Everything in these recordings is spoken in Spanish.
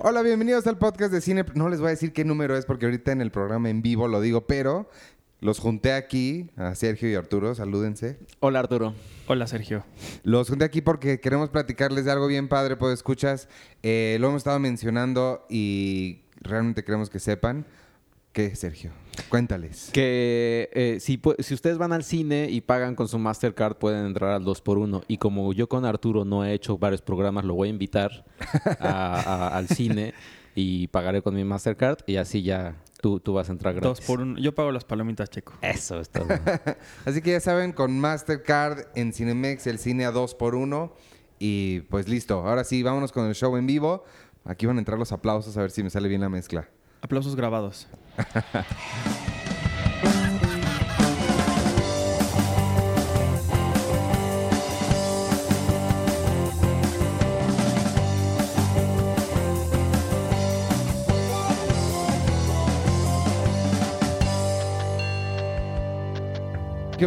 Hola, bienvenidos al podcast de cine. No les voy a decir qué número es porque ahorita en el programa en vivo lo digo, pero los junté aquí, a Sergio y Arturo, salúdense. Hola Arturo. Hola Sergio. Los junté aquí porque queremos platicarles de algo bien padre, pues escuchas. Eh, lo hemos estado mencionando y realmente queremos que sepan. ¿Qué, Sergio? Cuéntales. Que eh, si, ustedes van al cine y pagan con su Mastercard, pueden entrar al 2x1. Y como yo con Arturo no he hecho varios programas, lo voy a invitar a- a- al cine y pagaré con mi Mastercard y así ya tú, tú vas a entrar gratis. Dos por uno. Yo pago las palomitas, Checo. Eso es todo. Así que ya saben, con Mastercard en Cinemex, el cine a 2 por 1 Y pues listo. Ahora sí, vámonos con el show en vivo. Aquí van a entrar los aplausos a ver si me sale bien la mezcla. Aplausos grabados.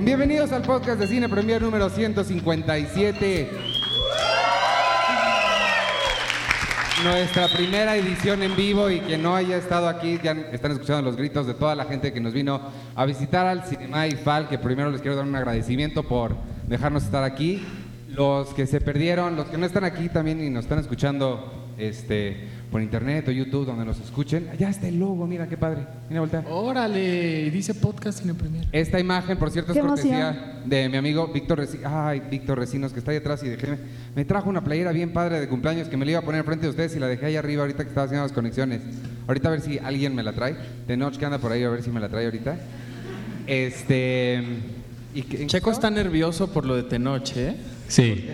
Bienvenidos al podcast de Cine Premier número 157. Nuestra primera edición en vivo y quien no haya estado aquí, ya están escuchando los gritos de toda la gente que nos vino a visitar al Cinema IFAL, que primero les quiero dar un agradecimiento por dejarnos estar aquí. Los que se perdieron, los que no están aquí también y nos están escuchando este, por internet o YouTube, donde nos escuchen. Allá está el logo, mira qué padre. Mira, voltea. Órale, dice podcast Cine Premier. Esta imagen, por cierto, es Qué cortesía emoción. de mi amigo Víctor Recinos. Ay, Víctor Recinos, que está ahí atrás y dejé, me trajo una playera bien padre de cumpleaños que me la iba a poner enfrente de ustedes y la dejé ahí arriba ahorita que estaba haciendo las conexiones. Ahorita a ver si alguien me la trae. Tenoch que anda por ahí a ver si me la trae ahorita. Este. ¿y qué- en Checo está nervioso por lo de Tenoche, ¿eh? Sí,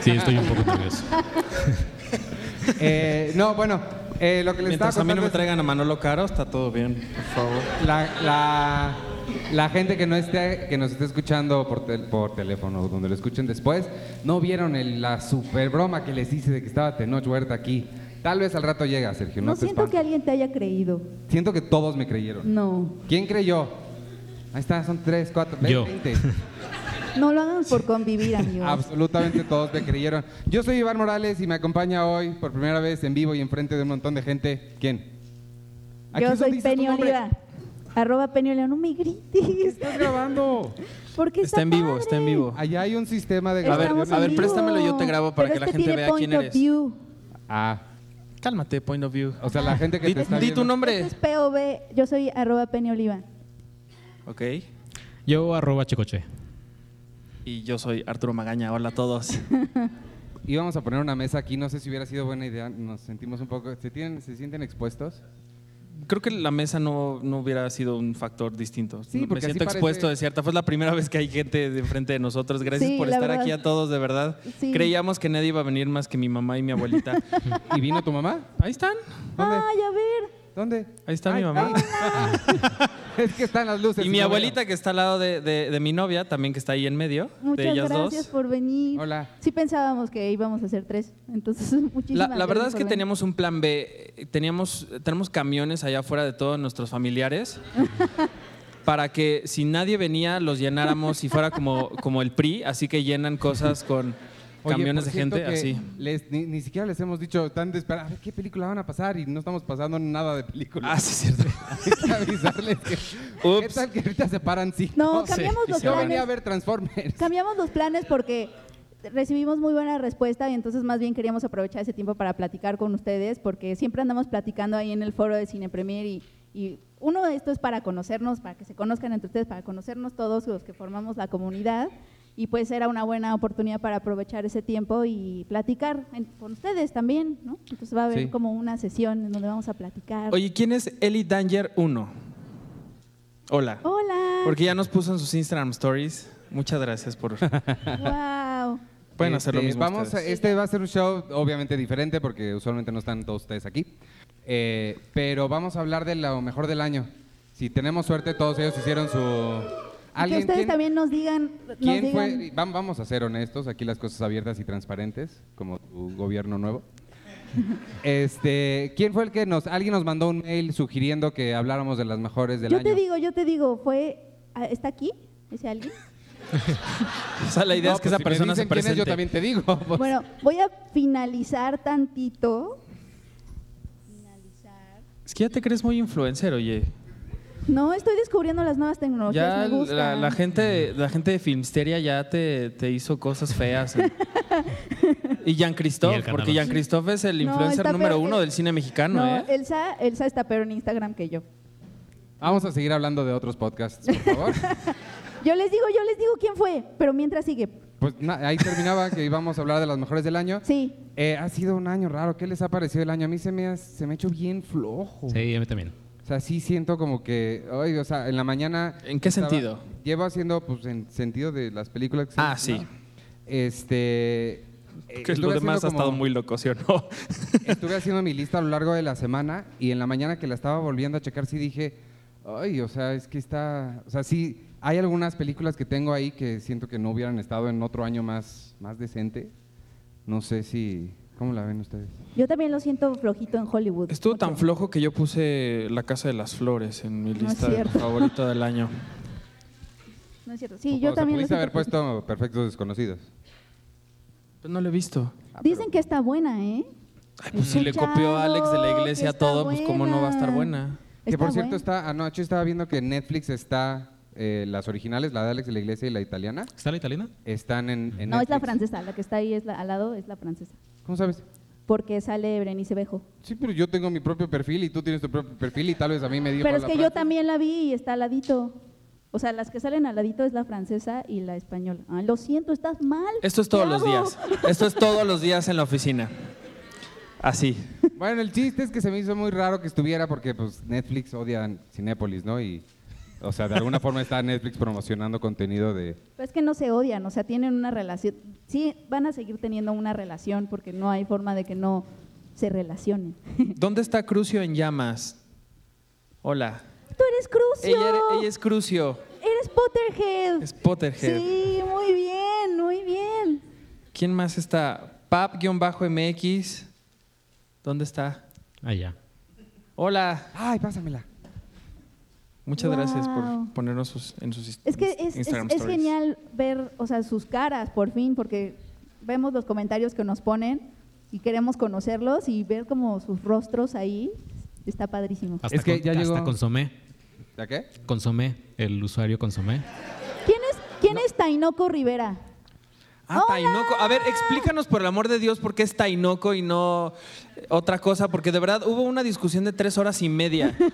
sí, estoy un poco nervioso. Eh, no, bueno, eh, lo que les estaba Mientras a mí no me traigan a Manolo Caro, está todo bien, por favor. la, la, la gente que no esté, que nos esté escuchando por, tel- por teléfono o donde lo escuchen después, no vieron el- la super broma que les hice de que estaba Tenoch Huerta aquí. Tal vez al rato llega, Sergio. No, No te siento espantes. que alguien te haya creído. Siento que todos me creyeron. No. ¿Quién creyó? Ahí está, son tres, cuatro, Yo. veinte. No lo hagan por convivir, amigos. Absolutamente todos me creyeron. Yo soy Iván Morales y me acompaña hoy por primera vez en vivo y enfrente de un montón de gente. ¿Quién? ¿A Yo soy dices tu Penny nombre? Oliva. Arroba Oliva. No me grites. Estás grabando. Porque Está en vivo, está en vivo. Allá hay un sistema de A ver, a ver, préstamelo, yo te grabo para Pero que la gente tiene vea point quién of eres. view. Ah, Cálmate, point of view. o sea, la gente que Di, te está di viendo. tu nombre. Este es POV. Yo soy arroba Penny Oliva. Ok. Yo arroba checoche. Y yo soy Arturo Magaña. Hola a todos. Íbamos a poner una mesa aquí, no sé si hubiera sido buena idea. Nos sentimos un poco. ¿Se, tienen, se sienten expuestos? Creo que la mesa no, no hubiera sido un factor distinto. Sí, Me siento parece- expuesto de cierta. Fue la primera vez que hay gente de enfrente de nosotros. Gracias Sí, por estar verdad. aquí a todos, de verdad. Sí. Creíamos que nadie iba a venir más que mi mamá y mi abuelita. ¿Y vino tu mamá? Ahí están. ¿Dónde? Ay, a ver. ¿Dónde? Ahí está mi mamá. es que están las luces. Y mi abuelita que está al lado de, de- de mi novia, también que está ahí en medio, de Muchas ellas gracias dos. por venir. Hola. Sí pensábamos que íbamos a hacer tres. Entonces, muchísimas La, la verdad es que venir. teníamos un plan B. Teníamos, tenemos camiones allá afuera de todos nuestros familiares para que si nadie venía los llenáramos y fuera como, como el PRI, así que llenan cosas con Oye, camiones de gente así. les- ni, ni siquiera les hemos dicho, están de esperar, a ver qué película van a pasar y no estamos pasando nada de película. Ah, sí, es cierto. Hay que avisarles que. ¿Qué Ups. tal que ahorita se paran cinco? No, cambiamos Sí, los sí, Yo venía a planes. ver Transformers. Cambiamos los planes porque recibimos muy buena respuesta y entonces más bien queríamos aprovechar ese tiempo para platicar con ustedes porque siempre andamos platicando ahí en el foro de Cine Premier y, y uno de esto es para conocernos, para que se conozcan entre ustedes, para conocernos todos los que formamos la comunidad y pues era una buena oportunidad para aprovechar ese tiempo y platicar en- con ustedes también, ¿no? Entonces va a haber Sí. como una sesión en donde vamos a platicar. Oye, ¿quién es Ellie Danger 1? Hola. Hola. Porque ya nos puso en sus Instagram stories. Muchas gracias por... Wow. Pueden hacer lo Este, mismo Vamos ustedes. este va a ser un show obviamente diferente porque usualmente no están todos ustedes aquí. Eh, pero vamos a hablar de lo mejor del año. Si tenemos suerte, todos ellos hicieron su... Que ustedes quién- también nos digan, nos ¿Quién digan fue? vam- Vamos a ser honestos, aquí las cosas abiertas y transparentes, como tu gobierno nuevo. Este, ¿quién fue el que nos, alguien nos mandó un mail sugiriendo que habláramos de las mejores del Yo año? te digo, yo te digo, fue ah, ¿está aquí? ¿Ese alguien? O sea, la idea No, es que pues esa si me persona se quién es, presente. yo también te digo. pues. Bueno, voy a finalizar tantito Es que ya te crees muy influencer, oye. No, estoy descubriendo las nuevas tecnologías. Ya me gusta. la, la gente, la gente de Filmsteria ya te, te hizo cosas feas. ¿eh? y Jean-Christophe, el porque Canadá. Jean-Christophe es el No, influencer número peor. uno del cine mexicano, No, ¿eh? Elsa, Elsa está peor en Instagram que yo. Vamos a seguir hablando de otros podcasts, por favor. Yo les digo, yo les digo quién fue, pero mientras sigue. Pues na- ahí terminaba que íbamos a hablar de las mejores del año. Sí. Eh, ha sido un año raro. ¿Qué les ha parecido el año? A mí se me ha, se me ha hecho bien flojo. Sí, a mí también. O sea, sí siento como que, o sea, en la mañana... ¿En qué sentido? Llevo haciendo, pues, en sentido de las películas que Ah, sí. Este... eh, Que lo demás haciendo ha estado como- muy loco, ¿sí o no? Estuve haciendo mi lista a lo largo de la semana y en la mañana que la estaba volviendo a checar sí dije, ay, o sea, es que está, o sea, sí, hay algunas películas que tengo ahí que siento que no hubieran estado en otro año más, más decente. No sé si, ¿cómo la ven ustedes? Yo también lo siento flojito en Hollywood. Estuvo tan flojo que yo puse La Casa de las Flores en mi No lista de favorito del año. No es cierto. Sí, O yo sea, también lo pudiste haber puesto Perfectos Desconocidos. Pues no lo he visto. Dicen que está buena, ¿eh? Ay, pues si le copió a Alex de la iglesia Está todo, pues cómo no va a estar buena. Que por Está cierto buena. está, anoche estaba viendo que en Netflix está, eh, las originales, la de Alex de la Iglesia y la italiana, ¿Está la italiana? están en, en No, es la Netflix. francesa, la que está ahí es la- al lado es la francesa. ¿Cómo sabes? Porque sale Berenice Bejo. Sí, pero yo tengo mi propio perfil y tú tienes tu propio perfil y tal vez a mí me dijo Pero es la que yo también la vi y está al ladito. O sea, las que salen al ladito es la francesa y la española. Ah, lo siento, estás mal. Esto es todos ¿Qué los días. Esto es todos los días en la oficina. Así. Bueno, el chiste es que se me hizo muy raro que estuviera porque pues Netflix odia Cinépolis, ¿no? Y, o sea, de alguna forma está Netflix promocionando contenido de... Pero es que no se odian, o sea, tienen una relación. Sí, van a seguir teniendo una relación porque no hay forma de que no se relacionen. ¿Dónde está Crucio en llamas? Hola. Tú eres Crucio. Ella, ella es Crucio. Eres Potterhead. Es Potterhead. Sí, muy bien, muy bien. ¿Quién más está? Pap-MX. ¿Dónde está? Allá. Hola. ¡Ay, pásamela! Muchas gracias por ponernos sus- en sus Es que es, es- Instagram es stories. genial ver, o sea, sus caras, por fin, porque vemos los comentarios que nos ponen y queremos conocerlos y ver como sus rostros ahí. Está padrísimo. Hasta, Es que con- ya hasta llegó- Consomé. ¿Ya qué? Consomé, el usuario Consomé. ¿Quién es, quién es Tainoco Rivera? Ah, Tainoco. A ver, explícanos por el amor de Dios por qué es Tainoco y no eh, otra cosa, porque de verdad hubo una discusión de tres horas y media.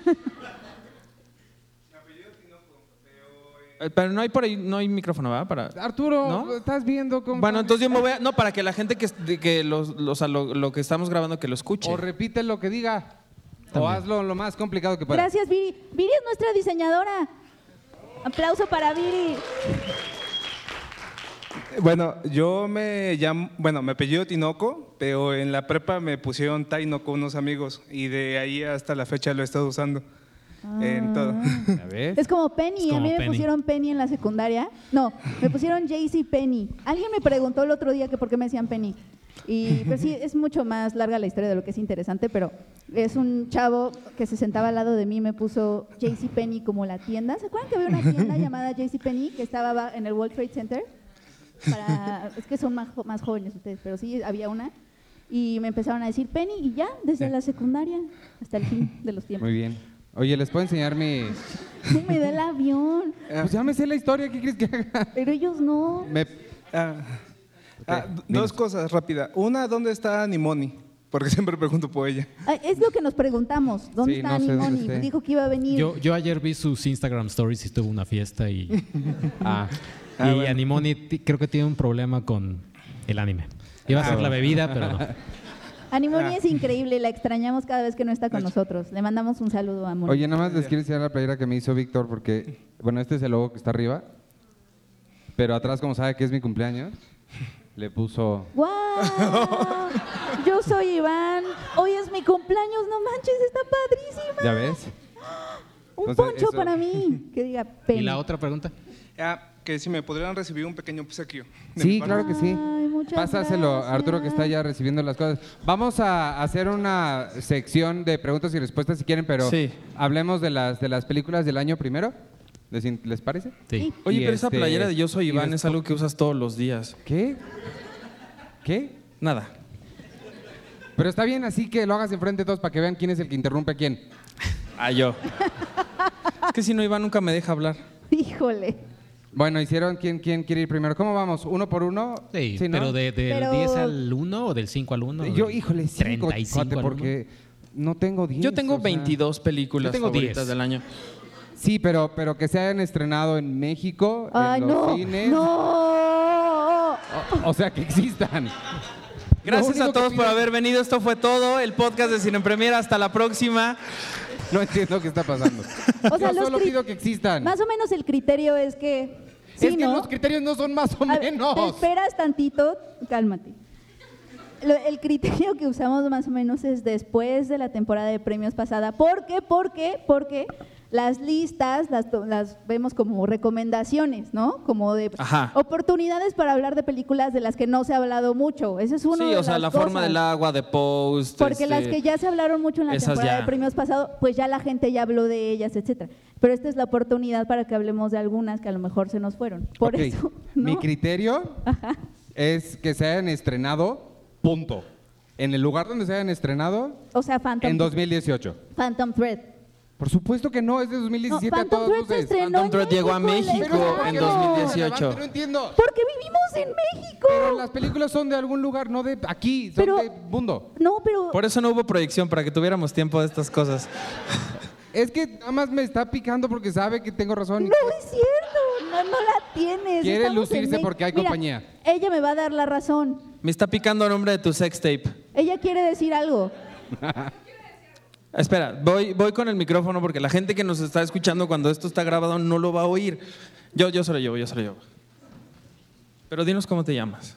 Eh, Pero no hay por ahí, no hay micrófono, ¿verdad? Para... Arturo, ¿No? estás viendo cómo... Bueno, entonces yo me voy a... No, para que la gente que, que los, lo, lo que estamos grabando que lo escuche. O repite lo que diga. O hazlo lo más complicado que puedas. Gracias, Viri. Viri es nuestra diseñadora. Aplauso para Viri. Bueno, yo me llamo, bueno, me apellido Tinoco, pero en la prepa me pusieron Tainoco unos amigos y de ahí hasta la fecha lo he estado usando en todo. ¿Ya ves? Es como Penny. Es a mí me pusieron Penny en la secundaria. No, me pusieron JC Penny. Alguien me preguntó el otro día que por qué me decían Penny. Y pues sí, es mucho más larga la historia de lo que es interesante, pero es un chavo que se sentaba al lado de mí y me puso JC Penny como la tienda. ¿Se acuerdan que había una tienda llamada JC Penny que estaba ba- en el World Trade Center? Para, es que son más, jo- más jóvenes ustedes, pero sí había una. Y me empezaron a decir Penny y ya, desde la secundaria hasta el fin de los tiempos. Muy bien. Oye, ¿les puedo enseñar mi...? No me da el avión, Pues ya me sé la historia, ¿qué crees que haga? pero ellos no. Me... Ah, ah, dos cosas rápidas. Una, ¿dónde está Nimoni? Porque siempre pregunto por ella. Es lo que nos preguntamos. ¿Dónde Sí, está no sé dónde Animoni? esté. Dijo que iba a venir. Yo, yo ayer vi sus Instagram stories y tuvo una fiesta y, Ah, Ah, y bueno. Animoni ti- creo que tiene un problema con el anime. Iba a ser la bebida, pero no. Animoni Ah. es increíble, la extrañamos cada vez que no está con nosotros. Le mandamos un saludo a Moni. Oye, nada más les quiero enseñar la playera que me hizo Víctor porque, bueno, este es el logo que está arriba, pero atrás, como sabe que es mi cumpleaños, le puso... ¡Guau! Yo soy Iván. Hoy es mi cumpleaños, no manches, está padrísima. ¿Ya ves? Un Entonces, poncho eso- para mí. Que diga ¿Y la otra pregunta? Ah, que si me podrían recibir un pequeño obsequio. de Sí, mi claro que sí. Ay, Pásaselo a Arturo que está gracias. ya recibiendo las cosas. Vamos a hacer una sección de preguntas y respuestas si quieren, pero Sí. hablemos de las, de las películas del año primero. ¿Les, parece? Sí. Oye, Y pero esa este, playera de Yo Soy Iván es algo que usas todos los días. ¿Qué? ¿Qué? Nada. Pero está bien así que lo hagas enfrente de todos para que vean quién es el que interrumpe a quién. Ah, yo. es que si no, Iván nunca me deja hablar. Híjole. Bueno, hicieron quién, quién quiere ir primero. ¿Cómo vamos? ¿Uno por uno? Sí, ¿no? pero de, del Pero- 10 al 1 o del 5 al 1. Yo, híjole, cinco, 35 cuate, al porque no tengo 10. Yo tengo o sea. 22 películas tengo favoritas 10. del año. Sí, pero, pero que se hayan estrenado en México, Ay, en los no. cines. No. O, o sea, que existan. Gracias a todos que por haber venido. Esto fue todo. El podcast de Cine Premier. Hasta la próxima. No entiendo qué está pasando. O sea, Yo los solo pido que existan. Más o menos el criterio es que. Es que ¿no? los criterios no son más o A ver, menos. te esperas tantito, cálmate. Lo- el criterio que usamos más o menos es después de la temporada de premios pasada. ¿Por qué? ¿Por qué? Porque las listas las, las vemos como recomendaciones, ¿no? Como de Ajá. oportunidades para hablar de películas de las que no se ha hablado mucho. Ese es uno Sí, de o sea, la forma del agua, de post. Porque las este, que ya se hablaron mucho en la temporada ya. de premios pasado, pues ya la gente ya habló de ellas, etcétera. Pero esta es la oportunidad para que hablemos de algunas que a lo mejor se nos fueron. Por eso, ¿no? Mi criterio es que se hayan estrenado, punto. En el lugar donde se hayan estrenado, O sea, Phantom, en 2018. Phantom Thread. Por supuesto que no, es de 2017 No, a todas Thread luces. estrenó Phantom Thread llegó a México en año. 2018. No entiendo. Porque vivimos en México. Pero las películas son de algún lugar, no de aquí, son Pero- de mundo. No, pero Por eso no hubo proyección, para que tuviéramos tiempo de estas cosas. Es que nada más me está picando porque sabe que tengo razón. no es cierto, no, no la tienes. Quiere Estamos lucirse porque hay Mira, compañía. Ella me va a dar la razón. Me está picando a nombre de tu sex tape. Ella quiere decir algo. Espera, voy, voy con el micrófono porque la gente que nos está escuchando cuando esto está grabado no lo va a oír. Yo, yo se lo llevo, yo se lo llevo. Pero dinos cómo te llamas.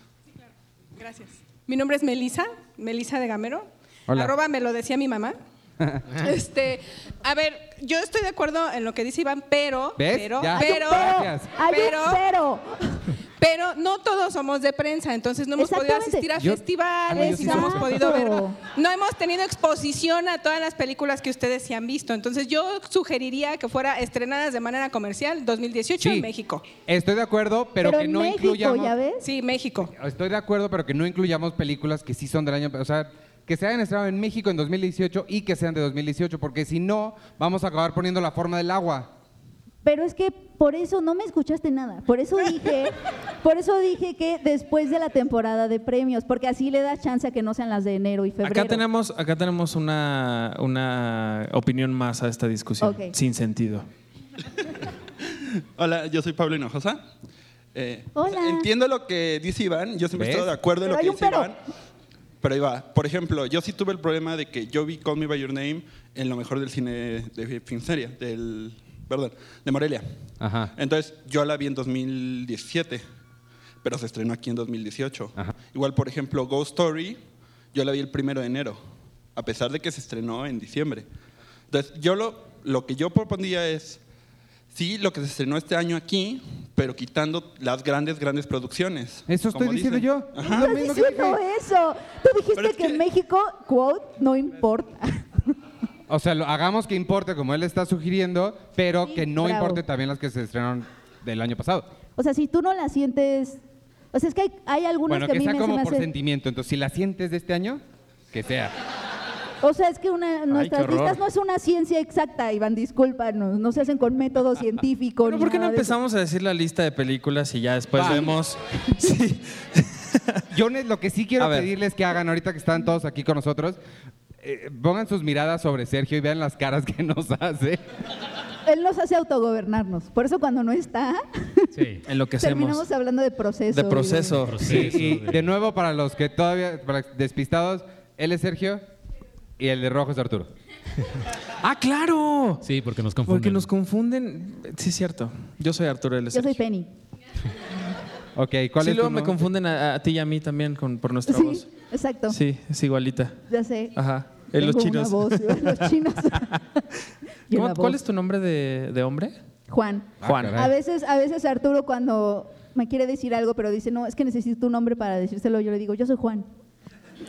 Gracias. Mi nombre es Melisa, Melisa de Gamero. Hola. Arroba me lo decía mi mamá. este, a ver, yo estoy de acuerdo en lo que dice Iván, pero, ¿Ves? pero, Ya. pero. Hay pero, pero. pero no todos somos de prensa, entonces no hemos podido asistir a Yo- festivales Ah, y sí no hemos podido ver, no hemos tenido exposición a todas las películas que ustedes sí han visto. Entonces yo sugeriría que fuera estrenadas de manera comercial 2018 Sí, en México. Estoy de acuerdo, pero, que en no México, incluyamos. ¿ya ves? Sí, México. Estoy de acuerdo, pero que no incluyamos películas que sí son del año, o sea, que se hayan estrenado en México en 2018 y que sean de 2018, porque si no, vamos a acabar poniendo la forma del agua. Pero es que por eso no me escuchaste nada. Por eso dije, por eso dije que después de la temporada de premios, porque así le das chance a que no sean las de enero y febrero. Acá tenemos, acá tenemos una, una opinión más a esta discusión, sin sentido. Hola, yo soy Pablo Hinojosa. Eh, Hola. o sea, entiendo lo que dice Iván, yo siempre he de acuerdo en lo que dice pero. Iván. Pero ahí va. Por ejemplo, yo sí tuve el problema de que yo vi Call Me By Your Name en lo mejor del cine de Finseria, del, perdón, de Morelia. Ajá. Entonces, yo la vi en 2017, pero se estrenó aquí en 2018. Ajá. Igual, por ejemplo, Ghost Story, yo la vi el primero de enero, a pesar de que se estrenó en diciembre. Entonces, yo lo, lo que yo propondría es, sí, lo que se estrenó este año aquí, pero quitando las grandes, grandes producciones. Eso estoy diciendo dicen. yo. Ajá. Mismo que diciendo dije. eso. Tú dijiste es que, en que- México, quote, no importa. O sea, lo, hagamos que importe como él está sugiriendo, pero Sí, que no bravo. importe también las que se estrenaron del año pasado. O sea, si tú no la sientes... O sea, es que hay, hay algunas Bueno, que, que a mí sea me, se como me por sentimiento. Entonces, si la sientes de este año, que sea. O sea, es que una, nuestras listas no es una ciencia exacta, Iván, discúlpanos. No se hacen con método científico. Bueno, ni ¿por qué no eso. empezamos a decir la lista de películas y ya después vemos? Sí. Yo lo que sí quiero pedirles que hagan ahorita que están todos aquí con nosotros, eh, pongan sus miradas sobre Sergio y vean las caras que nos hace. Él nos hace autogobernarnos. Por eso cuando no está, Sí. Enloquecemos. terminamos hablando de proceso. De proceso. Y, Proceso y de- de nuevo, para los que todavía, para despistados, él es Sergio y el de rojo es Arturo. ¡Ah, claro! Sí, porque nos confunden. Porque nos confunden. Sí, es cierto. Yo soy Arturo L. Yo soy Penny. Ok, ¿cuál Sí, es luego tu me confunden a, a ti y a mí también con, por nuestra Sí, voz. exacto. Sí, es igualita. Ya sé. Ajá. En los Tengo chinos. Una voz, los chinos. Y ¿Cómo- una ¿Cuál voz. es tu nombre de, de hombre? Juan. Ah, Juan. caray. A veces, a veces Arturo cuando me quiere decir algo, pero dice, no, es que necesito un nombre para decírselo, yo le digo, yo soy Juan.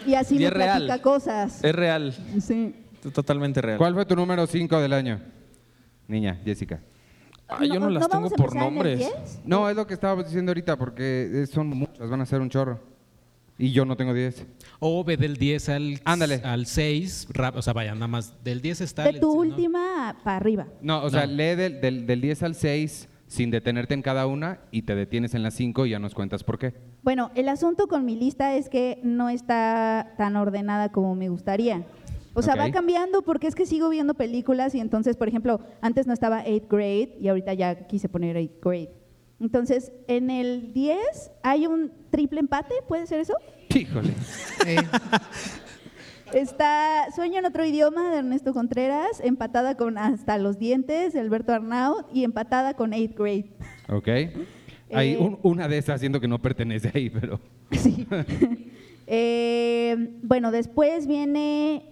Y así Y me real. platica cosas. Es real. Sí. Totalmente real. ¿Cuál fue tu número 5 del año? Niña, Jessica. Ay, yo no las tengo vamos a por el nombres. 10? No, es lo que estábamos diciendo ahorita, porque son muchas, van a ser un chorro. Y yo no tengo 10. O ve del 10 al, Ándale. al 6. rap- O sea, vaya, nada más del 10 está... De el- tu ¿no? última para arriba. No, o sea, No. lee del, del, del 10 al 6 sin detenerte en cada una y te detienes en las 5 y ya nos cuentas por qué. Bueno, el asunto con mi lista es que no está tan ordenada como me gustaría. O sea, va cambiando porque es que sigo viendo películas y entonces, por ejemplo, antes no estaba 8th grade y ahorita ya quise poner 8th grade. Entonces, en el 10 hay un triple empate, ¿puede ser eso? Híjole. Está Sueño en otro idioma de Ernesto Contreras, empatada con Hasta los dientes de Alberto Arnaud y empatada con 8th grade. Ok. Hay Eh, un- una de esas siento que no pertenece ahí, pero... Sí. Eh, bueno, después viene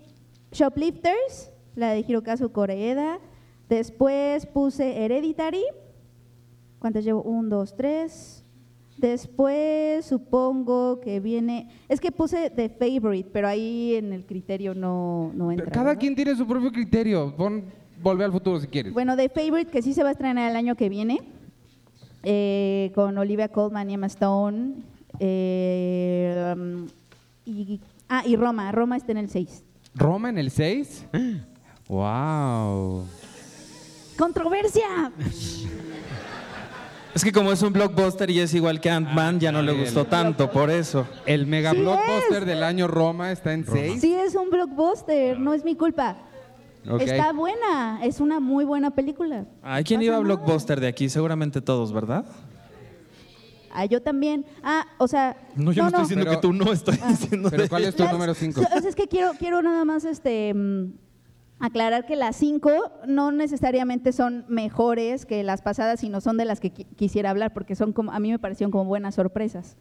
Shoplifters, la de Hirokazu Koreeda. Después puse Hereditary. ¿Cuántas llevo? Un, dos, tres. Después supongo que viene. Es que puse The Favorite, pero ahí en el criterio no, no entra. Cada quien tiene su propio criterio. Pon Volver al futuro si quieres. Bueno, The Favorite, que sí se va a estrenar el año que viene, eh, con Olivia Colman y Emma Stone. eh, um, y, ah, y Roma. Roma está en el 6. ¿Roma en el 6? ¡Wow! ¡Controversia! Es que como es un blockbuster y es igual que Ant-Man, ya no le gustó tanto, por eso. El mega Sí blockbuster es. del año Roma está en 6. Sí, es un blockbuster, no es mi culpa. Está buena, es una muy buena película. Ay, ¿quién Pasa iba a nada. blockbuster de aquí? Seguramente todos, ¿verdad? Ah, yo también. Ah, o sea. No, yo no, estoy diciendo Pero- que tú no, estoy Ah. diciendo Pero ¿cuál es tu número 5? o sea, es que quiero, quiero nada más este, mm, aclarar que las cinco no necesariamente son mejores que las pasadas, sino son de las que qui- quisiera hablar, porque son como, a mí me parecieron como buenas sorpresas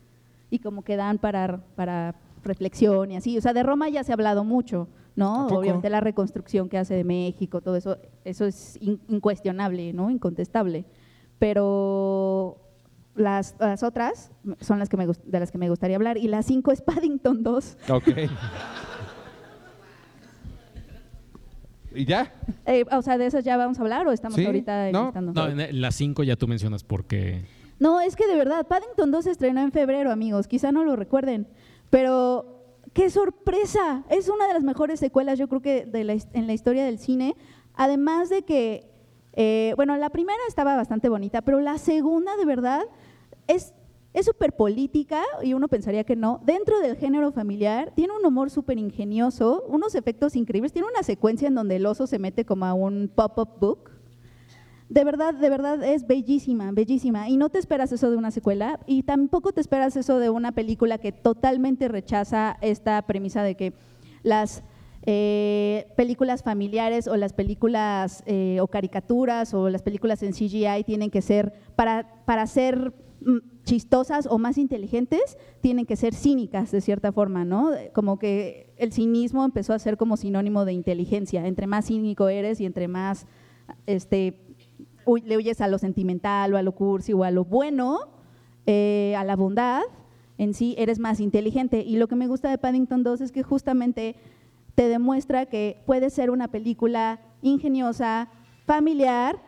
y como que dan para, para reflexión y así. O sea, de Roma ya se ha hablado mucho, ¿no? Obviamente la reconstrucción que hace de México, todo eso, eso es in- incuestionable, ¿no? Incontestable. Pero las, las otras son las que me, gust- de las que me gustaría hablar. Y la cinco es Paddington 2. Ok. ¿Y ya? Eh, o sea, ¿de esas ya vamos a hablar o estamos Sí, ahorita no? No, en las 5 ya tú mencionas porque... No, es que de verdad, Paddington 2 se estrenó en febrero, amigos. Quizá no lo recuerden. Pero, ¡qué sorpresa! Es una de las mejores secuelas, yo creo que de la en la historia del cine. Además de que, eh, bueno, la primera estaba bastante bonita, pero la segunda, de verdad, es es súper política y uno pensaría que no. Dentro del género familiar, tiene un humor súper ingenioso, unos efectos increíbles. Tiene una secuencia en donde el oso se mete como a un pop-up book. De verdad, de verdad es bellísima, bellísima. Y no te esperas eso de una secuela y tampoco te esperas eso de una película que totalmente rechaza esta premisa de que las eh, películas familiares o las películas eh, o caricaturas o las películas en CGI tienen que ser, para, para ser chistosas o más inteligentes, tienen que ser cínicas de cierta forma, ¿no? Como que el cinismo empezó a ser como sinónimo de inteligencia. Entre más cínico eres y entre más este, le huyes a lo sentimental o a lo cursi o a lo bueno, eh, a la bondad, en sí eres más inteligente. Y lo que me gusta de Paddington 2 es que justamente te demuestra que puede ser una película ingeniosa, familiar,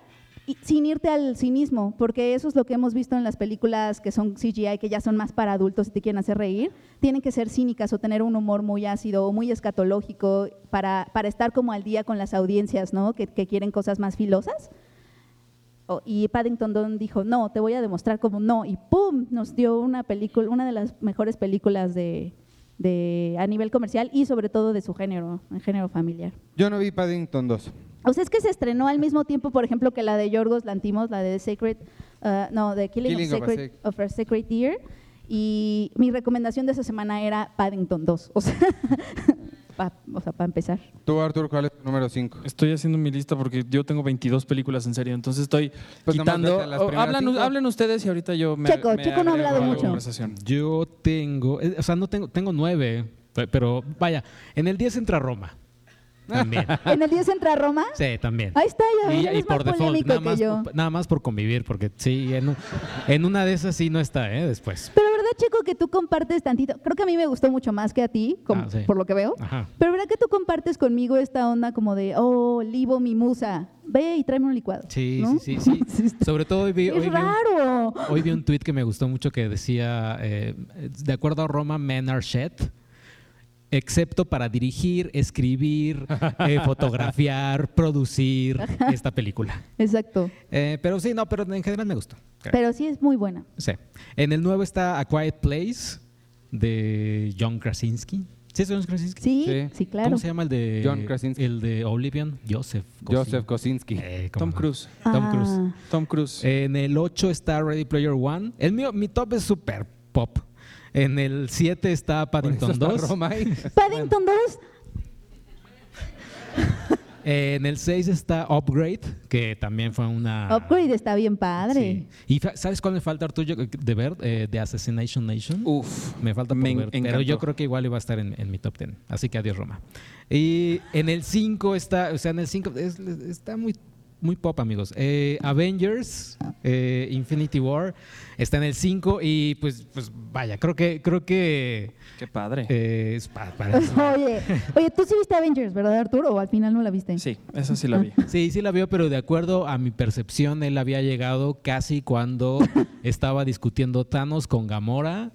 y sin irte al cinismo, porque eso es lo que hemos visto en las películas que son CGI, que ya son más para adultos y te quieren hacer reír. Tienen que ser cínicas o tener un humor muy ácido o muy escatológico para, para estar como al día con las audiencias, ¿no? Que, quieren cosas más filosas. Y Paddington Don dijo, no, te voy a demostrar cómo no. Y ¡pum! Nos dio una película, una de las mejores películas de, de, a nivel comercial y sobre todo de su género, en género familiar. Yo no vi Paddington 2. O sea, es que se estrenó al mismo tiempo, por ejemplo, que la de Yorgos Lantimos, la de The Sacred, uh, no, The Killing, Killing of, of a Sacred, of a Sacred Deer. Y mi recomendación de esa semana era Paddington 2. O sea, para o sea, pa empezar. Tú, Arthur, ¿cuál es tu número 5? Estoy haciendo mi lista porque yo tengo 22 películas en serio, entonces estoy Pues quitando... Oh, hablan, hablen ustedes y ahorita yo me Checo, me Checo no ha hablado mucho. conversación. Yo tengo, eh, o sea, no tengo, tengo nueve, pe- pero vaya, en el 10 entra Roma. También. ¿En el 10 entra Roma? Sí, también. Ahí está, ya Y, y por más default, nada que más, yo. nada más por convivir, porque sí, en, un- en una de esas sí no está, ¿eh? Después. Pero la verdad Checo, que tú compartes tantito. Creo que a mí me gustó mucho más que a ti, como- Ah, sí. por lo que veo. Ajá. Pero ¿verdad que tú compartes conmigo esta onda como de, oh, Livo, mi musa, ve y tráeme un licuado? Sí, ¿no? sí, sí, sí. Sobre todo hoy vi, hoy Es vi un- raro. Hoy vi un tweet que me gustó mucho que decía, eh, de acuerdo a Roma, men are shit, excepto para dirigir, escribir, eh, fotografiar, producir esta película. Exacto. Eh, pero sí, no, pero en general me gustó. Pero sí es muy buena. Sí. En el nuevo está A Quiet Place de John Krasinski. ¿Sí es John Krasinski? Sí, sí, Sí. claro. ¿Cómo se llama el de John Krasinski. El de Oblivion, Joseph. Joseph Kosinski. Eh, ¿cómo Tom? Cruise. Tom Ah. Cruise. Tom Cruise. En el 8 está Ready Player One. El mío, mi top es super pop. En el 7 está Paddington está 2. Roma ahí. Paddington 2. Eh, en el 6 está Upgrade, que también fue una. Upgrade está bien padre. Sí. ¿Y sabes cuál me falta, Arturo, de ver? Eh, de Assassination Nation. Uf. Me falta por me ver, pero yo creo que igual iba a estar en, en mi top 10. Así que adiós, Roma. Y en el 5 está, o sea, en el 5 es- está muy, muy pop, amigos. Eh, Avengers, eh, Infinity War, está en el 5 y pues, pues vaya, creo que, creo que Qué padre. eh, es pa- para- Oye, oye, tú sí viste Avengers, ¿verdad, Arturo? ¿O al final no la viste? Sí, esa sí la vi. Sí, sí la vio, pero de acuerdo a mi percepción, él había llegado casi cuando estaba discutiendo Thanos con Gamora.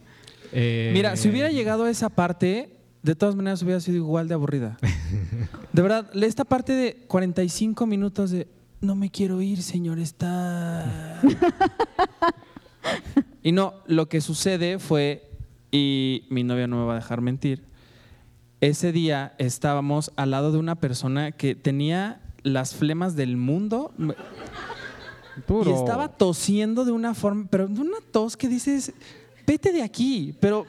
Eh, Mira, si hubiera llegado a esa parte, de todas maneras hubiera sido igual de aburrida. De verdad, esta parte de 45 minutos de no me quiero ir, señor, está. Y no, lo que sucede fue, y mi novia no me va a dejar mentir, ese día estábamos al lado de una persona que tenía las flemas del mundo. Puro. Y estaba tosiendo de una forma, pero de una tos que dices, vete de aquí, pero,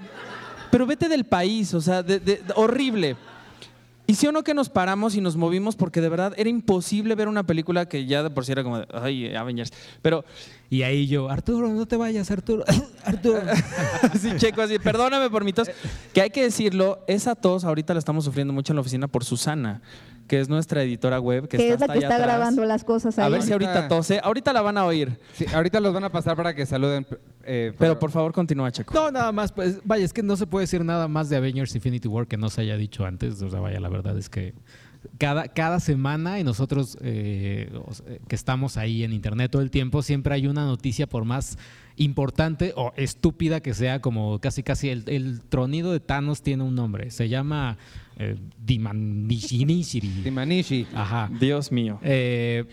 pero vete del país, o sea, de- de- de- horrible. Y sí o no que nos paramos y nos movimos porque de verdad era imposible ver una película que ya de por sí era como, de, ay, Avengers. Pero Y ahí yo, Arturo, no te vayas, Arturo. Arturo. así checo, así, perdóname por mi tos. Que hay que decirlo, esa tos ahorita la estamos sufriendo mucho en la oficina por Susana, que es nuestra editora web. Que, Que es está la hasta que allá está atrás. grabando las cosas ahí. A ver si Ahorita- tose. Ahorita la van a oír. Sí, ahorita los van a pasar para que saluden. eh, Pero por favor, continúa, Checo. No, nada más, pues, vaya, es que no se puede decir nada más de Avengers Infinity War que no se haya dicho antes. O sea, vaya, la verdad es que cada, cada semana y nosotros eh, que estamos ahí en internet todo el tiempo, siempre hay una noticia por más importante o estúpida que sea, como casi casi el, el tronido de Thanos tiene un nombre. Se llama eh, Dimanishiri. Timanishi. Ajá. Dios mío. Eh,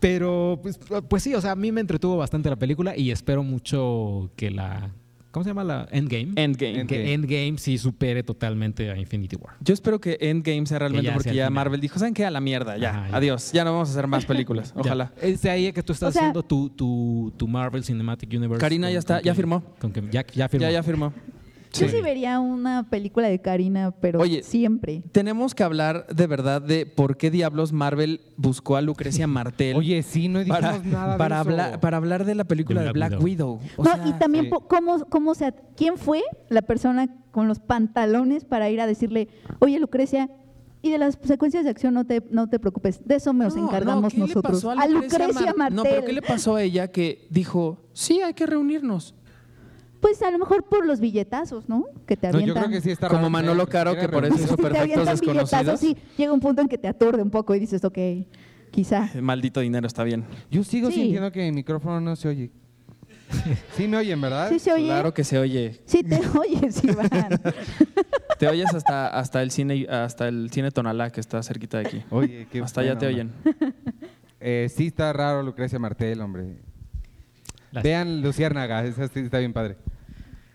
pero, pues, pues sí, o sea, a mí me entretuvo bastante la película y espero mucho que la. ¿Cómo se llama la Endgame? Endgame. Que Endgame sí supere totalmente a Infinity War. Yo espero que Endgame sea realmente ya porque sea ya final. Marvel dijo, ¿saben qué? A la mierda, ya. Ajá, ya. Adiós. Ya no vamos a hacer más películas. Ojalá. Es de ahí que tú estás O sea- haciendo tu, tu, tu Marvel Cinematic Universe. Karina ya está, ya firmó. con que- ya, ya firmó. Ya, ya firmó. Yo sí vería una película de Karina, pero Oye, siempre. Tenemos que hablar de verdad de por qué diablos Marvel buscó a Lucrecia Martel Oye, sí, no dijimos para, nada de para, eso. hablar, para hablar de la película De de Black Black, Widow. O no, sea, y también sí. cómo, cómo se, quién fue la persona con los pantalones para ir a decirle, oye Lucrecia, y de las secuencias de acción no te, no te preocupes, de eso nos no, encargamos no, ¿qué le nosotros. a Lucrecia, Mar- Martel. No, pero ¿qué le pasó a ella que dijo, sí, hay que reunirnos? Pues a lo mejor por los billetazos, ¿no? Que te No, avientan. yo creo que sí está Como Manolo Caro, que por eso hizo Si Perfectos Desconocidos. sí, llega un punto en que te aturde un poco y dices, ok, quizá. Eh, Maldito dinero, está bien. Yo sigo Sí. sintiendo que mi micrófono no se oye. Sí me oyen, ¿verdad? Sí se oye. Claro que se oye. Sí te oyes, Iván. Te oyes hasta, hasta el cine hasta el cine Tonalá que está cerquita de aquí. Oye, qué hasta allá te oyen. Eh, sí está raro Lucrecia Martel, hombre. Las- Vean Luciérnaga, esa sí está bien padre.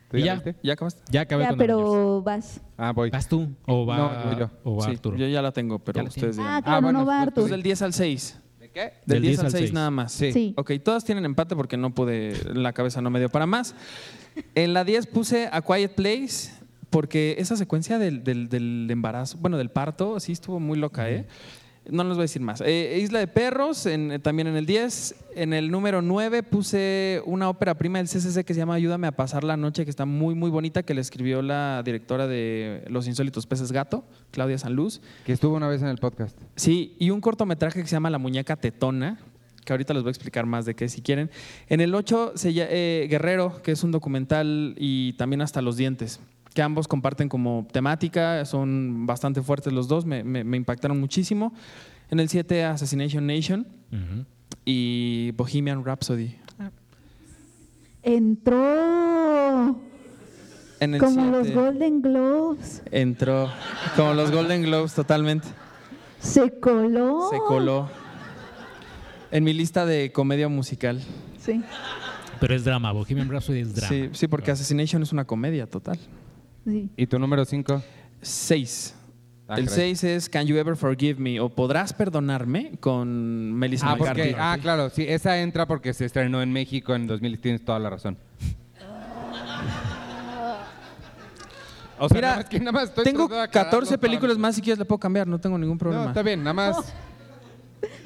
¿Tú Y ya ya. viste? ¿Ya acabaste? Ya acabé ya, con Avengers. pero vas. Ah, voy. ¿Vas tú? ¿O va, No, voy yo. o va Sí, Arturo? yo ya la tengo, pero la ustedes Ah, digan. claro, bueno, no va pues, Artur. Pues del 10 al 6. ¿De qué? Del 10 al 6 nada más. Sí. Sí. Ok, todas tienen empate porque no pude, la cabeza no me dio para más. En la 10 puse A Quiet Place porque esa secuencia del, del- del embarazo, bueno, del parto, sí estuvo muy loca, ¿eh? No les voy a decir más. Eh, Isla de Perros, en- también en el 10. En el número 9 puse una ópera prima del CCC que se llama Ayúdame a pasar la noche, que está muy, muy bonita, que le escribió la directora de Los Insólitos Peces Gato, Claudia Sanluz. Que estuvo una vez en el podcast. Sí, y un cortometraje que se llama La muñeca tetona, que ahorita les voy a explicar más de qué si quieren. En el 8, se lla- eh, Guerrero, que es un documental y también hasta los dientes, que ambos comparten como temática, son bastante fuertes los dos, me, me- me impactaron muchísimo. En el 7, Assassination Nation y Bohemian Rhapsody. Entró En el como los 7 Golden Globes. entró como los Golden Globes totalmente. Se coló. Se coló en mi lista de comedia musical. Sí. Pero es drama, Bohemian Rhapsody es drama. Sí, sí, porque Assassination es una comedia total. Sí. ¿Y tu número 5? 6. Ah, el caray. 6 es Can You Ever Forgive Me o Podrás Perdonarme con Melissa Ah, McCarthy. porque, ah, claro, sí, esa entra porque se estrenó en México en 2000, tienes toda la razón. O sea, Mira, nada más que nada más estoy tengo tratando de aclarar 14 los películas más si quieres le puedo cambiar, no tengo ningún problema. No, está bien, nada más.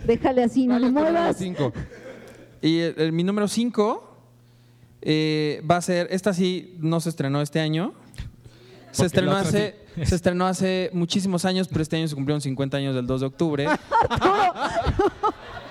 Déjale así, no ¿Cuál le es tu número muevas. 5? Y el- el- mi número 5 va a ser, esta sí no se estrenó este año. Se estrenó, hace, se estrenó hace muchísimos años, pero este año se cumplieron 50 años del 2 de octubre.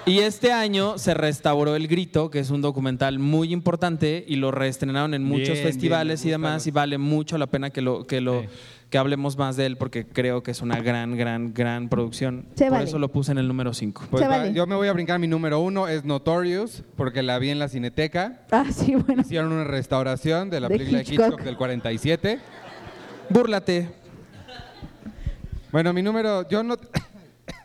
y este año se restauró El Grito, que es un documental muy importante, y lo reestrenaron en muchos Bien, festivales bien, y demás, y vale mucho la pena que lo, que lo Sí. que hablemos más de él, porque creo que es una gran, gran, gran producción. Se Por vale. eso lo puse en el número 5. Pues vale. yo me voy a brincar mi número uno, es Notorious, porque la vi en la Cineteca. Ah, sí, bueno. Hicieron una restauración de la De película de Hitchcock. Hitchcock del 47. Búrlate. Bueno, mi número, yo no,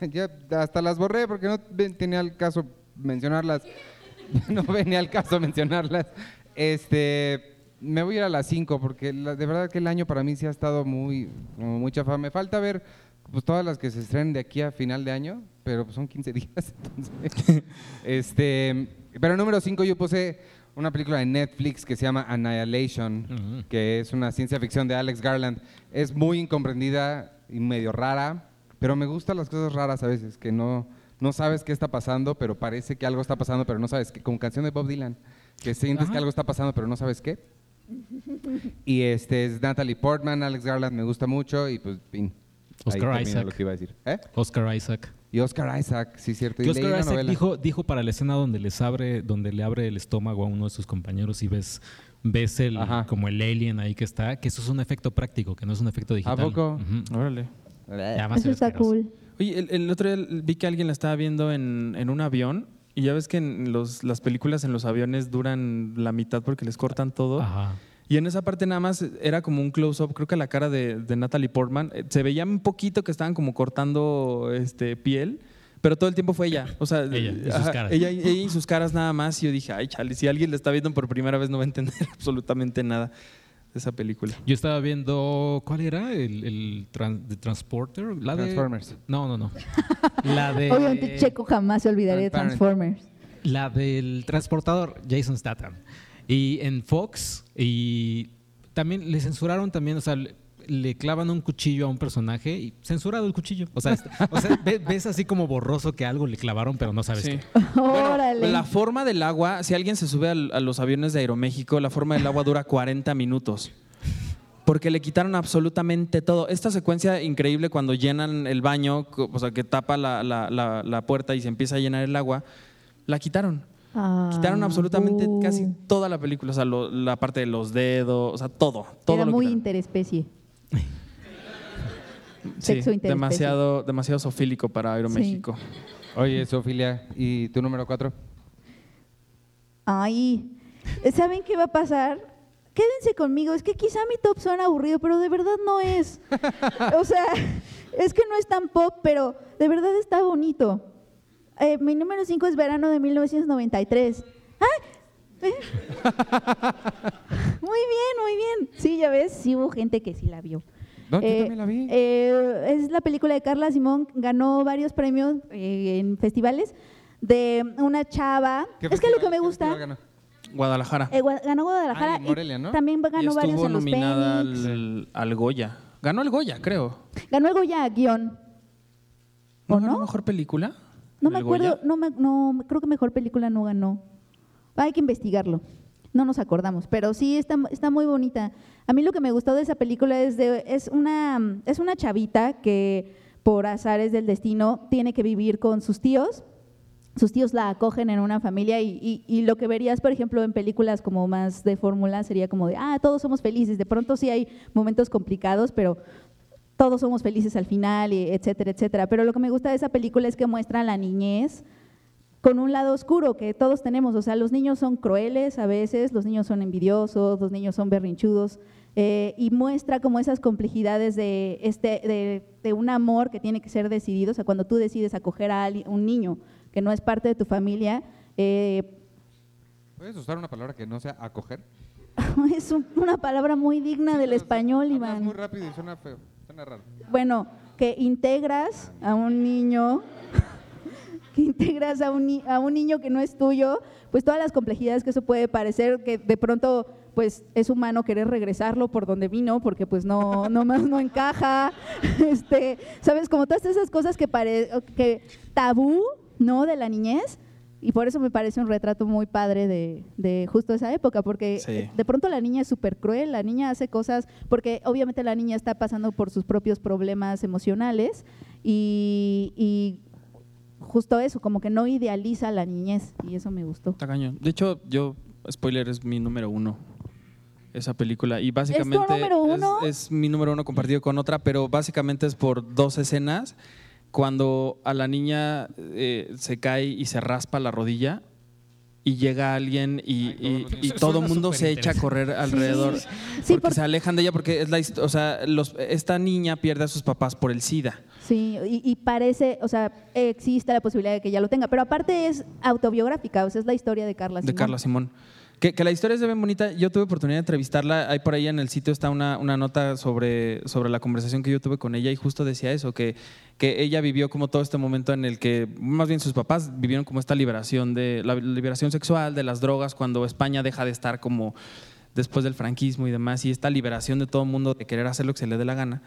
ya hasta las borré porque no tenía el caso mencionarlas, no venía al caso mencionarlas. Este, me voy a ir a las 5 porque la- de verdad que el año para mí sí ha estado muy, como mucha fama. Me falta ver pues, todas las que se estrenen de aquí a final de año, pero pues, son 15 días. entonces, este, pero número 5 yo puse una película de Netflix que se llama Annihilation, que es una ciencia ficción de Alex Garland. Es muy incomprendida y medio rara, pero me gustan las cosas raras a veces, que no, no sabes qué está pasando, pero parece que algo está pasando, pero no sabes qué. Como canción de Bob Dylan, que sientes Ajá. que algo está pasando, pero no sabes qué. Y este es Natalie Portman, Alex Garland me gusta mucho y pues fin. Oscar Isaac. lo que iba a decir. ¿Eh? Oscar Isaac. Y Oscar Isaac, sí cierto. Y Oscar Isaac novela. dijo, dijo para la escena donde les abre, donde le abre el estómago a uno de sus compañeros y ves, ves el Ajá. como el alien ahí que está, que eso es un efecto práctico, que no es un efecto digital. poco? Ujú. Órale. Eso está cool. Oye, el, el otro día vi que alguien la estaba viendo en, en un avión y ya ves que en los, las películas en los aviones duran la mitad porque les cortan todo. Ajá. Y en esa parte nada más era como un close-up, creo que la cara de, de Natalie Portman. eh, Se veía un poquito que estaban como cortando este, piel, pero todo el tiempo fue ella. O sea, Ella y sus caras. Ella, ella y sus caras nada más. Y yo dije, ay, chale, si alguien la está viendo por primera vez no va a entender absolutamente nada de esa película. Yo estaba viendo, ¿cuál era? El, el tran- de Transporter. La de- Transformers. No, no, no. La de. Obviamente Checo jamás se olvidaría de. Transformers. La del transportador, Jason Statham. Y en Fox, y también le censuraron también, o sea, le, clavan un cuchillo a un personaje y censurado el cuchillo. O sea, o sea, ve- ves así como borroso que algo le clavaron, pero no sabes Sí. qué. Órale. Bueno, la forma del agua, si alguien se sube a los aviones de Aeroméxico, la forma del agua dura 40 minutos. Porque le quitaron absolutamente todo. Esta secuencia increíble cuando llenan el baño, o sea, que tapa la, la- la- la puerta y se empieza a llenar el agua, la quitaron. Ah, Quitaron absolutamente bu. casi toda la película, o sea, lo- la parte de los dedos, o sea, todo. todo Era lo muy quitaron. interespecie. Sí, sexo interespecie. demasiado, demasiado sofílico para Aeroméxico. Oye, Sofilia, ¿y tu número 4? Ay, ¿saben qué va a pasar? Quédense conmigo, es que quizá mi top suena aburrido, pero de verdad no es. O sea, es que no es tan pop, pero de verdad está bonito. Eh, mi número 5 es verano de 1993. ¡Ah! Eh. Muy bien, muy bien. Sí, ya ves, sí hubo gente que sí la vio. No, yo Eh, también la vi. eh, es la película de Carla Simón, ganó varios premios eh, en festivales de una chava. ¿Qué Es que lo que me gusta? Guadalajara. eh, ganó Guadalajara Ah, y Morelia, ¿no? también y ganó varios estuvo en los nominada al, al Goya. Ganó el Goya, creo. Ganó el Goya a guion. ¿No ¿O ganó no? mejor película? No me acuerdo, no, me- no, creo que mejor película no ganó. Hay que investigarlo. No nos acordamos, pero sí está, está muy bonita. A mí lo que me gustó de esa película es de es una es una chavita que por azares del destino tiene que vivir con sus tíos sus tíos la acogen en una familia y, y- y lo que verías, por ejemplo, en películas como más de fórmula sería como de, ah, todos somos felices. De pronto sí hay momentos complicados, pero todos somos felices al final, y etcétera, etcétera. Pero lo que me gusta de esa película es que muestra la niñez con un lado oscuro que todos tenemos. O sea, los niños son crueles a veces, los niños son envidiosos, los niños son berrinchudos. eh, y muestra como esas complejidades de, este, de, de un amor que tiene que ser decidido. O sea, cuando tú decides acoger a alguien- un niño que no es parte de tu familia, eh, ¿Puedes usar una palabra que no sea acoger? es un- una palabra muy digna del español, Iván. muy rápido y suena feo, Bueno, que integras a un niño, que integras a un, a un niño que no es tuyo, pues todas las complejidades que eso puede parecer, que de pronto pues es humano querer regresarlo por donde vino, porque pues no, no más no encaja, este, sabes, como todas esas cosas que, pare, que tabú, ¿no? De la niñez. Y por eso me parece un retrato muy padre de, de justo esa época, porque Sí. eh, de pronto la niña es súper cruel, la niña hace cosas, porque obviamente la niña está pasando por sus propios problemas emocionales y, y justo eso, como que no idealiza la niñez y eso me gustó. Está cañón. De hecho, yo, spoiler, es mi número uno. Esa película. Y básicamente. número uno? Es, es mi número uno compartido con otra, pero básicamente es por dos escenas. Cuando a la niña eh, se cae y se raspa la rodilla y llega alguien y, y- y Eso todo el mundo se echa a correr alrededor. Sí, porque por- se alejan de ella porque es la o sea, los, esta niña pierde a sus papás por el SIDA. Sí, y, y parece, o sea, existe la posibilidad de que ella lo tenga, pero aparte es autobiográfica, o sea, es la historia de Carla de Simón. Carla Simón. Que, la historia es de bien bonita. Yo tuve oportunidad de entrevistarla. Ahí por ahí en el sitio está una, una nota sobre, sobre la conversación que yo tuve con ella y justo decía eso, que, que ella vivió como todo este momento en el que, más bien sus papás vivieron como esta liberación de la liberación sexual, de las drogas, cuando España deja de estar como después del franquismo y demás, y esta liberación de todo el mundo de querer hacer lo que se le dé la gana.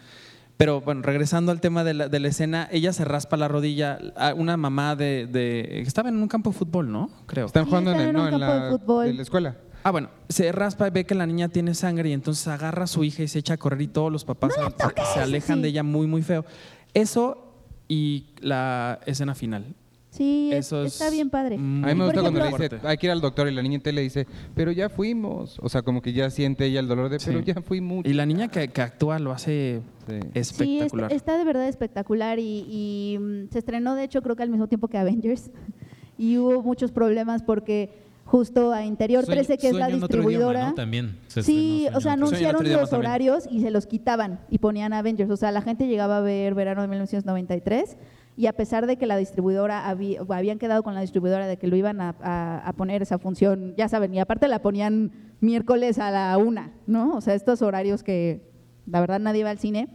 Pero bueno, regresando al tema de la, de la escena, ella se raspa la rodilla, a una mamá de, de... Estaba en un campo de fútbol, ¿no? Creo. Están Sí, jugando en, el, en no, un en campo la, de fútbol. en la escuela. Ah, bueno, se raspa y ve que la niña tiene sangre y entonces agarra a su hija y se echa a correr y todos los papás se, se alejan Sí. de ella muy, muy feo. Eso y la escena final. Sí, es- Eso es está bien padre. A mí me gusta cuando le dice, hay que ir al doctor y la niña te le dice, pero ya fuimos. O sea, como que ya siente ella el dolor de, pero Sí. ya fui mucho. Y la niña que, que actúa lo hace Sí. Sí, espectacular. está, está de verdad espectacular y, y, mm, se estrenó de hecho creo que al mismo tiempo que Avengers y hubo muchos problemas porque justo a Interior Sueño- 13 que es la Sueño en otro idioma, distribuidora ¿no? También. se Sí, estrenó o sea, Sueño en otro- Sueño en otro anunciaron idioma los también. horarios y se los quitaban y ponían Avengers. O sea, la gente llegaba a ver verano de 1993 y a pesar de que la distribuidora había- habían quedado con la distribuidora de que lo iban a, a- poner esa función, ya saben, y aparte la ponían miércoles a la una, ¿no? O sea, estos horarios que la verdad nadie va al cine.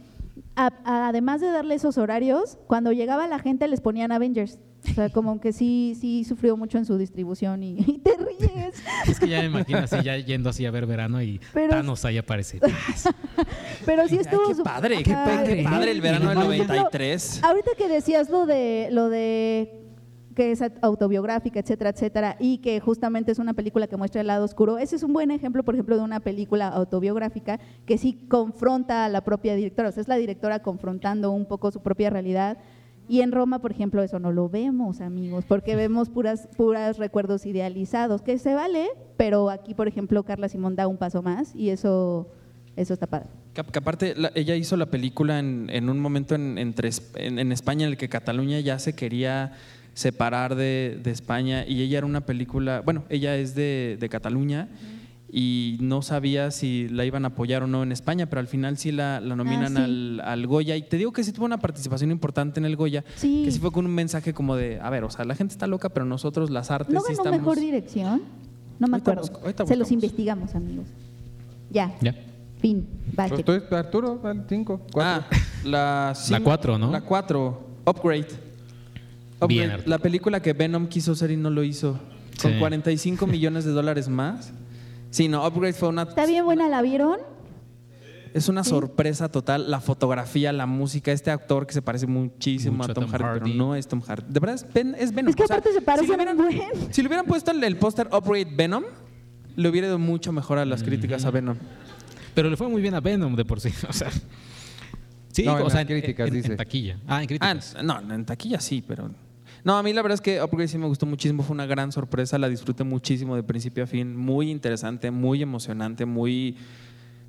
A- a- además de darle esos horarios, cuando llegaba la gente les ponían Avengers. O sea, como que sí, sí sufrió mucho en su distribución y, y te ríes. Es que ya me imagino así, ya yendo así a ver verano y Pero- Thanos ahí aparece. Pero sí Ay, estuvo qué su- padre, qué, qué padre el verano del Por ejemplo, 93. Ahorita que decías lo de lo de que es autobiográfica, etcétera, etcétera, y que justamente es una película que muestra el lado oscuro. Ese es un buen ejemplo, por ejemplo, de una película autobiográfica que sí confronta a la propia directora. O sea, es la directora confrontando un poco su propia realidad. Y en Roma, por ejemplo, eso no lo vemos, amigos, porque vemos puras, puras recuerdos idealizados, que se vale, pero aquí, por ejemplo, Carla Simón da un paso más y eso, eso está padre. Que, que aparte, la- ella hizo la película en, en un momento en, en, en España en el que Cataluña ya se quería separar de, de España y ella era una película, bueno, ella es de, de Cataluña y no sabía si la iban a apoyar o no en España, pero al final sí la, la nominan Ah, sí. al, al Goya y te digo que sí tuvo una participación importante en el Goya, Sí. que sí fue con un mensaje como de, a ver, o sea, la gente está loca, pero nosotros las artes ¿No sí ganó estamos... mejor dirección? No me Ahorita acuerdo. busco- ahorita Se los investigamos, amigos. Ya, Ya. fin. Arturo, al 5, 4. Ah, la La cuatro, ¿no? La 4, Upgrade. Bien, la película que Venom quiso hacer y no lo hizo. Con Sí. 45 millones de dólares más. Sí, no, Upgrade fue una. ¿Está bien buena? ¿La vieron? Es una sorpresa total. La fotografía, la música, este actor que se parece muchísimo Mucho a Tom, Tom Hardy, Hardy. pero no es Tom Hardy. De verdad, es, Ben- es Venom. Es que O sea, aparte se si parecen le hubieran, buen. si le hubieran puesto el, el póster Upgrade Venom, le hubiera ido mucho mejor a las críticas a Venom. Pero le fue muy bien a Venom de por sí. O sea. Sí, No, en o sea, las críticas, en, en dice. taquilla. Ah, en Ah, críticas. no, en taquilla sí, pero. No, a mí la verdad es que Upgrade sí me gustó muchísimo, fue una gran sorpresa, la disfruté muchísimo de principio a fin, muy interesante, muy emocionante, muy...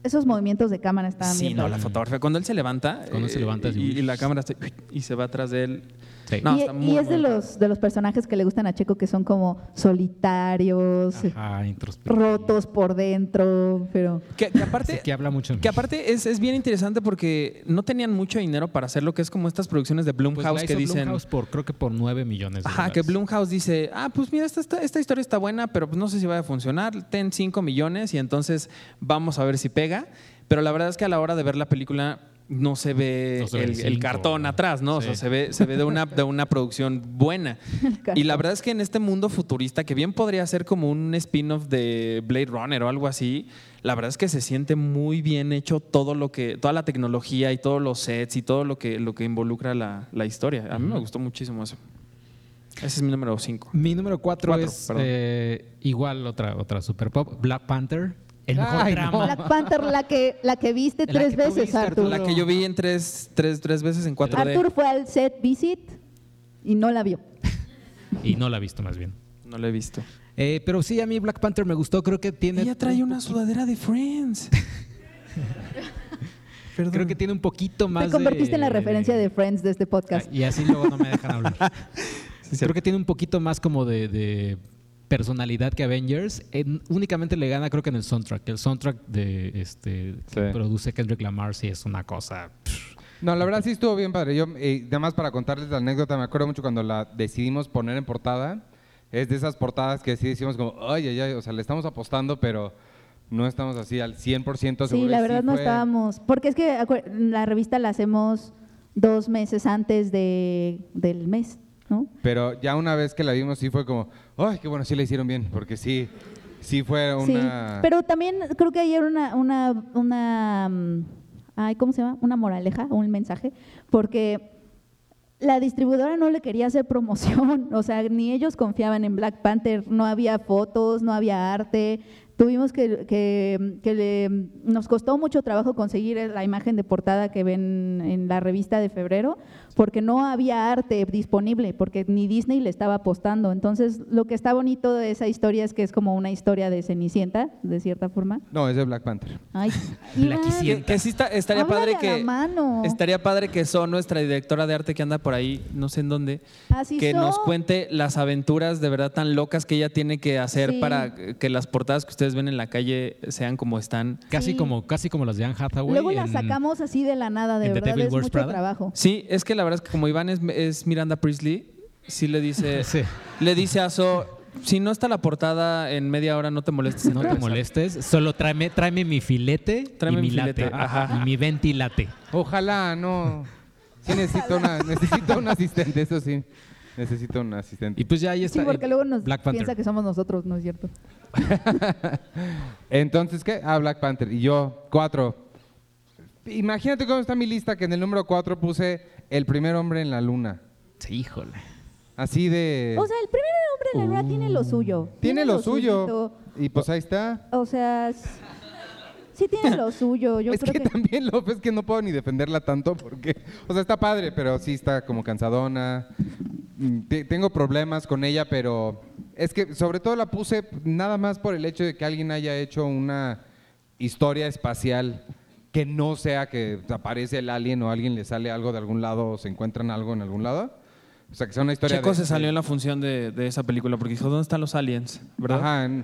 Esos movimientos de cámara estaban Sí, bien. no, la fotografía, cuando él se levanta, Cuando él se eh, levanta, así, y, y la cámara está, y se va atrás de él. Sí. No, y, está y muy, es de los, de los personajes que le gustan a Checo que son como solitarios, Ajá, rotos por dentro, pero Que, que aparte, Sí, que habla mucho. que aparte es, es bien interesante porque no tenían mucho dinero para hacer lo que es como estas producciones de Pues Blumhouse que dicen... Blumhouse por, creo que por 9 millones de Ajá, que. Blumhouse dice, ah, pues mira, esta, esta, esta historia está buena, pero pues no sé si va a funcionar, ten 5 millones y entonces vamos a ver si pega. Pero la verdad es que a la hora de ver la película no se ve, No se ve el, cartón ¿no? atrás, ¿no? O sea, se ve, se ve de, una, de una producción buena. Y la verdad es que en este mundo futurista, que bien podría ser como un spin-off de Blade Runner o algo así, la verdad es que se siente muy bien hecho todo lo que, toda la tecnología y todos los sets y todo lo que, lo que involucra la, la historia. A mí me gustó muchísimo eso. Ese es mi número 5. Mi número 4 Cuatro, es perdón. eh, igual otra, otra super pop, Black Panther. El mejor Ay, drama. Black Panther la que la que viste La tres que veces, viste. Arturo. La que yo vi en tres, tres, tres veces en 4D. Artur fue al set visit y no la vio. Y no la he visto más bien. No la he visto. Eh, pero sí, a mí Black Panther me gustó. Creo que tiene. Ella trae un una sudadera de Friends. Perdón. Creo que tiene un poquito más Te convertiste en la de- referencia de Friends de este podcast. Ah, Y así luego no me dejan hablar. Creo que tiene un poquito más como de, de personalidad que Avengers. En- únicamente le gana creo que en el soundtrack. El soundtrack de este que Sí. produce Kendrick Lamar sí es una cosa. No, la verdad sí estuvo bien padre. Yo, eh, además, para contarles la anécdota, me acuerdo mucho cuando la decidimos poner en portada. Es de esas portadas que sí decimos como, ay, ay, ay, o sea, le estamos apostando, pero no estamos así al 100% seguros. Sí, la verdad no fue- estábamos. Porque es que la revista la hacemos dos meses antes de, del mes, ¿no? Pero ya una vez que la vimos, sí fue como, ay, qué bueno, sí la hicieron bien, porque sí, sí fue Sí, una... pero también creo que ayer una, una, una, mm, ay, ¿cómo se llama? Una moraleja, un mensaje, porque la distribuidora no le quería hacer promoción, o sea, ni ellos confiaban en Black Panther, no había fotos, no había arte. Tuvimos que, que, que le- nos costó mucho trabajo conseguir la imagen de portada que ven en la revista de febrero, porque no había arte disponible, porque ni Disney le estaba apostando. Entonces, lo que está bonito de esa historia es que es como una historia de Cenicienta, de cierta forma. No, es de Black Panther. Ay. Que, que sí está- estaría Háblale padre que mano. estaría padre que Son, nuestra directora de arte que anda por ahí, no sé en dónde, Así que son. nos cuente las aventuras de verdad tan locas que ella tiene que hacer Sí. para que las portadas que ustedes ven en la calle sean como están. Casi Sí. como casi como las de Anne Hathaway. Luego la en- sacamos así de la nada, de verdad, es mucho Prada. trabajo. Sí, es que la verdad es que como Iván es, es Miranda Priestley, sí le dice, Sí. le dice a So, si no está la portada en media hora, no te molestes. en No te regresar". molestes, solo tráeme, tráeme mi filete Tráeme y mi filete, late. ajá. Y mi ventilate. Ojalá, no. Sí necesito, una, necesito un asistente, eso sí. Necesito un asistente. Y pues ya ahí está. Sí, porque luego nos Black Panther. piensa que somos nosotros, ¿no es cierto? Entonces, ¿qué? Ah, Black Panther. Y yo, cuatro. Imagínate cómo está mi lista, que en el número cuatro puse El primer hombre en la luna. Sí, híjole. Así de... O sea, el primer hombre en la luna tiene lo suyo. Tiene lo suyo. suyito. Y pues ahí está. O sea, sí tiene lo suyo. Yo es creo que, que, también es que no puedo ni defenderla tanto porque, o sea, está padre, pero sí está como cansadona. Mm, te- Tengo problemas con ella, pero es que sobre todo la puse nada más por el hecho de que alguien haya hecho una historia espacial que no sea que aparece el alien o alguien le sale algo de algún lado o se encuentran algo en algún lado. O sea, que sea una historia Checo de- se salió de- en la función de, de esa película porque dijo, ¿dónde están los aliens? ¿Verdad? Ajá, en-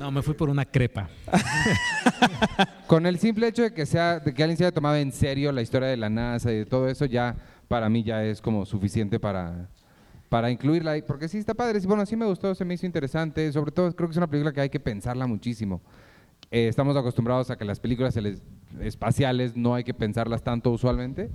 No, me fui por una crepa. Con el simple hecho de que sea, de que alguien se haya tomado en serio la historia de la NASA y de todo eso, ya para mí ya es como suficiente para, para incluirla ahí. Porque sí está padre, sí, bueno, sí me gustó, se me hizo interesante. Sobre todo creo que es una película que hay que pensarla muchísimo. Eh, estamos acostumbrados a que las películas ele- espaciales no hay que pensarlas tanto usualmente,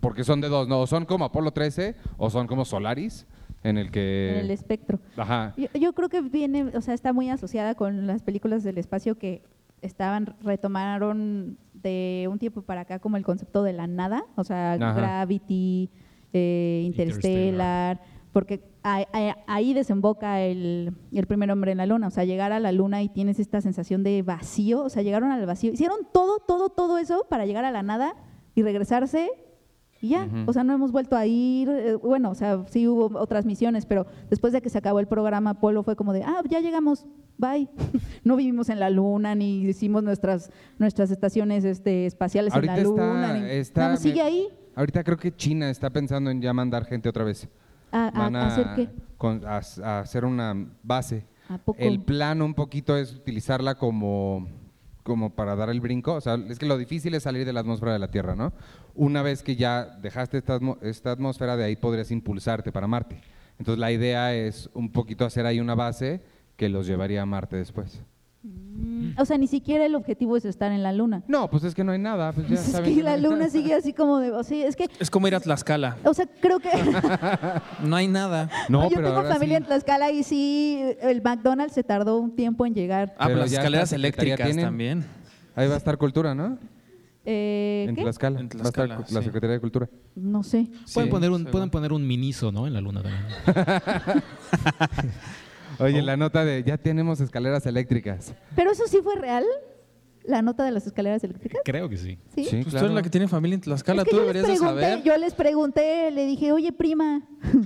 porque son de dos, ¿no? O son como Apolo 13 o son como Solaris, en el que... en el espectro. Ajá. Yo, yo creo que viene, o sea, está muy asociada con las películas del espacio que estaban, retomaron de un tiempo para acá como el concepto de la nada, o sea, Ajá. Gravity, eh, Interstellar, porque ahí, desemboca el, el primer hombre en la luna, o sea, llegar a la luna y tienes esta sensación de vacío, o sea, llegaron al vacío, hicieron todo, todo, todo eso para llegar a la nada y regresarse Y ya, o sea, no hemos vuelto a ir, eh, bueno, o sea, sí hubo otras misiones, pero después de que se acabó el programa, Apolo fue como de, ah, ya llegamos, bye. no vivimos en la luna, ni hicimos nuestras, nuestras estaciones este, espaciales Ahorita en la está- luna. ni- está- más sigue ahí. Ahorita creo que China está pensando en ya mandar gente otra vez. ¿A, a- Van a hacer qué? con- a- a hacer una base. ¿A poco? El plan un poquito es utilizarla como, como para dar el brinco. O sea, es que lo difícil es salir de la atmósfera de la Tierra, ¿no? Una vez que ya dejaste esta, esta atmósfera, de ahí podrías impulsarte para Marte. Entonces la idea es un poquito hacer ahí una base que los llevaría a Marte después. Mm, O sea, ni siquiera el objetivo es estar en la luna. No, pues es que no hay nada. Pues ya es saben que que la no luna sigue así como de, o sea, es que, Es como ir a Tlaxcala. o sea, creo que No hay nada. No, yo pero tengo ahora familia sí. en Tlaxcala y sí, el McDonald's se tardó un tiempo en llegar. Ah, pero Pero las escaleras eléctricas tienen. también. Ahí va a estar cultura, ¿no? Eh, En ¿qué? Tlaxcala. En Va a estar Tlaxcala, la. Secretaría de Cultura. No sé. Pueden, Sí, poner un, pueden poner un miniso, ¿no? En la luna también. Oye, la nota de ya tenemos escaleras eléctricas. Pero eso sí fue real, la nota de las escaleras eléctricas. Creo que sí. Sí. Sí, Pues tú eres la que tiene familia en Tlaxcala, Es que tú yo les deberías de pregunté, saber. Yo les pregunté, le dije, oye, prima.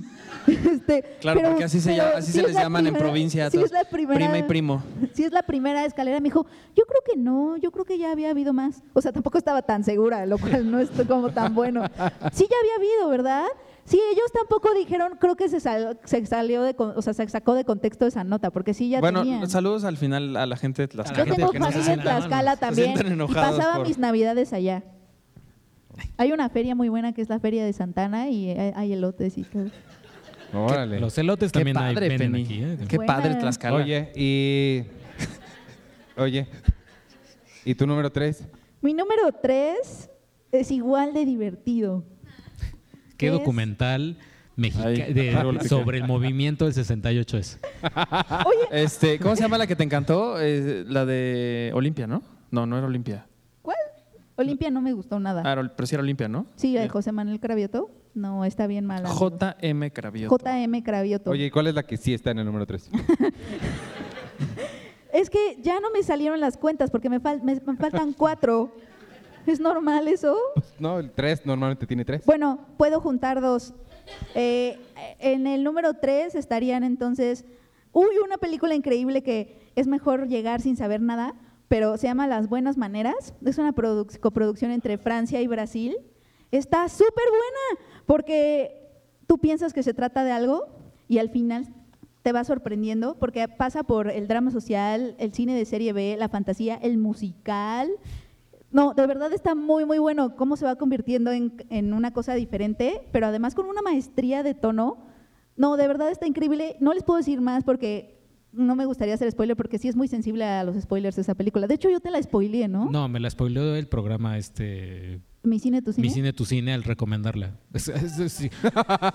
Este, Claro, pero- porque así se, llama- así si se es les la llaman en provincia si es la primera, Prima y primo. Si es la primera escalera, me dijo, yo creo que no, yo creo que ya había habido más. O sea, tampoco estaba tan segura, lo cual no es como tan bueno. Sí, ya había habido, ¿verdad? Sí, ellos tampoco dijeron, creo que se, sal- se salió de, o sea, se sacó de contexto esa nota, porque sí ya bueno, tenían. saludos al final a la gente de Yo Tlaxcala. gente tengo familia en. Tlaxcala también y pasaba por- mis navidades allá. Hay una feria muy buena que es la feria de Santana y hay, hay elotes y todo. Órale. Los elotes Qué también hay, padre, Penny. aquí. ¿eh? Qué Buena. padre Tlaxcala. Oye, y. Oye. ¿Y tu número tres? Mi número tres es igual de divertido. ¿Qué documental mexica- Ay, de- algo le piqué. sobre el movimiento del 68 es? Oye, Este, ¿Cómo se llama la que te encantó? Eh, la de Olimpia, ¿no? No, no era Olimpia. ¿cuál? Olimpia no me gustó nada. Ah, pero sí era Olimpia, ¿no? Sí, de José Manuel Cravioto. No, está bien mala. JM Cravioto. JM Cravioto. Oye, ¿y cuál es la que sí está en el número tres? Es que ya no me salieron las cuentas porque me, fal- me- me faltan cuatro. ¿Es normal eso? no, el tres normalmente tiene tres. Bueno, puedo juntar dos. Eh, en el número tres estarían entonces, uy, una película increíble que es mejor llegar sin saber nada, pero se llama Las Buenas Maneras. Es una produc- coproducción entre Francia y Brasil. Está súper buena porque tú piensas que se trata de algo y al final te va sorprendiendo porque pasa por el drama social, el cine de serie B, la fantasía, el musical. No, de verdad está muy, muy bueno cómo se va convirtiendo en, en una cosa diferente, pero además con una maestría de tono. No, de verdad está increíble. No les puedo decir más porque no me gustaría hacer spoiler porque sí es muy sensible a los spoilers de esa película. De hecho, yo te la spoileé, ¿no? No, me la spoileó el programa este Mi cine, tu cine. Mi cine, tu cine al recomendarla. Sí.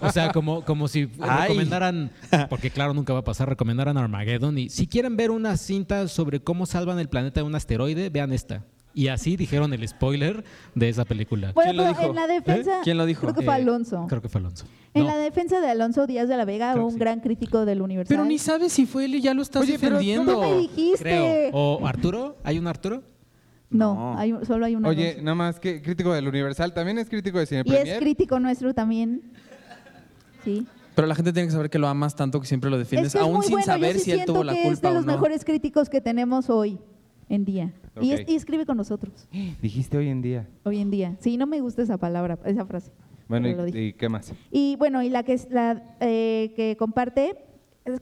O sea, como, como si Ay. recomendaran, porque claro, nunca va a pasar, recomendaran Armageddon. Y si quieren ver una cinta sobre cómo salvan el planeta de un asteroide, vean esta. Y así dijeron el spoiler de esa película. Bueno, ¿Quién lo pero dijo? en la defensa. ¿Eh? ¿Quién lo dijo? Creo que fue Eh, Alonso. Creo que fue Alonso. En No, la defensa de Alonso Díaz de la Vega, Creo que un sí. gran crítico del Universal. Pero ni sabes si fue él y ya lo estás Oye, pero defendiendo. Tú me dijiste. creo. ¿O Arturo? ¿Hay un Arturo? No, No. hay- solo hay un Oye, Alonso. nada más que crítico del Universal, también es crítico de Cine Y es Premier. crítico nuestro también. Sí. Pero la gente tiene que saber que lo amas tanto que siempre lo defiendes, Es que es aún muy sin bueno. Yo saber sí si él siento tuvo la que culpa es de o los no. mejores críticos que tenemos hoy en día. Y, es- Ok. y escribe con nosotros Dijiste hoy en día. hoy en día. Sí, no me gusta esa palabra, esa frase. Bueno, y, qué más? Y bueno, y la que la eh, que comparte,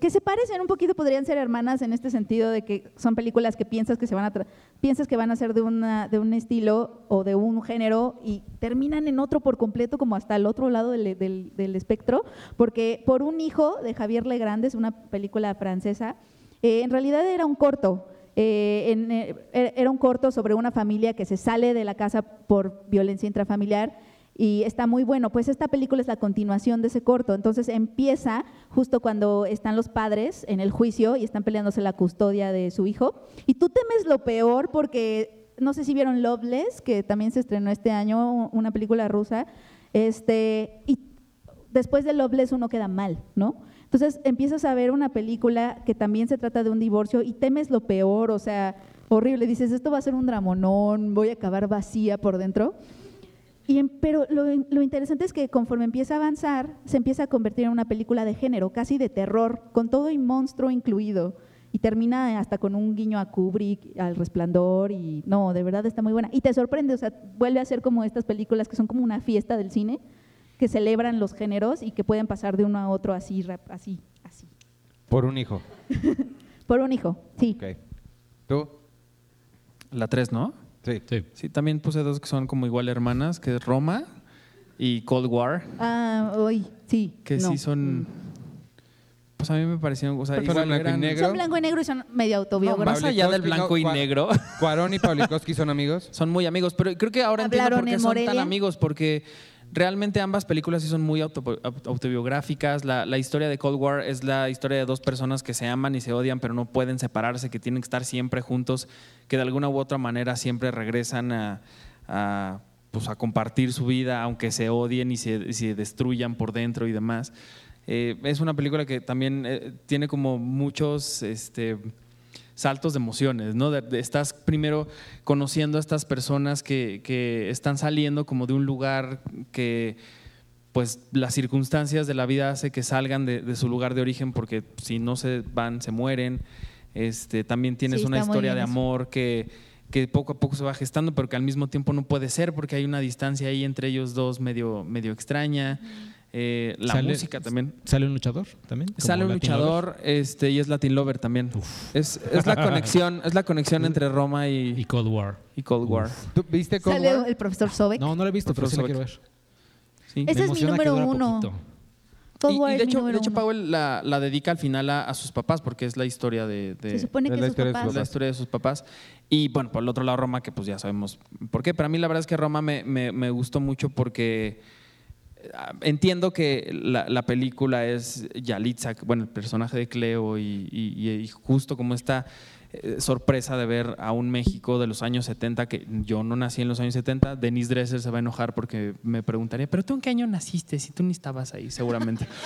que se parecen un poquito, podrían ser hermanas en este sentido de que son películas que piensas que se van a piensas que van a ser de una de un estilo o de un género y terminan en otro por completo, como hasta el otro lado del, del- del espectro, porque por un hijo de Javier Legrand es una película francesa. eh, en realidad era un corto. Eh, en, eh, era un corto sobre una familia que se sale de la casa por violencia intrafamiliar y está muy bueno. Pues esta película es la continuación de ese corto. Entonces empieza justo cuando están los padres en el juicio y están peleándose la custodia de su hijo. Y tú temes lo peor porque no sé si vieron Loveless, que también se estrenó este año, una película rusa. Este, y después de Loveless uno queda mal, ¿no? Entonces empiezas a ver una película que también se trata de un divorcio y temes lo peor, o sea, horrible. Dices, esto va a ser un dramonón, voy a acabar vacía por dentro. Y pero lo, lo interesante es que conforme empieza a avanzar, se empieza a convertir en una película de género, casi de terror, con todo y monstruo incluido. Y termina hasta con un guiño a Kubrick, al resplandor, y no, de verdad está muy buena. Y te sorprende, o sea, vuelve a ser como estas películas que son como una fiesta del cine, que celebran los géneros y que pueden pasar de uno a otro así, rap- así, así. Por un hijo. Por un hijo, sí. ¿Tú? La 3, ¿no? Sí. Sí. Sí, también puse dos que son como igual hermanas, que es Roma y Cold War, Ah, hoy, sí. que no. sí son... Pues a mí me parecieron... O sea, igual blanco y negro. Son blanco y negro y son medio No, autobiográficos. más allá del blanco y no, negro. Cuarón y Pawlikowski son amigos. Son muy amigos, pero creo que ahora entiendo ¿Hablaron por qué en son tan amigos, porque realmente ambas películas sí son muy auto- aut- autobiográficas. La, historia de Cold War es la historia de dos personas que se aman y se odian, pero no pueden separarse, que tienen que estar siempre juntos, que de alguna u otra manera siempre regresan a, pues, a compartir su vida, aunque se odien y se, y se destruyan por dentro y demás. Eh, es una película que también eh, tiene como muchos... Este, saltos de emociones, ¿no? De- de- estás primero conociendo a estas personas que, que están saliendo como de un lugar que pues las circunstancias de la vida hace que salgan de, de su lugar de origen porque si no se van se mueren. Este, también tienes Sí, una historia de amor que, que poco a poco se va gestando, pero que al mismo tiempo no puede ser porque hay una distancia ahí entre ellos dos medio, medio extraña. Eh, la Sale- música también. ¿Sale un luchador también? Sale un Latin Lover? luchador este, y es Latin Lover también. Es, es la conexión, es la conexión entre Roma Y y, Cold War. y Cold War. ¿Tú viste Cold Sale War? el profesor Sobek. No, no lo he visto, pero sí la Profesor quiero ver. Sí. Ese es mi número uno. Cold Y, War y de mi hecho, número de hecho. Powell la, la dedica al final a, a sus papás porque es la historia de, de- Se supone que la sus historia de sus papás. la historia de sus papás. Y bueno, por el otro lado Roma, que pues ya sabemos por qué. Pero a mí la verdad es que Roma me, me- me gustó mucho porque entiendo que la, la película es Yalitza, bueno, el personaje de Cleo y, justo como esta eh, sorpresa de ver a un México de los años 70, que yo no nací en los años 70, Denise Dresser se va a enojar porque me preguntaría, pero tú en qué año naciste si tú ni estabas ahí seguramente.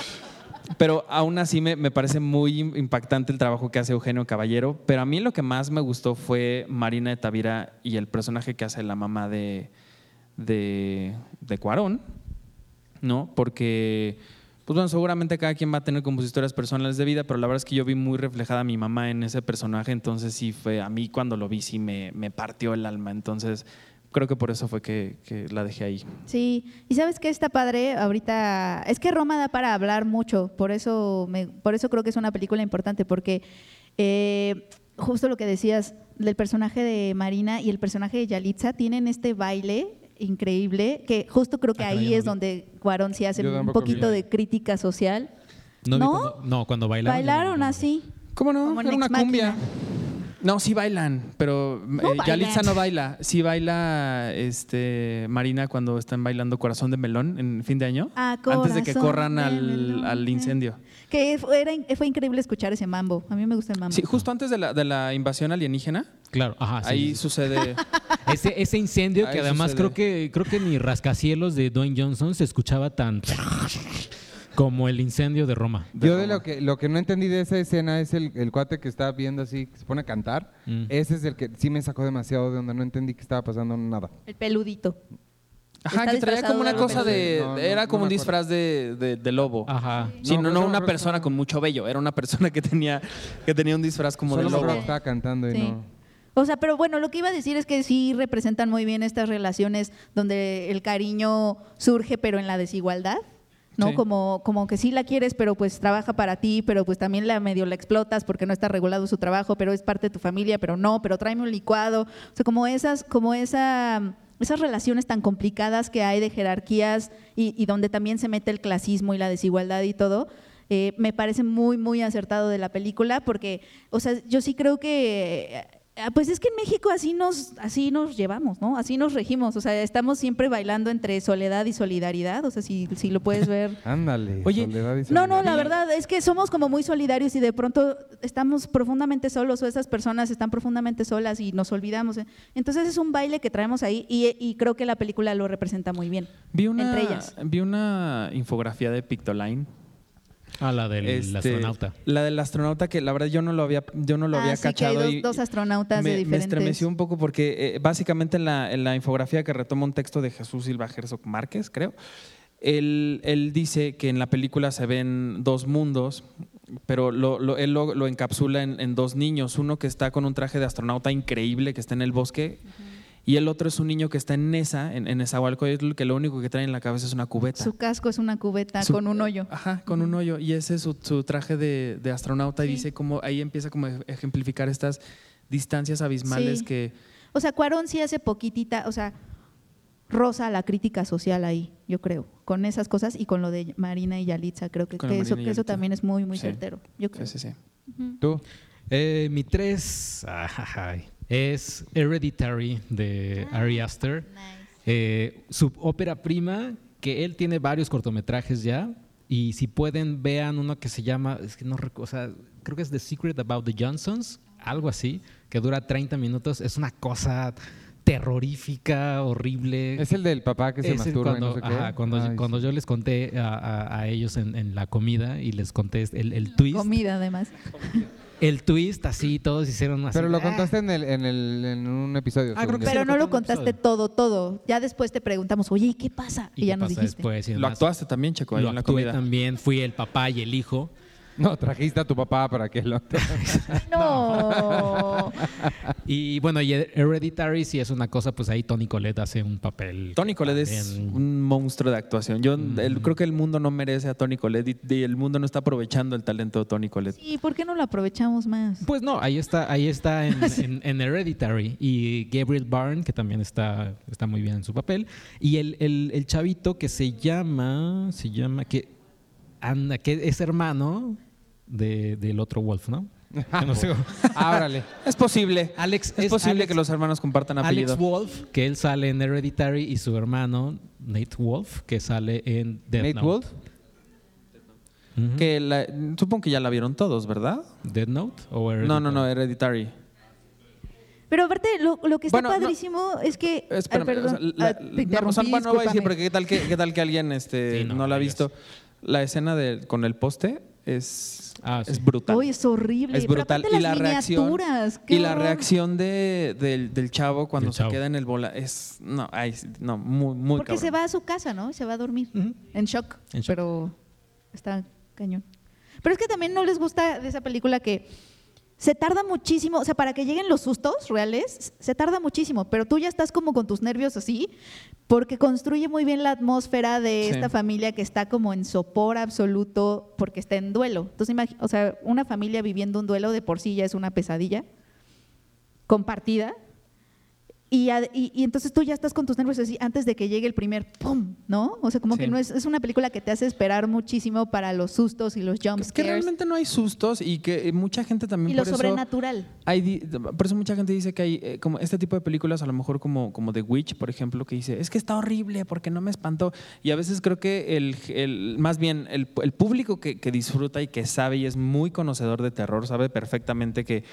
Pero aún así me, me parece muy impactante el trabajo que hace Eugenio Caballero. Pero a mí lo que más me gustó fue Marina de Tavira y el personaje que hace la mamá de, de Cuarón, ¿no? Porque, pues bueno, seguramente cada quien va a tener como sus historias personales de vida, pero la verdad es que yo vi muy reflejada a mi mamá en ese personaje, entonces sí fue, a mí cuando lo vi sí me, me partió el alma. Entonces creo que por eso fue que, la dejé ahí. Sí, y sabes que está padre ahorita, es que Roma da para hablar mucho, por eso, me, por eso creo que es una película importante, porque eh, justo lo que decías del personaje de Marina y el personaje de Yalitza tienen este baile increíble, que justo creo que Ah, ahí no es vi. donde Cuarón sí hace un poquito vi. de crítica social. No, ¿No? cuando, no, cuando bailaron. Bailaron no- así. ¿Cómo no? Como Era una cumbia. No, sí bailan, pero eh, bailan. Yalitza no baila. Sí baila este, Marina cuando están bailando Corazón de Melón en fin de año. Ah, antes de que corran de al, melón, al incendio. Que fue, era fue increíble escuchar ese mambo. A mí me gusta el mambo. Sí, justo antes de la, de la invasión alienígena, Claro, ajá. sí, ahí sí, sí. sucede. Ese, ese incendio que además sucede. creo que creo que ni rascacielos de Dwayne Johnson se escuchaba tan como el incendio de Roma. Yo de lo que, lo que no entendí de esa escena es el, el cuate que está viendo así, que se pone a cantar. Mm. Ese es el que sí me sacó demasiado de onda. No entendí que estaba pasando nada. El peludito. Ajá, Está que traía como una cosa de. No, no, era no como un disfraz de, de- de lobo. Ajá. Sí, No, una persona estaba- con mucho vello, era una persona que tenía, que tenía un disfraz como Solo de lobo. estaba cantando y Sí. no. O sea, pero bueno, lo que iba a decir es que sí representan muy bien estas relaciones donde el cariño surge pero en la desigualdad, ¿no? Sí. Como, como que sí la quieres, pero pues trabaja para ti, pero pues también la medio la explotas porque no está regulado su trabajo, pero es parte de tu familia, pero no, pero tráeme un licuado. O sea, como esas, como esa, esas relaciones tan complicadas que hay de jerarquías y, y donde también se mete el clasismo y la desigualdad y todo. eh, me parece muy, muy acertado de la película porque, o sea, yo sí creo que, pues es que en México así nos, así nos llevamos, ¿no? Así nos regimos, o sea, estamos siempre bailando entre soledad y solidaridad, o sea, si, si lo puedes ver. Ándale. Oye, soledad y No, no, la verdad es que somos como muy solidarios y de pronto estamos profundamente solos o esas personas están profundamente solas y nos olvidamos. ¿eh? Entonces es un baile que traemos ahí y, y creo que la película lo representa muy bien. Vi una, Entre ellas. vi una infografía de Pictoline Ah, la del Este, astronauta. La del astronauta que la verdad yo no lo había, yo no lo Ah, había sí, que hay cachado. dos, y dos astronautas me, de me diferentes. estremeció un poco porque eh, básicamente en la, en la infografía que retoma un texto de Jesús Silva Herzog Márquez, creo, él, él dice que en la película se ven dos mundos, pero lo- lo- él lo, lo encapsula en, en dos niños. Uno que está con un traje de astronauta increíble, que está en el bosque, y el otro es un niño que está en Nesa, en, en Nezahualcóyotl, que lo único que trae en la cabeza es una cubeta. Su casco es una cubeta Su- con un hoyo. Ajá, con un hoyo. Y ese es su, su traje de, de astronauta. Y dice como ahí empieza como a ejemplificar estas distancias abismales Sí. que. O sea, Cuarón sí hace poquitita, o sea, rosa la crítica social ahí, yo creo, con esas cosas y con lo de Marina y Yalitza, creo que, eso, que eso también es muy, muy Sí. certero, yo creo. Sí, sí, sí. ¿Tú? Eh, mi tres ajajay, es Hereditary de Ari Aster. Eh, su ópera prima, que él tiene varios cortometrajes ya. Y si pueden, vean uno que se llama, es que no o sea, creo que es The Secret About the Johnsons, algo así, que dura 30 minutos. Es una cosa terrorífica, horrible. Es el del papá que se masturba cuando, y no sé qué. ajá, cuando, Ay, cuando sí. yo les conté a, a- a ellos en, en la comida y les conté el, el twist, Comida además. el twist así, todos hicieron así. Pero lo "Ah". contaste en, el, en, el, en un episodio. Ah, creo según que yo. sí. Pero no lo contaste episodio. todo, todo. Ya después te preguntamos, oye, ¿y qué pasa? Y, ¿Y ya qué nos pasa dijiste. después? Y Lo demás. actuaste también, Checo, ahí Lo en la actué comida. también, fui el papá y el hijo. No, trajiste a tu papá para que lo... No. Y bueno, y Hereditary sí es una cosa, pues ahí Tony Collette hace un papel. Tony Collette es un monstruo de actuación. Yo el- creo que el mundo no merece a Tony Collette y, y el mundo no está aprovechando el talento de Tony Collette. Sí, ¿por qué no lo aprovechamos más? Pues no, ahí está, ahí está en, en- en Hereditary. Y Gabriel Byrne, que también está, está muy bien en su papel. Y el, el- el chavito que se llama, se llama, que, anda, que es hermano de- del otro Wolf, ¿no? Que no sé Ah, órale. Es posible. Alex, Es, es posible Alex- que los hermanos compartan apellido. Alex Wolf, que él sale en Hereditary, y su hermano Nate Wolf, que sale en Death Nate Note. Wolf. Que la- supongo que ya la vieron todos, ¿verdad? ¿Death Note o No, no, no, Hereditary? Pero aparte, lo, lo que está Bueno, no. padrísimo es que... ah, Espérame, perdón, o sea, la- ah, te no, voy a decir porque qué tal que, qué tal que alguien este, Sí, no, no, la ha visto. La escena de, con el poste es, Ah, sí. es brutal. Uy, es horrible. es brutal. Y la reacción, y la reacción de, del, del chavo cuando Del se chavo. queda en el bola es. No, ay, no muy, muy Porque cabrón. se va a su casa, ¿no? Se va a dormir. Ujú. En shock. En shock. Pero está cañón. Pero es que también no les gusta de esa película que se tarda muchísimo, o sea, para que lleguen los sustos reales, se tarda muchísimo, pero tú ya estás como con tus nervios así, porque construye muy bien la atmósfera de Sí. esta familia que está como en sopor absoluto porque está en duelo. Entonces, o sea, una familia viviendo un duelo de por sí ya es una pesadilla compartida. Y, a- y- y entonces tú ya estás con tus nervios así antes de que llegue el primer ¡pum! ¿No? O sea, como que no es, es una película que te hace esperar muchísimo para los sustos y los jump Es que realmente no hay sustos y que eh, mucha gente también y lo eso sobrenatural. hay por eso mucha gente dice que hay eh, como este tipo de películas a lo mejor como como The Witch por ejemplo que dice es que está horrible porque no me espantó y a veces creo que el, el- más bien el, el público que, que disfruta y que sabe y es muy conocedor de terror sabe perfectamente que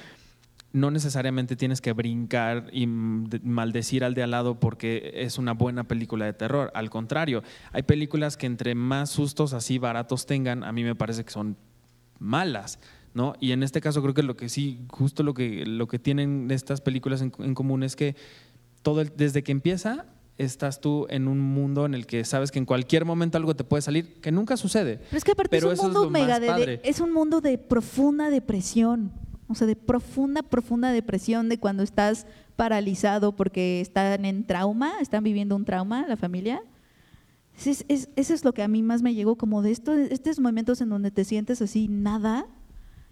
no necesariamente tienes que brincar y de- maldecir al de al lado porque es una buena película de terror. Al contrario, hay películas que entre más sustos así baratos tengan, a mí me parece que son malas. ¿no? Y en este caso creo que lo que sí, justo lo que, lo que tienen estas películas en, en común es que todo el- desde que empieza estás tú en un mundo en el que sabes que en cualquier momento algo te puede salir, que nunca sucede. Pero es que aparte Pero es un mundo mega de, es un mundo de profunda depresión. O sea, de profunda, profunda depresión de cuando estás paralizado porque están en trauma, están viviendo un trauma, la familia. Es, es- eso es lo que a mí más me llegó, como de esto, estos momentos en donde te sientes así, nada,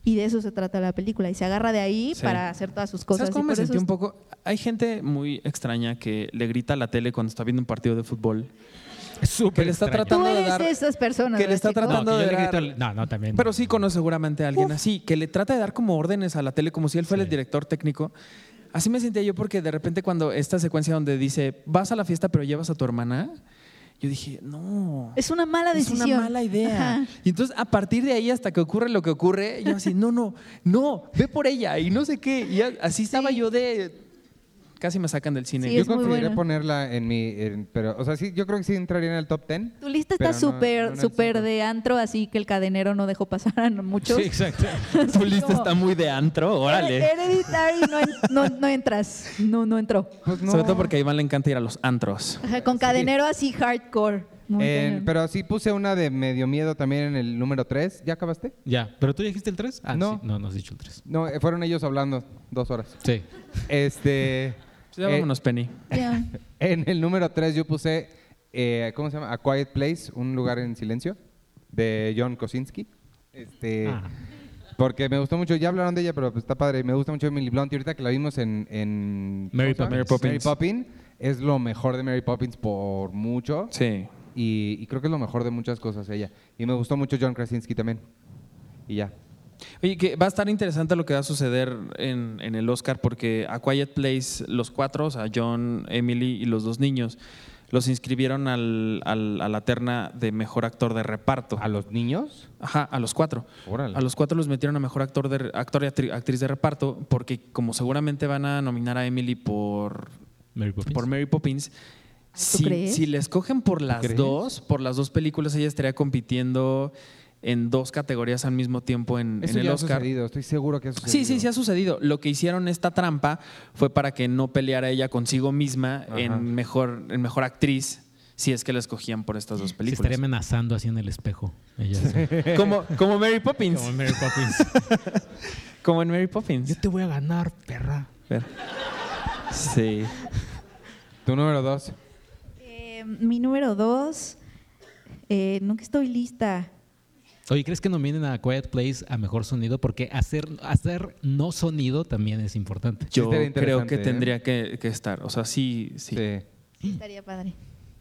y de eso se trata la película. Y se agarra de ahí Sí. para hacer todas sus cosas. ¿Sabes cómo me sentí un poco? Hay gente muy extraña que le grita a la tele cuando está viendo un partido de fútbol. Es súper Que le está extraño. tratando Tú de eres dar- de esas personas. que le está tratando No, de le grito dar- al- no, no, también. Pero sí conoce seguramente a alguien así, que le trata de dar como órdenes a la tele como si él fuera Sí. el director técnico. Así me sentía yo porque de repente cuando esta secuencia donde dice, vas a la fiesta pero llevas a tu hermana, yo dije, no. Es una mala Es decisión. una mala idea. Ajá. Y entonces, a partir de ahí, hasta que ocurre lo que ocurre, yo así, no, no, no, ve por ella y no sé qué. Y así estaba yo de. Casi me sacan del cine. Sí, yo consideré ponerla en mi. en- pero, o sea, sí, yo creo que sí entraría en el top 10. Tu lista está súper, no súper de antro, así que el cadenero no dejó pasar a muchos. Sí, exacto. Tu lista está muy de antro, órale. Hereditary no, no, no entras. No, no entró. Pues no. Sobre todo porque a Iván le encanta ir a los antros. Ajá, con cadenero así hardcore. Cañón. pero sí puse una de medio miedo también en el número 3. ¿Ya acabaste? Ya, pero tú dijiste el 3? Ah, No. sí. No, no has dicho el 3. No, eh, fueron ellos hablando dos horas. Sí. Este. Ya eh, vámonos, Penny. En el número 3 yo puse, eh, ¿cómo se llama? A Quiet Place, un lugar en silencio, de John Kosinski. Este, Ah. Porque me gustó mucho, ya hablaron de ella, pero pues está padre. Me gusta mucho Emily Blunt y ahorita que la vimos en... en Mary ¿cómo se llama? Poppins. Mary Poppins. Es lo mejor de Mary Poppins por mucho. Sí. Y, y creo que es lo mejor de muchas cosas ella. Y me gustó mucho John Krasinski también. Y ya. Oye, que va a estar interesante lo que va a suceder en, en el Oscar porque a Quiet Place, los cuatro, o sea, John, Emily y los dos niños, los inscribieron al, al- a la terna de mejor actor de reparto. ¿A los niños? Ajá, a los cuatro. Órale. A los cuatro los metieron a mejor actor, de, actor y actri- actriz de reparto porque como seguramente van a nominar a Emily por, Mary Poppins. por Mary Poppins, si, si le escogen por las dos, por las dos películas, ella estaría compitiendo en dos categorías al mismo tiempo en, Eso en el ya ha Oscar. sucedido, estoy seguro que ha sucedido. Sí, sí, sí ha sucedido. Lo que hicieron esta trampa fue para que no peleara ella consigo misma Ajá. en mejor, en mejor actriz, si es que la escogían por estas dos Se películas. estaría amenazando así en el espejo. Ella como, como Mary Poppins. Como Mary Poppins. Como en Mary Poppins. Yo te voy a ganar, perra. Sí. Tu número 2. Eh, mi número dos. eh, nunca estoy lista. Oye, ¿crees que nominen a Quiet Place a mejor sonido? Porque hacer, hacer no sonido también es importante. Yo creo que ¿eh? tendría que, que estar. O sea, sí, sí. Sí. Estaría padre.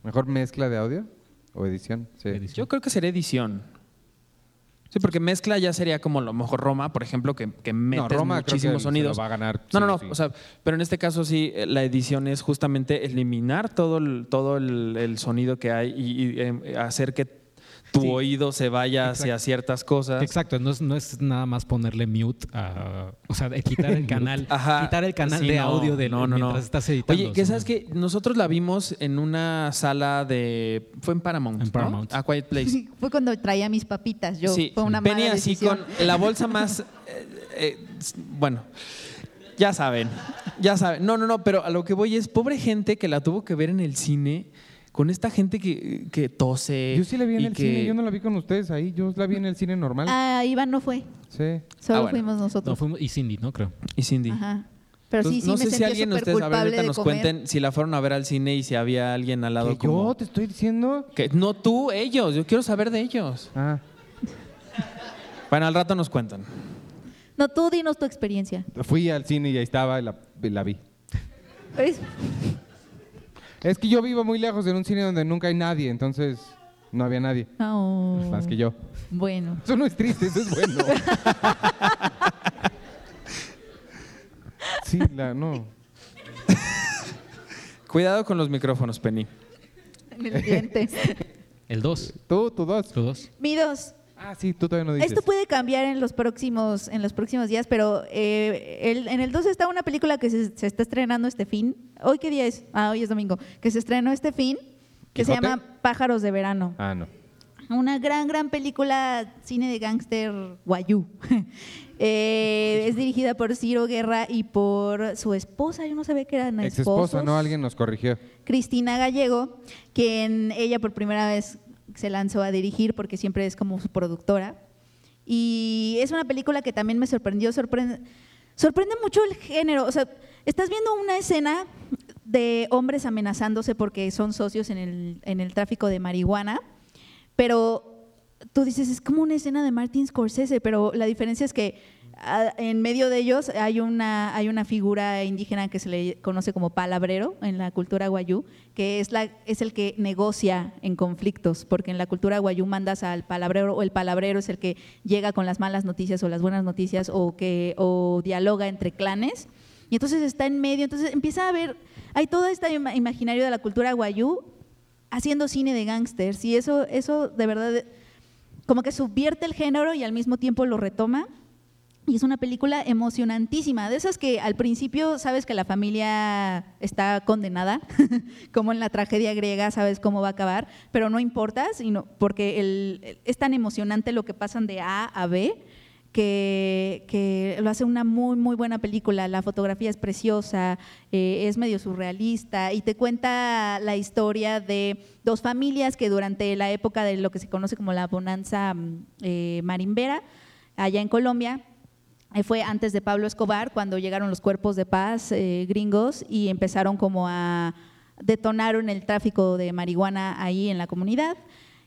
¿Mejor mezcla de audio o edición? Sí. Edición. Yo creo que sería edición. Sí, porque mezcla ya sería como lo mejor Roma, por ejemplo, que, que metes Roma creo que muchísimos se lo sonidos. va a ganar, No, sí no, no. sí. O sea, pero en este caso sí, eh, la edición es justamente eliminar todo el, todo el, el sonido que hay y, y, eh, hacer que tu Sí. oído se vaya hacia ciertas cosas. Exacto, no es, no es nada más ponerle mute a, o sea, de quitar el canal, Ajá. quitar el canal Sí, de no, audio de no, no, mientras no. estás editando. Oye, que sabes que nosotros la vimos en una sala de fue en Paramount, En ¿no? Paramount. A Quiet Place. Fue cuando traía mis papitas. Yo, sí, fue una venía mala así decisión. con la bolsa más, eh, eh, bueno, ya saben, ya saben. No, no, no, pero a lo que voy es pobre gente que la tuvo que ver en el cine con esta gente que, que tose. Yo sí la vi en y el que- cine, yo no la vi con ustedes ahí, yo la vi en el cine normal. Ah, Iván no fue. Sí. Solo Ah, bueno. fuimos nosotros. No, fuimos- y Cindy, ¿no? Creo. Y Cindy. Ajá. Pero Entonces, sí, sí no me sé si alguien de ustedes, a ver, ahorita nos comer. cuenten si la fueron a ver al cine y si había alguien al lado Que como... yo te estoy diciendo. Que, no tú, ellos. Yo quiero saber de ellos. Ah, Bueno, al rato nos cuentan. No, tú dinos tu experiencia. fui al cine y ahí estaba y la, y la vi. Es- que yo vivo muy lejos en un cine donde nunca hay nadie, entonces no había nadie, No. más que yo. Bueno. Eso no es triste, eso es bueno. Sí, la, no. Cuidado con los micrófonos, Penny. En el diente. El 2. Tú, tú dos. Tú dos. Mi dos. Ah, sí, tú todavía no dices. Esto puede cambiar en los próximos, en los próximos días, pero eh, el- en el 2 está una película que se, se está estrenando este fin. ¿Hoy qué día es? Ah, hoy es domingo. Que se estrenó este fin, que se llama Pájaros de Verano. Ah, no. Una gran, gran película, cine de gángster guayú. Eh, es dirigida por Ciro Guerra y por su esposa, yo no sabía que eran Ex esposos. esposa, ¿no? Alguien nos corrigió. Cristina Gallego, quien ella por primera vez se lanzó a dirigir porque siempre es como su productora. Y es una película que también me sorprendió, sorprende, mucho el género. O sea, estás viendo una escena de hombres amenazándose porque son socios en el, en el tráfico de marihuana, pero tú dices, es como una escena de Martin Scorsese, pero la diferencia es que en medio de ellos hay una, hay una figura indígena que se le conoce como palabrero en la cultura guayú, que es, la, es el que negocia en conflictos, porque en la cultura guayú mandas al palabrero o el palabrero es el que llega con las malas noticias o las buenas noticias o que o dialoga entre clanes. Y entonces está en medio, entonces empieza a ver, hay todo este ima- imaginario de la cultura guayú haciendo cine de gángsters y eso, eso de verdad como que subvierte el género y al mismo tiempo lo retoma. Y es una película emocionantísima, de esas que al principio sabes que la familia está condenada, como en la tragedia griega sabes cómo va a acabar, pero no importa, sino porque el- es tan emocionante lo que pasan de A a B que, lo hace una muy, muy buena película. La fotografía es preciosa, eh, es medio surrealista y te cuenta la historia de dos familias que durante la época de lo que se conoce como la bonanza mm, eh, marimbera, allá en Colombia, fue antes de Pablo Escobar, cuando llegaron los cuerpos de paz eh, gringos y empezaron como a detonaron el tráfico de marihuana ahí en la comunidad.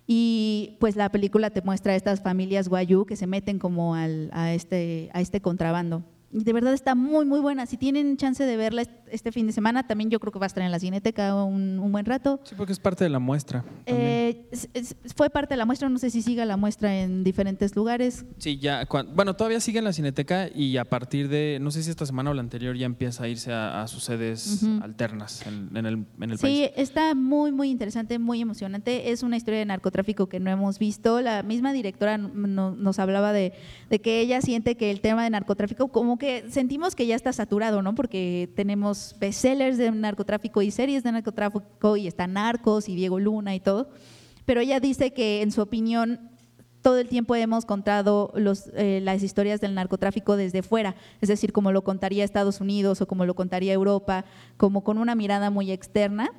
Y pues la película te muestra a estas familias guayú que se meten como al- a, este, a este contrabando. De verdad está muy, muy buena. Si tienen chance de verla est- este fin de semana, también yo creo que va a estar en la Cineteca un, un buen rato. Sí, porque es parte de la muestra. Eh, es- es- fue parte de la muestra, no sé si siga la muestra en diferentes lugares. Sí, ya. cuan- bueno, todavía sigue en la Cineteca y a partir de, no sé si esta semana o la anterior, ya empieza a irse a, a sus sedes Ujú. alternas en, en el, en el Sí, país. está muy, muy interesante, muy emocionante. Es una historia de narcotráfico que no hemos visto. La misma directora no- nos hablaba de, de que ella siente que el tema de narcotráfico, como que sentimos que ya está saturado, ¿no? Porque tenemos bestsellers de narcotráfico y series de narcotráfico y está Narcos y Diego Luna y todo. Pero ella dice que, en su opinión, todo el tiempo hemos contado los, eh, las historias del narcotráfico desde fuera, es decir, como lo contaría Estados Unidos o como lo contaría Europa, como con una mirada muy externa.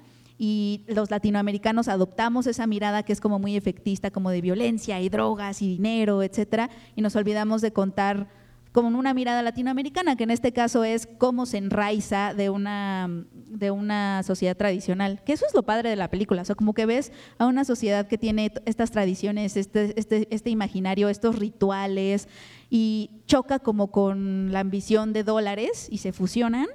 Y los latinoamericanos adoptamos esa mirada que es como muy efectista, como de violencia y drogas y dinero, etcétera, y nos olvidamos de contar como una mirada latinoamericana, que en este caso es cómo se enraiza de una, de una sociedad tradicional. Que eso es lo padre de la película, o sea, como que ves a una sociedad que tiene estas tradiciones, este, este, este imaginario, estos rituales, y choca como con la ambición de dólares y se fusionan,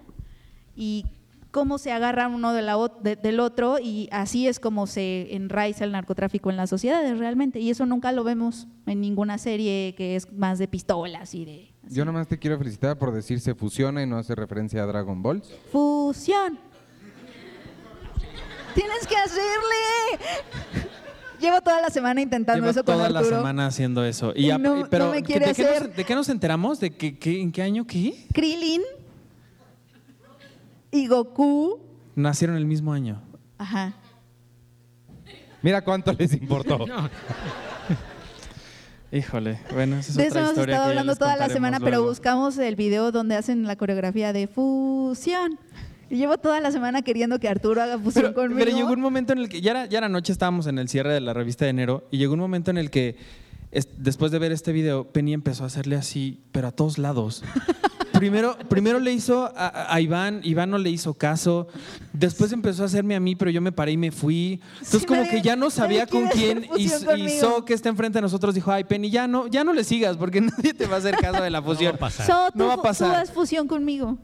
y cómo se agarra uno de la de- del otro, y así es como se enraiza el narcotráfico en las sociedades realmente, y eso nunca lo vemos en ninguna serie que es más de pistolas y de... Yo nomás te quiero felicitar por decir se fusiona y no hace referencia a Dragon Ball. Fusión. Tienes que hacerle. Llevo toda la semana intentando Lleva eso con toda la semana haciendo eso. Y Y a- no- pero no me ¿de quiere qué nos- hacer. ¿de qué nos enteramos? ¿De qué, qué- en qué año qué? Krillin y Goku. Nacieron el mismo año. Ajá. Mira cuánto les importó. Híjole, bueno, esa es de eso otra hemos estado hablando toda la semana, pero buscamos el video donde hacen la coreografía de fusión. Y llevo toda la semana queriendo que Arturo haga fusión Pero, conmigo. pero llegó un momento en el que ya era, ya era noche, estábamos en el cierre de la revista de enero y llegó un momento en el que es- después de ver este video, Penny empezó a hacerle así, pero a todos lados. Primero, primero le hizo a, a Iván, Iván no le hizo caso. Después empezó a hacerme a mí, pero yo me paré y me fui. Entonces, Sí, como nadie- que ya no sabía con quién. Y, y. So, que está enfrente de nosotros, dijo: Ay, Penny, ya no, ya no le sigas, porque nadie te va a hacer caso de la fusión. pasar. So, tú, no va a pasar. tú fusión conmigo.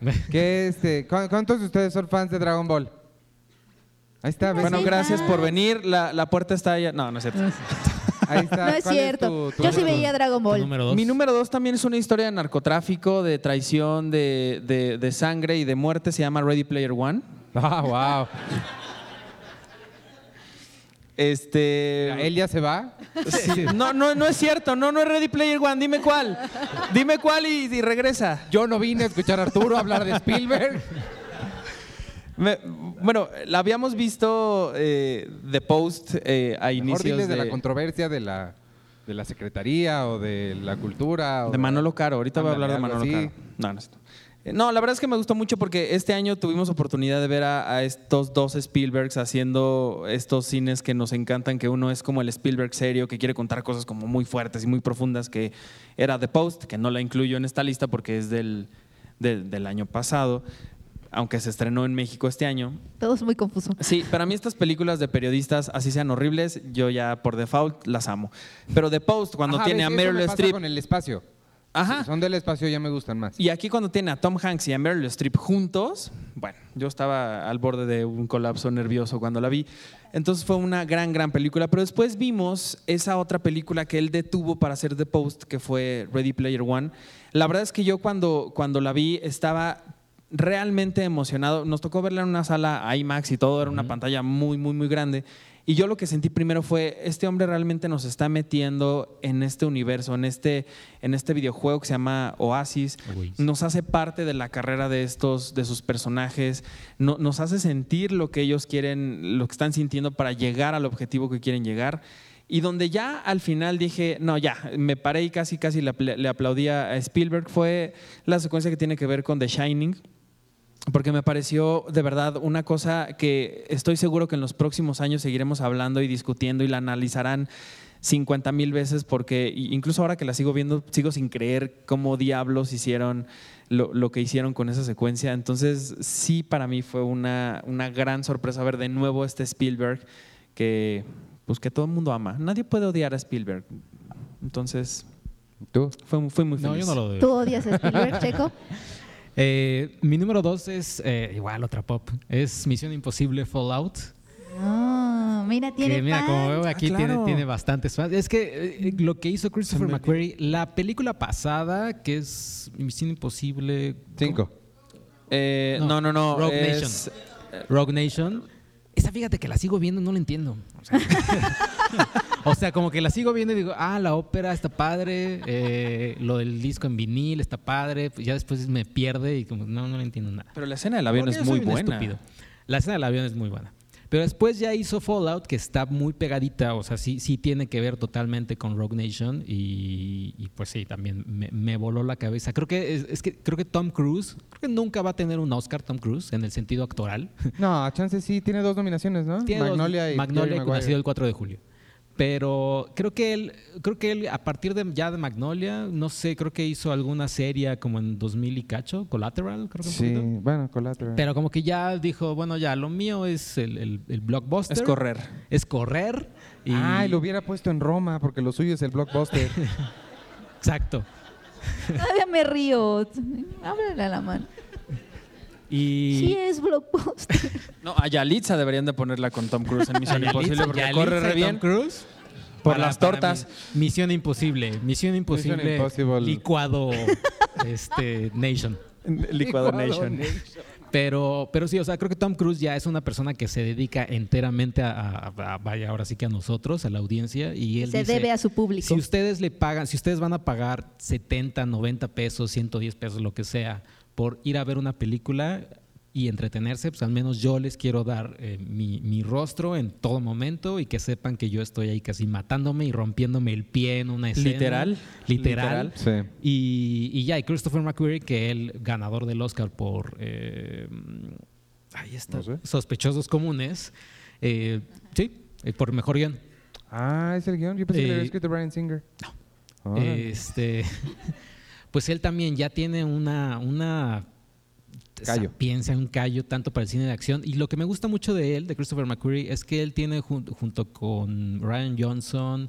¿Qué, este, ¿cu- ¿Cuántos de ustedes son fans de Dragon Ball? Ahí está, ¿ves? Bueno, gracias por venir. La, la puerta está allá. No, no es cierto. Ahí está. No es ¿Cuál cierto. tu- tu Yo sí veía Dragon Ball. número dos. Mi número dos también es una historia de narcotráfico, de traición, de, de- de sangre y de muerte. Se llama Ready Player One. Ah, wow. Este. ¿Él ya se va? Sí. No, no, no es cierto. No, no es Ready Player One. Dime cuál. Dime cuál y, y regresa. Yo no vine a escuchar a Arturo hablar de Spielberg. Me- bueno, la habíamos visto eh, The Post eh, a Mejor inicios diles de... de, la controversia de la, de la secretaría o de la cultura. o de Manolo Caro. Ahorita voy a hablar de Manolo Caro. No, no, eh, no, la verdad es que me gustó mucho porque este año tuvimos oportunidad de ver a, a estos dos Spielbergs haciendo estos cines que nos encantan, que uno es como el Spielberg serio, que quiere contar cosas como muy fuertes y muy profundas, que era The Post, que no la incluyo en esta lista porque es del, del- del año pasado, aunque se estrenó en México este año. Todo es muy confuso. Sí, para mí estas películas de periodistas, así sean horribles, yo ya por default las amo. Pero The Post, cuando Ajá, tiene a ves, Meryl Streep... con el espacio. Ajá. Si son del espacio ya me gustan más. Y aquí cuando tiene a Tom Hanks y a Meryl Streep juntos, bueno, yo estaba al borde de un colapso nervioso cuando la vi. Entonces fue una gran, gran película. Pero después vimos esa otra película que él detuvo para hacer The Post, que fue Ready Player One. La verdad es que yo cuando, cuando la vi estaba realmente emocionado. Nos tocó verla en una sala IMAX y todo, era una pantalla muy, muy, muy grande. Y yo lo que sentí primero fue, este hombre realmente nos está metiendo en este universo, en este, en este videojuego que se llama Oasis. Nos hace parte de la carrera de estos, de sus personajes. No- nos hace sentir lo que ellos quieren, lo que están sintiendo para llegar al objetivo que quieren llegar. Y donde ya al final dije, no, ya, me paré y casi, casi le aplaudía a Spielberg, fue la secuencia que tiene que ver con The Shining porque me pareció de verdad una cosa que estoy seguro que en los próximos años seguiremos hablando y discutiendo y la analizarán 50 mil veces porque incluso ahora que la sigo viendo sigo sin creer cómo diablos hicieron lo, lo que hicieron con esa secuencia. Entonces sí para mí fue una, una gran sorpresa ver de nuevo este Spielberg que, pues, que todo el mundo ama. Nadie puede odiar a Spielberg. Entonces ¿Tú? fue, fue muy No, feliz. yo no lo doy. ¿Tú odias a Spielberg, Checo? Eh, mi número dos es eh, igual otra pop. Es Misión Imposible Fallout. No, mira, tiene Que mira, como veo aquí Ah, claro. tiene, tiene bastantes fans. Es que eh, lo que hizo Christopher McQuarrie, la película pasada, que es Misión Imposible. Cinco. Eh, No, no, no, no. Rogue es- Rogue Nation. Esa fíjate que la sigo viendo, no la entiendo. O sea, o sea, como que la sigo viendo y digo, ah, la ópera está padre, eh, lo del disco en vinil está padre, pues ya después me pierde y como no, no le entiendo nada. Pero la escena del avión es muy buena. estúpido. La escena del avión es muy buena. Pero después ya hizo Fallout, que está muy pegadita, o sea, sí, sí tiene que ver totalmente con Rogue Nation y, y pues sí, también me, me voló la cabeza. Creo que es, es que creo que Tom Cruise, creo que nunca va a tener un Oscar Tom Cruise en el sentido actoral. No, a chance sí, tiene dos nominaciones, ¿no? Tiene dos- Magnolia y Magnolia, que nació el 4 de julio. Pero creo que él, creo que él a partir de ya de Magnolia, no sé, creo que hizo alguna serie como en 2000 y cacho, Collateral, creo que Sí, un poquito. bueno, Collateral. Pero como que ya dijo, bueno, ya lo mío es el, el- el blockbuster. Es correr. Es correr. Y... Ay, lo hubiera puesto en Roma, porque lo suyo es el blockbuster. Exacto. Todavía me río. Ábrele a la mano. Y... Sí es blockbuster. No, a Yalitza deberían de ponerla con Tom Cruise en Misión Imposible porque Yalitza corre re Tom bien. Cruise. Por Para- las tortas. Misión Imposible. Misión Imposible. Licuado este, Nation. Licuado Nation. Pero, pero sí, o sea, creo que Tom Cruise ya es una persona que se dedica enteramente a, a- a- vaya, ahora sí que a nosotros, a la audiencia, y él Se dice, debe a su público. si ustedes le pagan, si ustedes van a pagar 70, 90 pesos, 110 pesos, lo que sea, por ir a ver una película y entretenerse, pues al menos yo les quiero dar eh, mi, mi rostro en todo momento y que sepan que yo estoy ahí casi matándome y rompiéndome el pie en una escena. Literal. Literal. sí. Y, y ya, y Christopher McQuarrie, que él, ganador del Oscar por. eh, ahí está. No sé. Sospechosos comunes. eh, sí, por mejor guion. Ah, es el guion. Yo pensé que lo había Eh, escrito Brian Singer. No. Este. Pues él también ya tiene una. una Callo. piensa un callo tanto para el cine de acción. Y lo que me gusta mucho de él, de Christopher McQuarrie, es que él tiene jun- junto con Ryan Johnson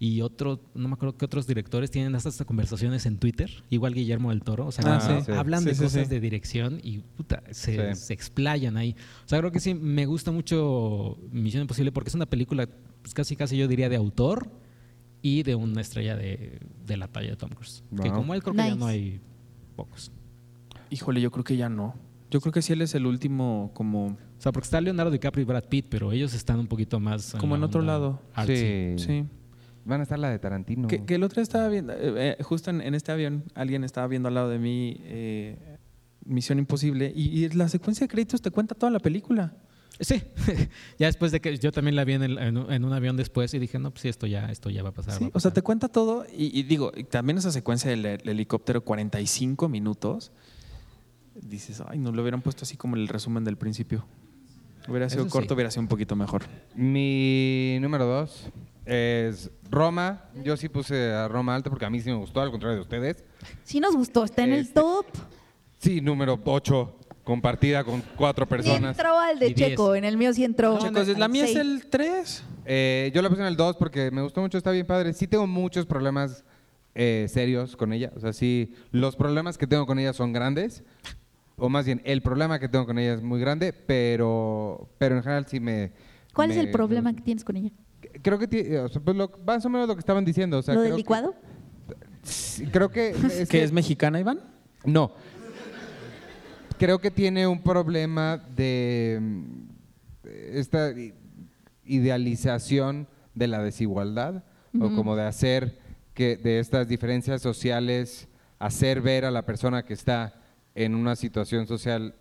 y otro, no me acuerdo qué otros directores, tienen estas conversaciones en Twitter, igual Guillermo del Toro. O sea, Ah, sí. hablan Sí, de sí, cosas sí. de dirección y puta, se, Sí. se explayan ahí. O sea, creo que sí, me gusta mucho Misión Imposible porque es una película, pues casi casi yo diría de autor y de una estrella de, de la talla de Tom Cruise. Que como él creo que ya no hay pocos. Híjole, yo creo que ya no. Yo creo que sí él es el último como... O sea, porque está Leonardo DiCaprio y Brad Pitt, pero ellos están un poquito más... Como en otro lado. artsy. Sí. Sí. Van a estar la de Tarantino. Que, que el otro estaba viendo, eh, eh, justo en, en este avión, alguien estaba viendo al lado de mí eh, Misión Imposible y, y la secuencia de créditos te cuenta toda la película. Sí, ya después de que yo también la vi en, el- en un- en un avión después y dije, no, pues sí, esto ya, esto ya va a pasar. Sí, va a o sea, pasar". te cuenta todo y, y digo, y también esa secuencia del, helicóptero, 45 minutos, dices, ay, no lo hubieran puesto así como el resumen del principio. Hubiera sido Eso sí. corto, hubiera sido un poquito mejor. Mi número dos es Roma. Yo sí puse a Roma alto porque a mí sí me gustó, al contrario de ustedes. Sí nos gustó, está en el Este, top. Sí, número 8, compartida con cuatro personas. entró al de Y diez. Checo, en el mío sí entró. Chicos, la mía es Seis. el 3. Eh, yo la puse en el 2 porque me gustó mucho, está bien padre. Sí tengo muchos problemas eh, serios con ella. O sea, sí, los problemas que tengo con ella son grandes. O más bien, el problema que tengo con ella es muy grande, pero, pero en general sí me... ¿Cuál es me- el problema que tienes con ella? Creo que o sea, pues lo, más o menos lo que estaban diciendo. O sea, ¿Lo creo del que- licuado? sí, creo que... es ¿Que es mexicana, Iván? No. Creo que tiene un problema de mm, esta idealización de la desigualdad o como de hacer que de estas diferencias sociales, hacer ver a la persona que está en una situación social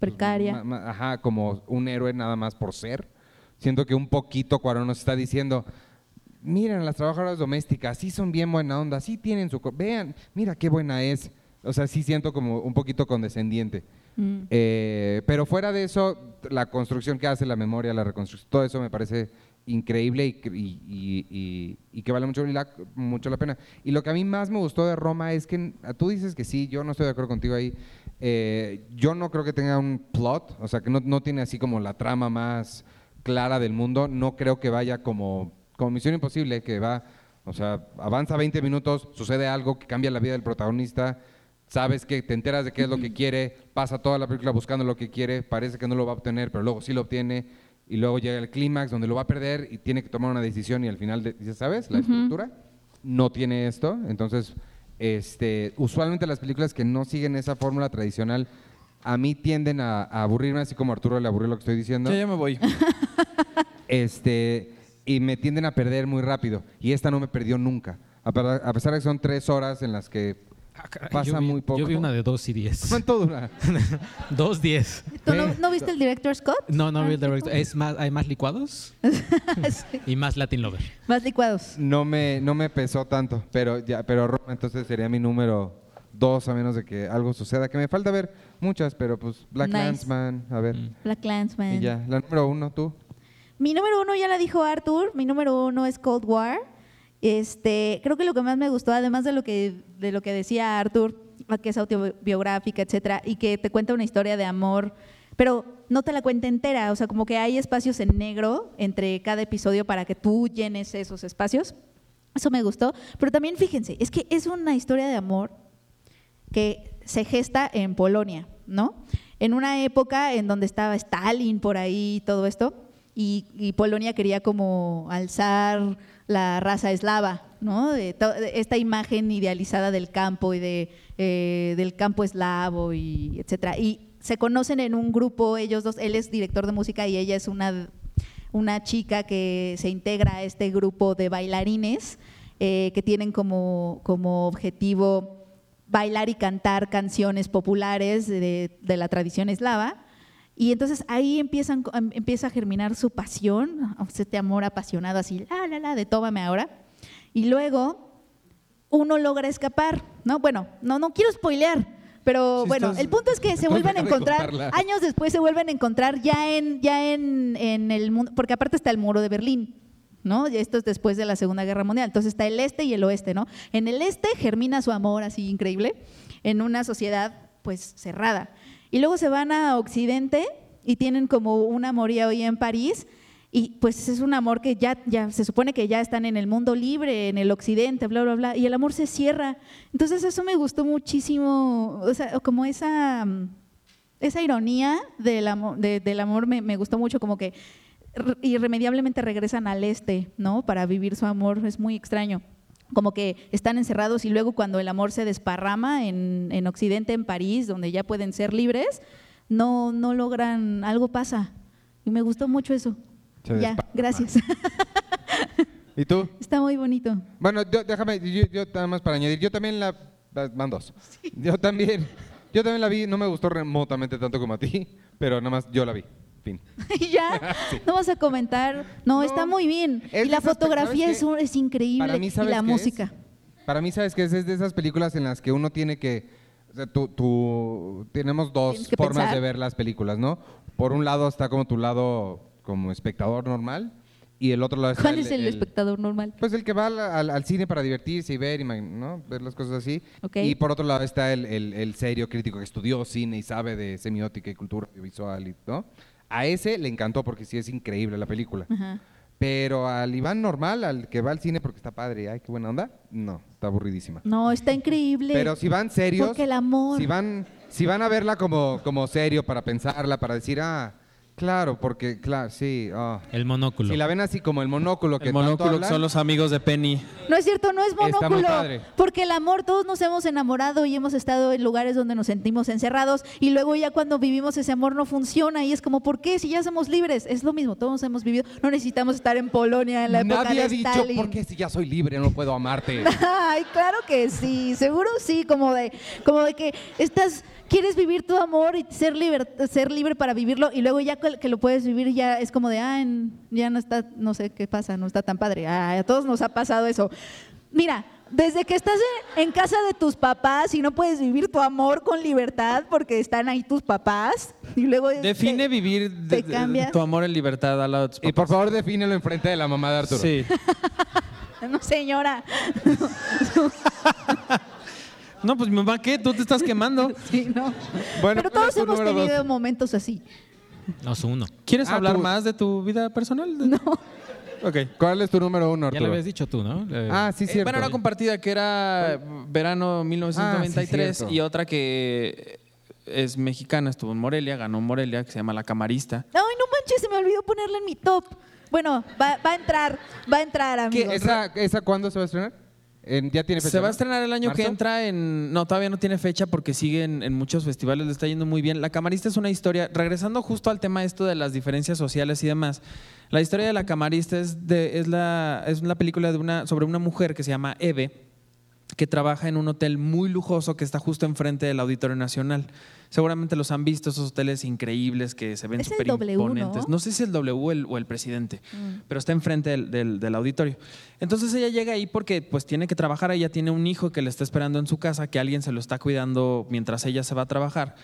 Precaria. ma- ajá, como un héroe nada más por ser. Siento que un poquito Cuarón nos está diciendo, miren, las trabajadoras domésticas, sí son bien buena onda, sí tienen su... Vean, mira qué buena es. O sea, sí siento como un poquito condescendiente. Mm. Eh, pero fuera de eso, la construcción que hace, la memoria, la reconstrucción, todo eso me parece increíble y, y- y- y- que vale mucho la, mucho la pena. Y lo que a mí más me gustó de Roma es que tú dices que sí, yo no estoy de acuerdo contigo ahí. Eh, yo no creo que tenga un plot, o sea, que no, no tiene así como la trama más clara del mundo. No creo que vaya como, como Misión Imposible, que va, o sea, avanza 20 minutos, sucede algo que cambia la vida del protagonista, sabes que te enteras de qué es lo que quiere, pasa toda la película buscando lo que quiere, parece que no lo va a obtener, pero luego sí lo obtiene, y luego llega el clímax donde lo va a perder y tiene que tomar una decisión y al final de- dices, ¿sabes? La estructura no tiene esto, entonces, este, usualmente las películas que no siguen esa fórmula tradicional a mí tienden a, a aburrirme, así como a Arturo le aburrió lo que estoy diciendo Ya, ya me voy. este, y me tienden a perder muy rápido. Y esta no me perdió nunca. A pesar de que son tres horas en las que pasa yo vi, muy poco. Yo vi una de 2 y 10. ¿Cuánto dura? 2 10. ¿Tú no, no viste el director Scott? No, no vi el Ah, directo. Es más, hay más licuados sí. y más Latin Lover. Más licuados. No me, no me pesó tanto, pero ya, pero Roma entonces sería mi número dos a menos de que algo suceda. Que me falta ver muchas, pero pues Black Nice. Landsman, a ver. Black Clansman. Y ya, la número uno, tú. Mi número uno ya la dijo Arthur. Mi número uno es Cold War. Este, creo que lo que más me gustó, además de lo que, de lo que decía Arthur, que es autobiográfica, etcétera, y que te cuenta una historia de amor, pero no te la cuenta entera. O sea, como que hay espacios en negro entre cada episodio para que tú llenes esos espacios. Eso me gustó. Pero también fíjense, es que es una historia de amor que se gesta en Polonia, ¿no? En una época en donde estaba Stalin por ahí y todo esto, y, y Polonia quería como alzar la raza eslava, ¿no? De esta imagen idealizada del campo y de, eh, del campo eslavo y etcétera. Y se conocen en un grupo, ellos dos, él es director de música y ella es una, una chica que se integra a este grupo de bailarines eh, que tienen como, como objetivo bailar y cantar canciones populares de, de la tradición eslava. Y entonces ahí empiezan, em- empieza a germinar su pasión, este amor apasionado así, la, la, la, de tómame ahora. Y luego uno logra escapar, ¿no? Bueno, no, no quiero spoilear, pero bueno, estás- el punto es que se vuelven a de encontrar, años después se vuelven a encontrar ya en, ya en, en el mundo, porque aparte está el muro de Berlín. ¿No? Esto es después de la Segunda Guerra Mundial. Entonces está el este y el oeste, ¿no? En el este germina su amor así increíble, en una sociedad pues cerrada. Y luego se van a Occidente y tienen como un amorío hoy en París y pues es un amor que ya, ya se supone que ya están en el mundo libre, en el occidente, bla, bla, bla, y el amor se cierra. Entonces eso me gustó muchísimo, o sea, como esa, mm, esa ironía del amor, de- del amor me, me gustó mucho, como que irremediablemente regresan al este, ¿no? Para vivir su amor, es muy extraño. Como que están encerrados y luego cuando el amor se desparrama en, en Occidente, en París, donde ya pueden ser libres, no, no logran, algo pasa. Y me gustó mucho eso. Se ya, desparrama. gracias. ¿Y tú? Está muy bonito. Bueno, yo- déjame, yo, yo nada más para añadir, yo también la, la- van dos. Yo también, yo también la vi, no me gustó remotamente tanto como a ti, pero nada más yo la vi. Fin. y ya, no vas a comentar. No, está muy bien. Es Y la fotografía ¿sabes es, un- es increíble. Para mí, y ¿sabes la música. es? Para mí, ¿sabes qué es? De esas películas en las que uno tiene que... o sea, tú, tú- tenemos dos que formas pensar. de ver las películas, ¿no? Por un lado está como tu lado como espectador normal y el otro lado está ¿Cuál es el, espectador normal? Pues el que va al, al- al cine para divertirse y ver y ver las cosas así. Y por otro lado está el, el- el serio crítico que estudió cine y sabe de semiótica y cultura audiovisual. Y, ¿no? A ese le encantó porque sí es increíble la película. Ajá. Pero al Iván normal, al que va al cine porque está padre, ay, qué buena onda, no, está aburridísima. No, está increíble. Pero si van serios, Porque el amor. si van, si van a verla como, como serio para pensarla, para decir, ah, Claro, porque, claro, sí. ah. El monóculo. Si la ven así como el monóculo que El tanto monóculo que hablan, son los amigos de Penny. No es cierto, no es Está muy monóculo. padre. Porque el amor, todos nos hemos enamorado y hemos estado en lugares donde nos sentimos encerrados y luego ya cuando vivimos ese amor no funciona y es como, ¿por qué? Si ya somos libres. Es lo mismo, todos hemos vivido. No necesitamos estar en Polonia en la época Nadie de ha dicho, Stalin. ¿por qué si ya soy libre no puedo amarte? Ay, claro que sí, seguro sí, como de, como de que estás, quieres vivir tu amor y ser libre, ser libre para vivirlo y luego ya que que lo puedes vivir ya es como de, ah, en- ya no está, no sé qué pasa, no está tan padre. Ay, a todos nos ha pasado eso. Mira, desde que estás en, casa de tus papás y no puedes vivir tu amor con libertad porque están ahí tus papás y luego Define te- vivir de- te de- cambia. tu amor en libertad al lado de tus y por favor defínelo enfrente de la mamá de Arturo. Sí. No, señora. No, pues mi mamá, ¿qué? Tú te estás quemando. Sí, no. Bueno, Pero ¿cuál todos hemos dos? tenido momentos así. No, es uno. ¿Quieres Ah, hablar tú. más de tu vida personal? No. Ok. ¿Cuál es tu número uno, Ya Arturo? lo habías dicho tú, ¿no? Eh, Ah, sí, Eh, cierto. bueno, una compartida que era verano 1993 Ah, cierto. y otra que es mexicana, estuvo en Morelia, ganó Morelia, que se llama La Camarista. Ay, no manches, se me olvidó ponerle en mi top. Bueno, va, va a entrar, va a entrar, amigos. ¿Esa, ¿Esa cuándo se va a estrenar? En- ya tiene fecha. Se va a estrenar el año que entra en... No, todavía no tiene fecha porque sigue en, en muchos festivales, le está yendo muy bien. La Camarista es una historia, regresando justo al tema esto de las diferencias sociales y demás, la historia de La Camarista es, de, es, la, es una película de una, sobre una mujer que se llama Eve, que trabaja en un hotel muy lujoso que está justo enfrente del Auditorio Nacional. Seguramente los han visto, esos hoteles increíbles que se ven súper imponentes. ¿no? sé si el W o el, o el presidente, Mm. pero está enfrente del, del- del auditorio. Entonces ella llega ahí porque pues tiene que trabajar, ella tiene un hijo que le está esperando en su casa, que alguien se lo está cuidando mientras ella se va a trabajar.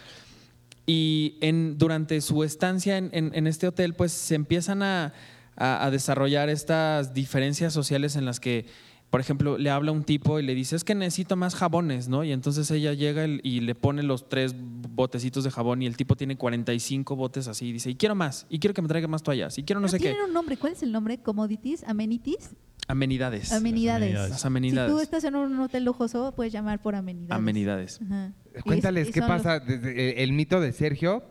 Y en, durante su estancia en, en- en este hotel, pues se empiezan a, a- a desarrollar estas diferencias sociales en las que, por ejemplo, le habla un tipo y le dice, es que necesito más jabones, ¿no? Y entonces ella llega y- le pone los tres botecitos de jabón y el tipo tiene 45 botes así y dice, y quiero más, y quiero que me traiga más toallas, y quiero no Pero sé qué. tienen un nombre. ¿Cuál es el nombre? ¿Commodities? ¿Amenities? Amenidades. Amenidades. amenidades. Las amenidades. Si tú estás en un hotel lujoso, puedes llamar por amenidades. Amenidades. Ajá. Y Cuéntales y qué pasa. Desde el, mito de Sergio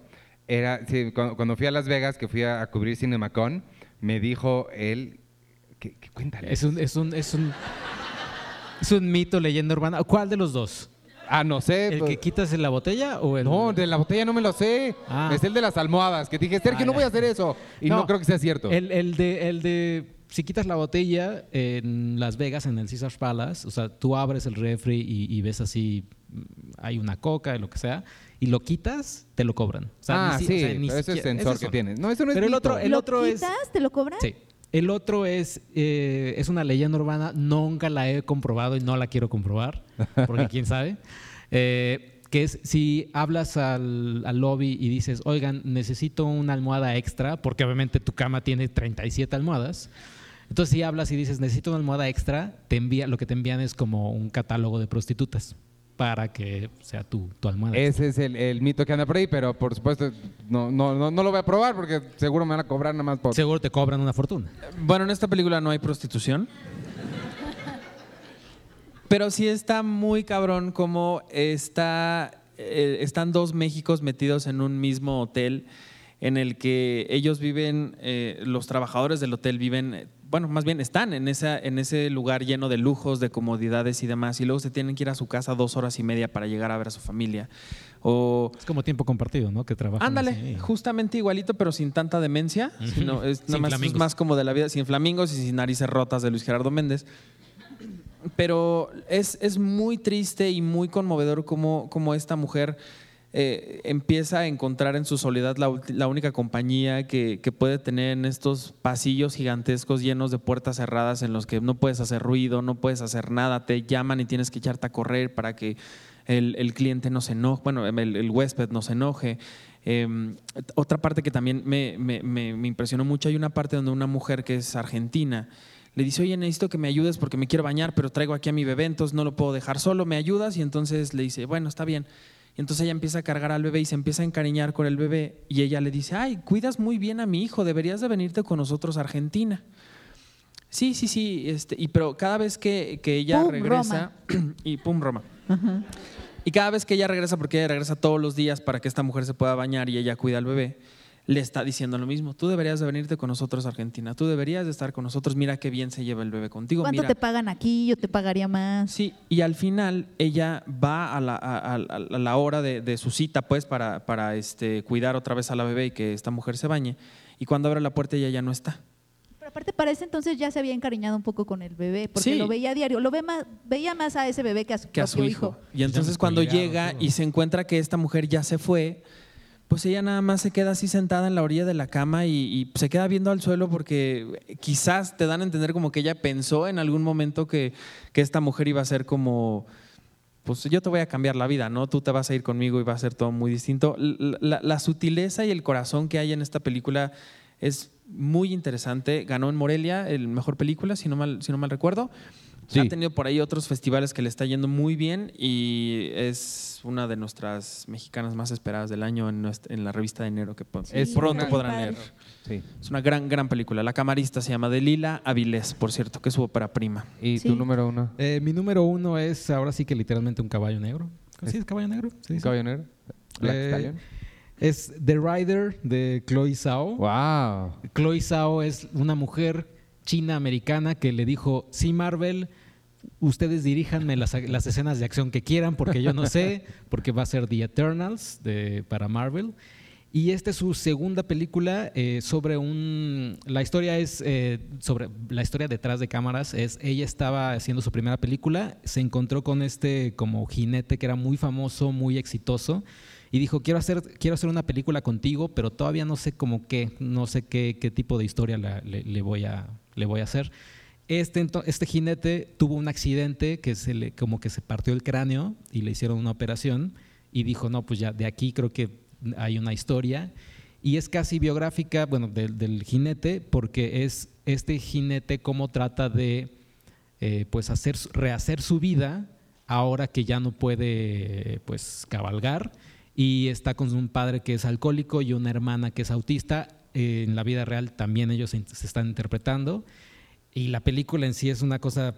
era sí, cuando, fui a Las Vegas, que fui a, a cubrir CinemaCon, me dijo él. Que, que cuéntales. Es un, es un, es un, es un mito, leyenda urbana. ¿Cuál de los dos? Ah, no sé. ¿El pues- que quitas en la botella o el...? No, de la botella no me lo sé. Ah. Es el de las almohadas. Que dije, Sergio, Ah, no voy a hacer eso. Y no, creo que sea cierto. El, el de, el de, si quitas la botella en Las Vegas, en el Caesars Palace, o sea, tú abres el refri y, y ves así, mm, hay una coca, lo que sea, y lo quitas, te lo cobran. O sea, ah, ni si- sí. o sea, ni pero ese es siquiera- sensor ese que tienes. No, eso no es Pero el mito. otro- el ¿Lo otro es- quitas? ¿Te lo cobran? Sí. El otro es, eh, es una leyenda urbana, nunca la he comprobado y no la quiero comprobar, porque quién sabe. Eh, que es si hablas al, al lobby y dices, oigan, necesito una almohada extra, porque obviamente tu cama tiene 37 almohadas. Entonces, si hablas y dices, necesito una almohada extra, te envía, lo que te envían es como un catálogo de prostitutas para que sea tu, tu almohada. Ese es el, el mito que anda por ahí, pero por supuesto no, no, no, no lo voy a probar porque seguro me van a cobrar nada más por... Seguro te cobran una fortuna. Bueno, en esta película no hay prostitución. Pero sí está muy cabrón como está, eh, están dos Méxicos metidos en un mismo hotel en el que ellos viven, eh, los trabajadores del hotel viven, bueno, más bien están en, esa, en ese lugar lleno de lujos, de comodidades y demás, y luego se tienen que ir a su casa dos horas y media para llegar a ver a su familia. O Es como tiempo compartido, ¿no? Que trabajan Ándale, así. justamente igualito, pero sin tanta demencia. sino es, Sin más, es más como de la vida, sin flamingos y sin narices rotas de Luis Gerardo Méndez. Pero es, es muy triste y muy conmovedor como, como esta mujer eh, empieza a encontrar en su soledad la, única compañía que, puede tener en estos pasillos gigantescos llenos de puertas cerradas en los que no puedes hacer ruido, no puedes hacer nada, te llaman y tienes que echarte a correr para que el, cliente no se enoje, bueno, el, el huésped no se enoje. Eh, otra parte que también me, me- me- me impresionó mucho, hay una parte donde una mujer que es argentina le dice, oye, necesito que me ayudes porque me quiero bañar, pero traigo aquí a mi bebé, entonces no lo puedo dejar solo, ¿me ayudas? Y entonces le dice, bueno, está bien. Y entonces ella empieza a cargar al bebé y se empieza a encariñar con el bebé y ella le dice, ay, cuidas muy bien a mi hijo, deberías de venirte con nosotros a Argentina. Sí, sí, sí, este, y pero cada vez que, que ella Pum, regresa, y pum, Roma. Y cada vez que ella regresa, porque ella regresa todos los días para que esta mujer se pueda bañar y ella cuida al bebé, le está diciendo lo mismo. Tú deberías de venirte con nosotros a Argentina. Tú deberías de estar con nosotros. Mira qué bien se lleva el bebé contigo. ¿Cuánto Mira. te pagan aquí? Yo te pagaría más. Sí, y al final ella va a la, a- a- a la hora de, de su cita, pues, para, para este, cuidar otra vez a la bebé y que esta mujer se bañe. Y cuando abre la puerta ella ya no está. Pero aparte para ese entonces ya se había encariñado un poco con el bebé, porque Sí. lo veía a diario, lo ve más, veía más a ese bebé que a su, que a su propio hijo. Y entonces cuando llega y se encuentra que esta mujer ya se fue, pues ella nada más se queda así sentada en la orilla de la cama y, se queda viendo al suelo porque quizás te dan a entender como que ella pensó en algún momento que, que esta mujer iba a ser como, pues yo te voy a cambiar la vida, ¿no? Tú te vas a ir conmigo y va a ser todo muy distinto. La, la- la sutileza y el corazón que hay en esta película es muy interesante. Ganó en Morelia el mejor película, si no mal, si no mal recuerdo. Sí. Ha tenido por ahí otros festivales que le está yendo muy bien y es una de nuestras mexicanas más esperadas del año en, nuestra- en la revista de enero que Es pronto podrán leer. Sí. Es una gran, gran película. La camarista se llama Delila Avilés, por cierto, que es su ópera prima. ¿Y Sí. tu número uno? Eh, mi número uno es ahora sí que literalmente un caballo negro. ¿Sí es caballo negro? ¿Se ¿Un dice? caballo negro? Black Eh, Stallion. Es The Rider de Chloe Zhao. Wow. Chloe Zhao es una mujer china-americana que le dijo, sí, Marvel, ustedes diríjanme las, escenas de acción que quieran porque yo no sé, porque va a ser The Eternals de, para Marvel. Y esta es su segunda película eh, sobre un... La historia es eh, sobre... La historia detrás de cámaras es... Ella estaba haciendo su primera película, se encontró con este como jinete que era muy famoso, muy exitoso, y dijo, quiero hacer, quiero hacer una película contigo, pero todavía no sé cómo qué, no sé qué, qué tipo de historia le voy a, le voy a hacer. Este, este jinete tuvo un accidente que se le, como que se partió el cráneo y le hicieron una operación y dijo, no, pues ya de aquí creo que hay una historia. Y es casi biográfica, bueno, del, del jinete, porque es este jinete cómo trata de eh, pues hacer, rehacer su vida ahora que ya no puede pues cabalgar y está con un padre que es alcohólico y una hermana que es autista. En la vida real también ellos se están interpretando y la película en sí es una cosa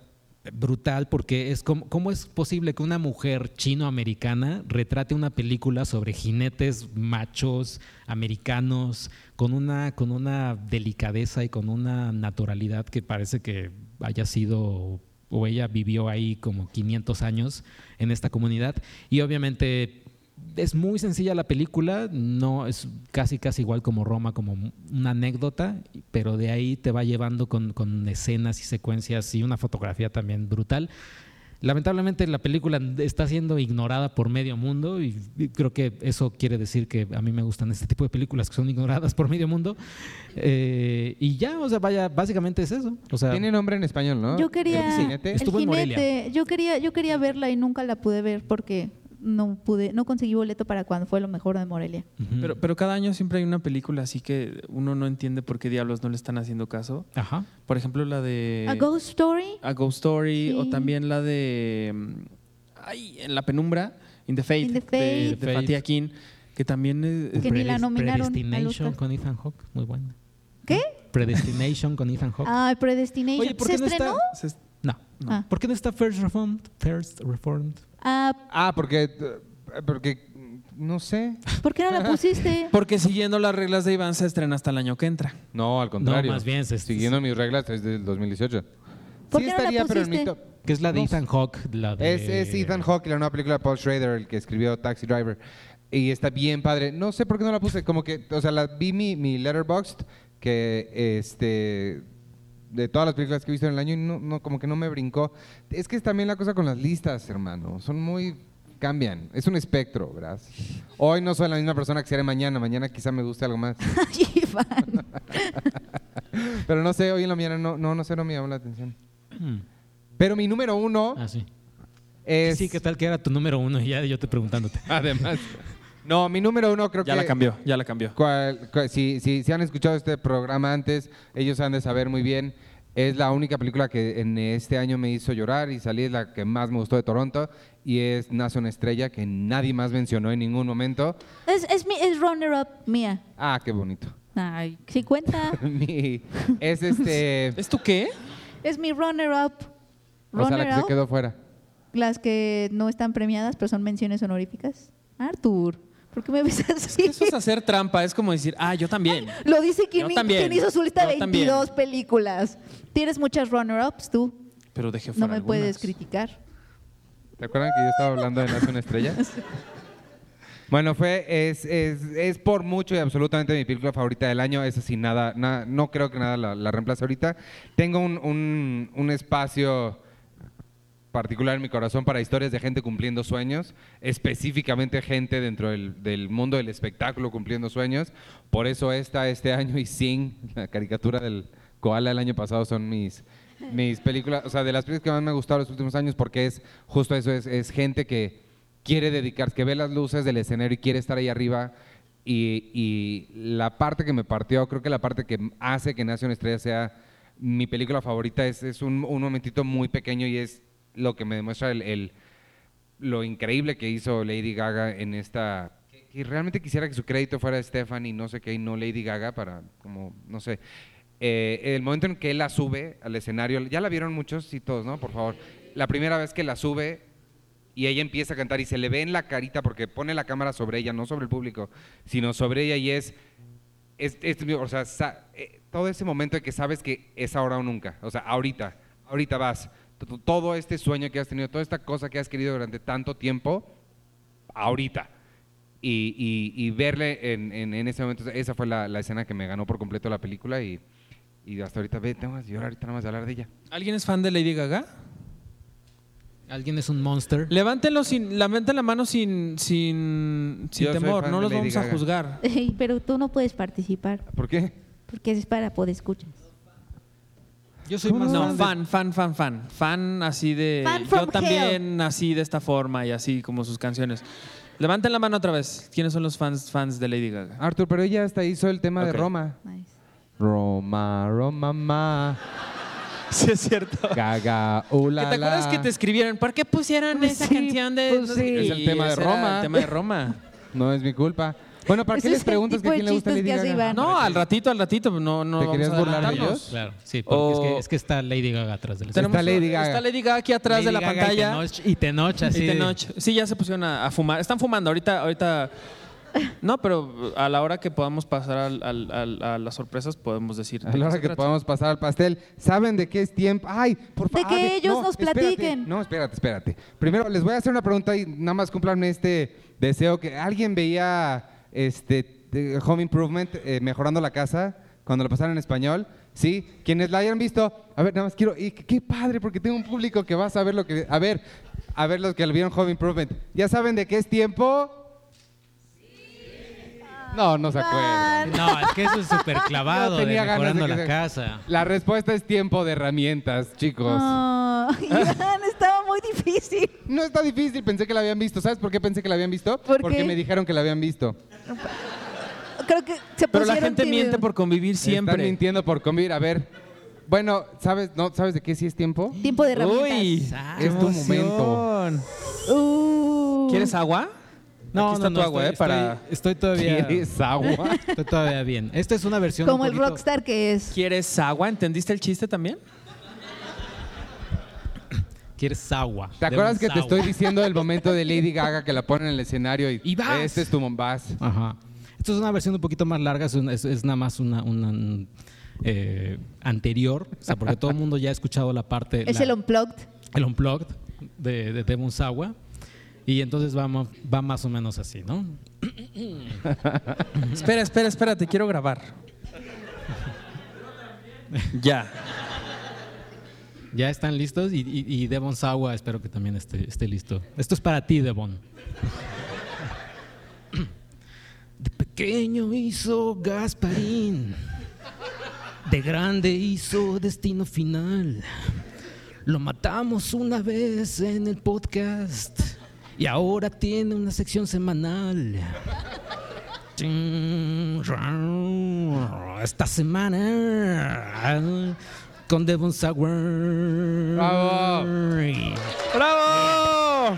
brutal porque es como, cómo es posible que una mujer chino-americana retrate una película sobre jinetes machos americanos con una, con una delicadeza y con una naturalidad que parece que haya sido o ella vivió ahí como 500 años en esta comunidad y obviamente es muy sencilla la película, no es casi casi igual como Roma, como una anécdota, pero de ahí te va llevando con, con escenas y secuencias y una fotografía también brutal. Lamentablemente la película está siendo ignorada por medio mundo y creo que eso quiere decir que a mí me gustan este tipo de películas que son ignoradas por medio mundo. Eh, y ya, o sea, vaya, básicamente es eso. O sea, Tiene nombre en español, ¿no? Yo quería ¿El jinete? el Estuvo en Morelia. jinete, yo quería yo quería verla y nunca la pude ver porque no pude no conseguí boleto para cuando fue lo mejor de Morelia. Pero, pero cada año siempre hay una película así que uno no entiende por qué diablos no le están haciendo caso. Ajá. Por ejemplo, la de... A Ghost Story. A Ghost Story Sí. o también la de mm, ay, en la penumbra In the Fate, In the de, Fate. de Fatih Akin que también es, Que ni la nominaron Predestination con Ethan Hawke, muy buena. ¿Qué? Predestination con Ethan Hawke. Ah, Predestination. Oye, ¿por ¿Se qué no estrenó? está? se- No. Ah. ¿Por qué no está First Reformed? First Reformed. Ah, Ah, porque, eh, porque no sé. ¿por qué no la pusiste? porque siguiendo las reglas de Iván se estrena hasta el año que entra. No, al contrario. más bien, se- Siguiendo mis reglas desde el 2018. ¿Por sí qué no la estaría, pero en mi top. Que es la de No Ethan Hawke. La de... Es, es Ethan Hawke y la nueva película de Paul Schrader, el que escribió Taxi Driver. Y está bien padre. No sé por qué no la puse. Como que, o sea, la vi mi, mi Letterboxd, que este. De todas las películas que he visto en el año, y no, no, como que no me brincó. Es que es también la cosa con las listas, hermano. Son muy. cambian. Es un espectro, ¿verdad? Hoy no soy la misma persona que seré mañana. Mañana quizá me guste algo más. Ay, Iván. Pero no sé, hoy en la mañana no, no, no sé, no me llamó la atención. Mm. Pero mi número uno Ah, sí. es. Sí, ¿qué tal que era tu número uno? Y ya yo te preguntándote. Además. No, mi número uno creo Ya que. la cambió, ya la cambió. cual- cual- si, si, si han escuchado este programa antes, ellos han de saber muy bien. Es la única película que en este año me hizo llorar y salí es la que más me gustó de Toronto y es Nace una estrella que nadie más mencionó en ningún momento. Es, es, mi, es runner-up mía. Ah, qué bonito. Ay, sí cuenta. Mi- es este. ¿Es tú qué? Es mi runner-up. o sea, la que se Runner-up. quedó fuera. Las que no están premiadas, pero son menciones honoríficas. Arthur, ¿Por qué me ves así? Eso es hacer trampa, es como decir, ah, yo también. Lo dice quien, Yo también. quien hizo su lista de Yo también. 22 películas. Tienes muchas runner-ups, tú. Pero dejé No fuera me algunas. puedes criticar. ¿Te acuerdan que yo estaba hablando de Nace una estrella? Bueno, fue, es, es, es por mucho y absolutamente mi película favorita del año. Esa sin nada, na- no creo que nada la, la reemplace ahorita. Tengo un, un- un espacio particular en mi corazón para historias de gente cumpliendo sueños, específicamente gente dentro del, del mundo del espectáculo cumpliendo sueños. Por eso esta este año y Sing, la caricatura del koala del año pasado, son mis, mis películas, o sea, de las películas que más me han gustado los últimos años porque es justo eso, es, es gente que quiere dedicarse, que ve las luces del escenario y quiere estar ahí arriba. Y, y la parte que me partió, creo que la parte que hace que Nace una estrella sea mi película favorita es, es un, un momentito muy pequeño y es lo que me demuestra el, lo increíble que hizo Lady Gaga en esta... que- que realmente quisiera que su crédito fuera Stephanie, no sé qué, y no Lady Gaga para, como, no sé. Eh, el momento en que él la sube al escenario, ya la vieron muchos, sí todos, ¿no? Por favor. La primera vez que la sube y ella empieza a cantar y se le ve en la carita porque pone la cámara sobre ella, no sobre el público, sino sobre ella y es, es, es- o sea, eh, todo ese momento de que sabes que es ahora o nunca, o sea, ahorita, ahorita vas, todo este sueño que has tenido, toda esta cosa que has querido durante tanto tiempo, ahorita. Y, y- y verle en, en- en ese momento, esa fue la, la escena que me ganó por completo la película y, y hasta ahorita, ve, tengo que llorar ahorita nada más de hablar de ella. ¿Alguien es fan de Lady Gaga? ¿Alguien es un monster? Levántenlo sin, levanten la mano sin, sin, sin Yo temor, no los Lady vamos a juzgar. Pero tú no puedes participar ¿Por qué? porque es para poder escuchar. Yo soy más No, fan de- fan, fan, fan, fan. Fan así de. Fan yo también así de esta forma y así como sus canciones. Levanten la mano otra vez. ¿Quiénes son los fans, fans de Lady Gaga? Arthur, pero ella hasta hizo el tema de Roma. Nice. Roma, Roma, ma, Sí, es cierto. Gaga, ¿Que ula, ¿Te acuerdas que te escribieron? ¿Por qué pusieron Pues esa sí, canción de.? pues sí. Es el tema de Roma. El tema de Roma. No es mi culpa. Bueno, ¿para Ese qué les preguntas que a de quién le gusta Lady Gaga? No, al ratito, al ratito. No, no ¿Te querías burlar de ellos? Claro, sí, porque es, que, es que está Lady Gaga atrás del Tenemos- Está Lady Gaga. Está Lady Gaga aquí atrás de la Gaga pantalla. Y Tenoch, así. Y de- Tenoch. Sí, ya se pusieron a, a fumar. Están fumando ahorita, ahorita. No, pero a la hora que podamos pasar al- al- al- a las sorpresas podemos decir. A de la hora que podamos pasar al pastel, ¿saben de qué es tiempo? Ay, por De favor. que ellos nos platiquen. No, espérate, espérate. Primero les voy a hacer una pregunta y nada más cumplanme este deseo que alguien veía este Home Improvement eh, mejorando la casa cuando lo pasaron en español. Sí, quienes la hayan visto, a ver, nada más quiero, y qué padre, porque tengo un público que va a saber lo que, a ver, a ver los que lo vieron Home Improvement. ¿Ya saben de qué es tiempo? No, no se acuerdan. No, es que eso es súper clavado Yo de tenía ganas de mejorando que la se- casa. La respuesta es tiempo de herramientas, chicos. Ah, Iván, estaba muy difícil. No está difícil, pensé que la habían visto. ¿Sabes por qué pensé que la habían visto? ¿Por Porque qué? me dijeron que la habían visto. Creo que se Pero la gente miente por convivir Están siempre. mintiendo por convivir. A ver. Bueno, ¿sabes, no, ¿sabes de qué sí es tiempo? Tiempo de herramientas. Uy, Es tu momento. Uh. ¿Quieres agua? No, Aquí está no, tu no, agua, estoy, ¿eh? Para- estoy, estoy todavía. ¿Quieres agua? Estoy todavía bien. Esta es una versión. Como un el rockstar que es. ¿Quieres agua? ¿Entendiste el chiste también? ¿Quieres agua? ¿Te acuerdas que te estoy diciendo del momento de Lady Gaga que la ponen en el escenario y, Y vas. este es tu bombaz? Ajá. Esto es una versión un poquito más larga, es, un- es- es nada más una, una, eh, anterior, o sea, porque todo el mundo ya ha escuchado la parte, Es la- el unplugged. el unplugged de, de Sawa, y entonces va, va más o menos así, ¿no? Espera, espera, espera, te quiero grabar. ya. Ya están listos y, y, y Devon Sawa espero que también esté, esté listo. Esto es para ti, Devon. De pequeño hizo Gasparín, de grande hizo Destino Final. Lo matamos una vez en el podcast y ahora tiene una sección semanal. Esta semana con Devon Sauer. ¡Bravo! ¡Bravo!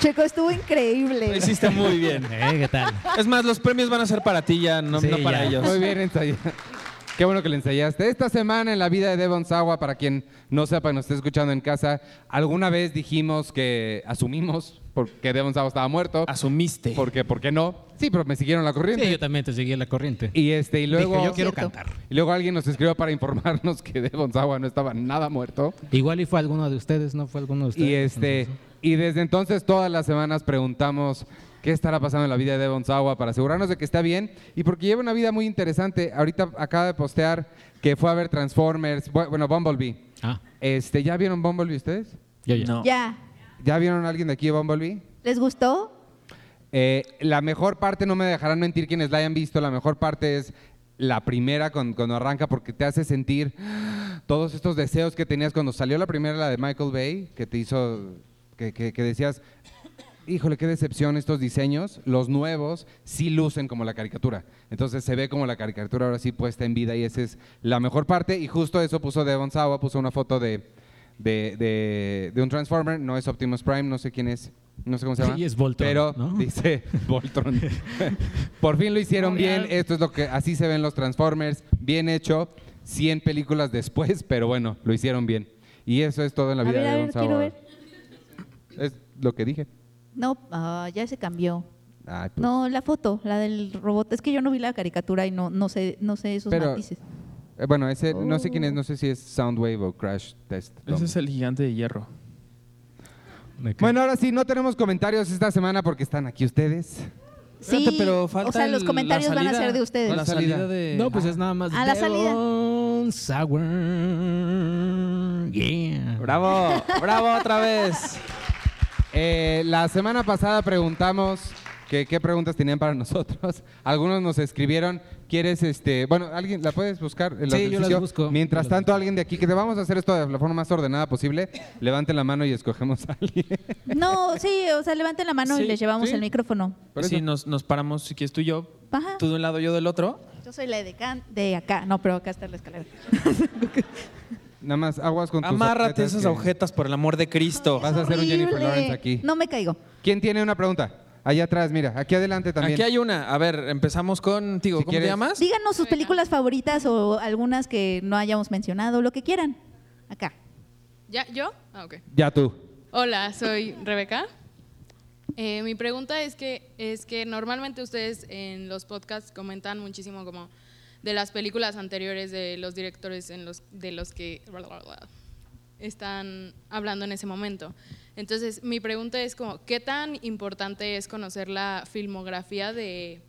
Checo, estuvo increíble. Lo hiciste muy bien. Eh, ¿Qué tal? Es más, los premios van a ser para ti ya, no, Sí, no para ya. ellos. Muy bien ensayado. Qué bueno que le ensayaste. Esta semana en la vida de Devon Sawa, para quien no sepa, nos esté escuchando en casa, alguna vez dijimos que asumimos porque Devon Sawa estaba muerto. Asumiste. Porque, ¿por qué no? Sí, pero me siguieron la corriente. Sí, yo también te seguí en la corriente. Y este, y luego. Dije, yo quiero Cierto. cantar. Y luego alguien nos escribió para informarnos que Devon Sawa no estaba nada muerto. Igual y fue alguno de ustedes, ¿no fue alguno de ustedes? Y este, y desde entonces todas las semanas preguntamos qué estará pasando en la vida de Devon Sawa para asegurarnos de que está bien y porque lleva una vida muy interesante. Ahorita acaba de postear que fue a ver Transformers, bu- bueno, Bumblebee. Ah, Este, ¿ya vieron Bumblebee ustedes? yo ya. No. Ya. ¿Ya vieron a alguien de aquí de Bumblebee? ¿Les gustó? Eh, la mejor parte, no me dejarán mentir quienes la hayan visto, la mejor parte es la primera cuando arranca porque te hace sentir todos estos deseos que tenías cuando salió la primera, la de Michael Bay, que te hizo, que, que- que decías, híjole, qué decepción estos diseños, los nuevos sí lucen como la caricatura. Entonces se ve como la caricatura ahora sí puesta en vida y esa es la mejor parte y justo eso puso Devon Sawa, puso una foto de, de, de- de un Transformer, no es Optimus Prime, no sé quién es, no sé cómo se llama. Y es Voltron, Pero ¿no? dice Voltron. Por fin lo hicieron bien, esto es lo que, así se ven los Transformers, bien hecho, 100 películas después, pero bueno, lo hicieron bien. Y eso es todo en la A vida ver, de quiero Sawa. Es lo que dije. No, ah, ya se cambió. Ay, pues, No, la foto, la del robot. Es que yo no vi la caricatura y no, no sé, no sé esos Pero- matices. eh, bueno, ese, no sé quién es, Oh. no sé si es Soundwave o Crash Test. Dummy. Ese es el gigante de hierro. Bueno, ahora sí, no tenemos comentarios esta semana porque están aquí ustedes. Sí, Espérate, pero falta o sea, los comentarios van a ser de ustedes. La La salida. salida de... No, pues es nada más. A la salida. Sour. Yeah. Bravo, bravo otra vez. Eh, la semana pasada preguntamos que qué preguntas tenían para nosotros. Algunos nos escribieron, ¿quieres este, bueno, alguien la puedes buscar el Sí, yo las busco. Mientras tanto, alguien de aquí que te vamos a hacer esto de la forma más ordenada posible, levanten la mano y escogemos a alguien. No, sí, o sea, levanten la mano y les llevamos sí. el micrófono. Por Sí, nos, nos paramos, si quieres tú y yo, Ajá. tú de un lado, yo del otro. Yo soy la de, can- de acá. No, pero acá está la escalera. Nada más aguas con tus Amárrate esas que- agujetas por el amor de Cristo. Vas a ser un Jennifer. Lawrence aquí. No me caigo. ¿Quién tiene una pregunta? Allá atrás, mira, aquí adelante también. Aquí hay una. A ver, empezamos contigo. Si ¿Cómo quieres- te llamas? Díganos sus películas favoritas o algunas que no hayamos mencionado, lo que quieran. Acá. ¿Ya? ¿Yo? Ah, ok. Ya tú. Hola, soy Rebeca. Eh, mi pregunta es que, es que normalmente ustedes en los podcasts comentan muchísimo como de las películas anteriores de los directores en los, de los que están hablando en ese momento. Entonces, mi pregunta es como, ¿qué tan importante es conocer la filmografía de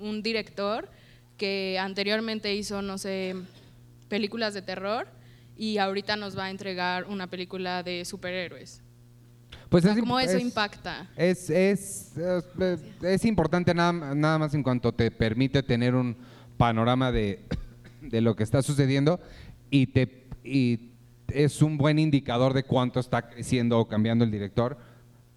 un director que anteriormente hizo, no sé, películas de terror y ahorita nos va a entregar una película de superhéroes? Pues O sea, es, ¿Cómo eso es- impacta? Es, es, es, es importante nada, nada más en cuanto te permite tener un panorama de, de lo que está sucediendo y, te, y es un buen indicador de cuánto está creciendo o cambiando el director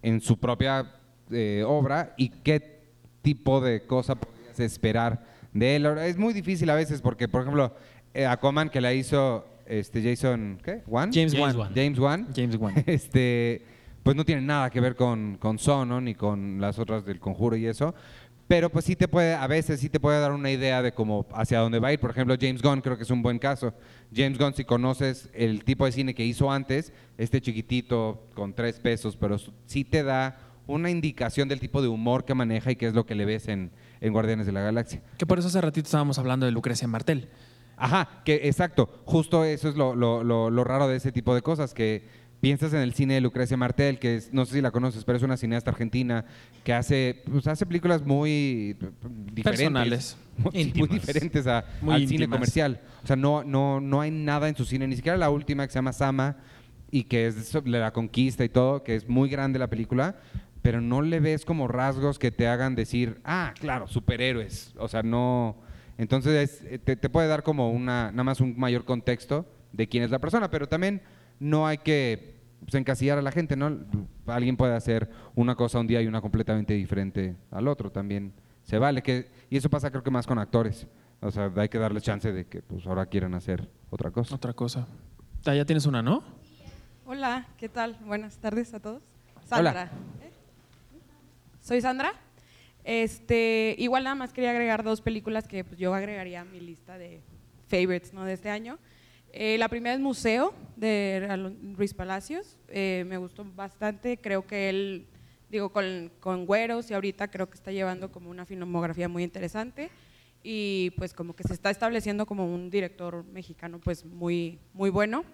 en su propia eh, obra y qué tipo de cosa podrías esperar de él. Ahora, Es muy difícil a veces porque, por ejemplo, eh, Aquaman que la hizo este Jason, ¿qué? ¿Wan? James. Wan. James Wan. James Wan. Este, pues no tiene nada que ver con, con Sono ni con las otras del conjuro y eso. Pero pues sí te puede, a veces sí te puede dar una idea de cómo hacia dónde va a ir. Por ejemplo, James Gunn creo que es un buen caso. James Gunn, si conoces el tipo de cine que hizo antes, este chiquitito con tres pesos, pero sí te da una indicación del tipo de humor que maneja y qué es lo que le ves en, en Guardianes de la Galaxia. Que por eso hace ratito estábamos hablando de Lucrecia Martel. Ajá, que exacto. Justo eso es lo, lo- lo- lo raro de ese tipo de cosas, que piensas en el cine de Lucrecia Martel, que es- no sé si la conoces, pero es una cineasta argentina que hace, pues, hace películas muy eh, diferentes. Personales. Muy, muy diferentes a- Muy al cine íntimas. comercial. O sea, no, no, no hay nada en su cine, ni siquiera la última que se llama Sama y que es sobre la conquista y todo, que es muy grande la película, pero no le ves como rasgos que te hagan decir, ah, claro, superhéroes. O sea, no. Entonces es- te, te puede dar como una, nada más un mayor contexto de quién es la persona, pero también no hay que pues, encasillar a la gente, ¿no? Alguien puede hacer una cosa un día y una completamente diferente al otro, también se vale. Que, y eso pasa creo que más con actores. O sea, hay que darles chance de que pues ahora quieran hacer otra cosa. Otra cosa. Ah, ya tienes una, ¿no? Hola, ¿qué tal? Buenas tardes a todos. Hola. Sandra. ¿Eh? Soy Sandra. Este, igual nada más quería agregar dos películas que pues, yo agregaría a mi lista de favorites ¿no? de este año. Eh, la primera es Museo de Alon- Luis Palacios. Eh, me gustó bastante. Creo que él, digo, con, con Güeros y ahorita creo que está llevando como una filmografía muy interesante y pues como que se está estableciendo como un director mexicano pues muy, muy bueno.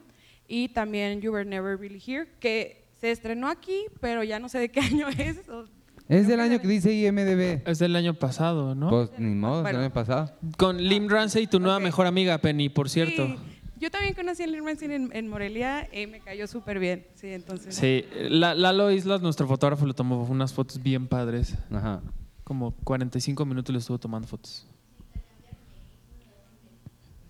Y también You Were Never Really Here, que se estrenó aquí, pero ya no sé de qué año es. o- Es del año que dice IMDB. Es del año pasado, ¿no? Pues ni modo, es Bueno. del año pasado. Con Lim Ramsey, tu nueva mejor amiga, Penny, por cierto. Sí, yo también conocí a Lin Manuel en, en Morelia y me cayó súper bien. Sí, entonces. Sí, La- Lalo Islas, nuestro fotógrafo, le tomó unas fotos bien padres. Ajá. Como 45 minutos le estuvo tomando fotos.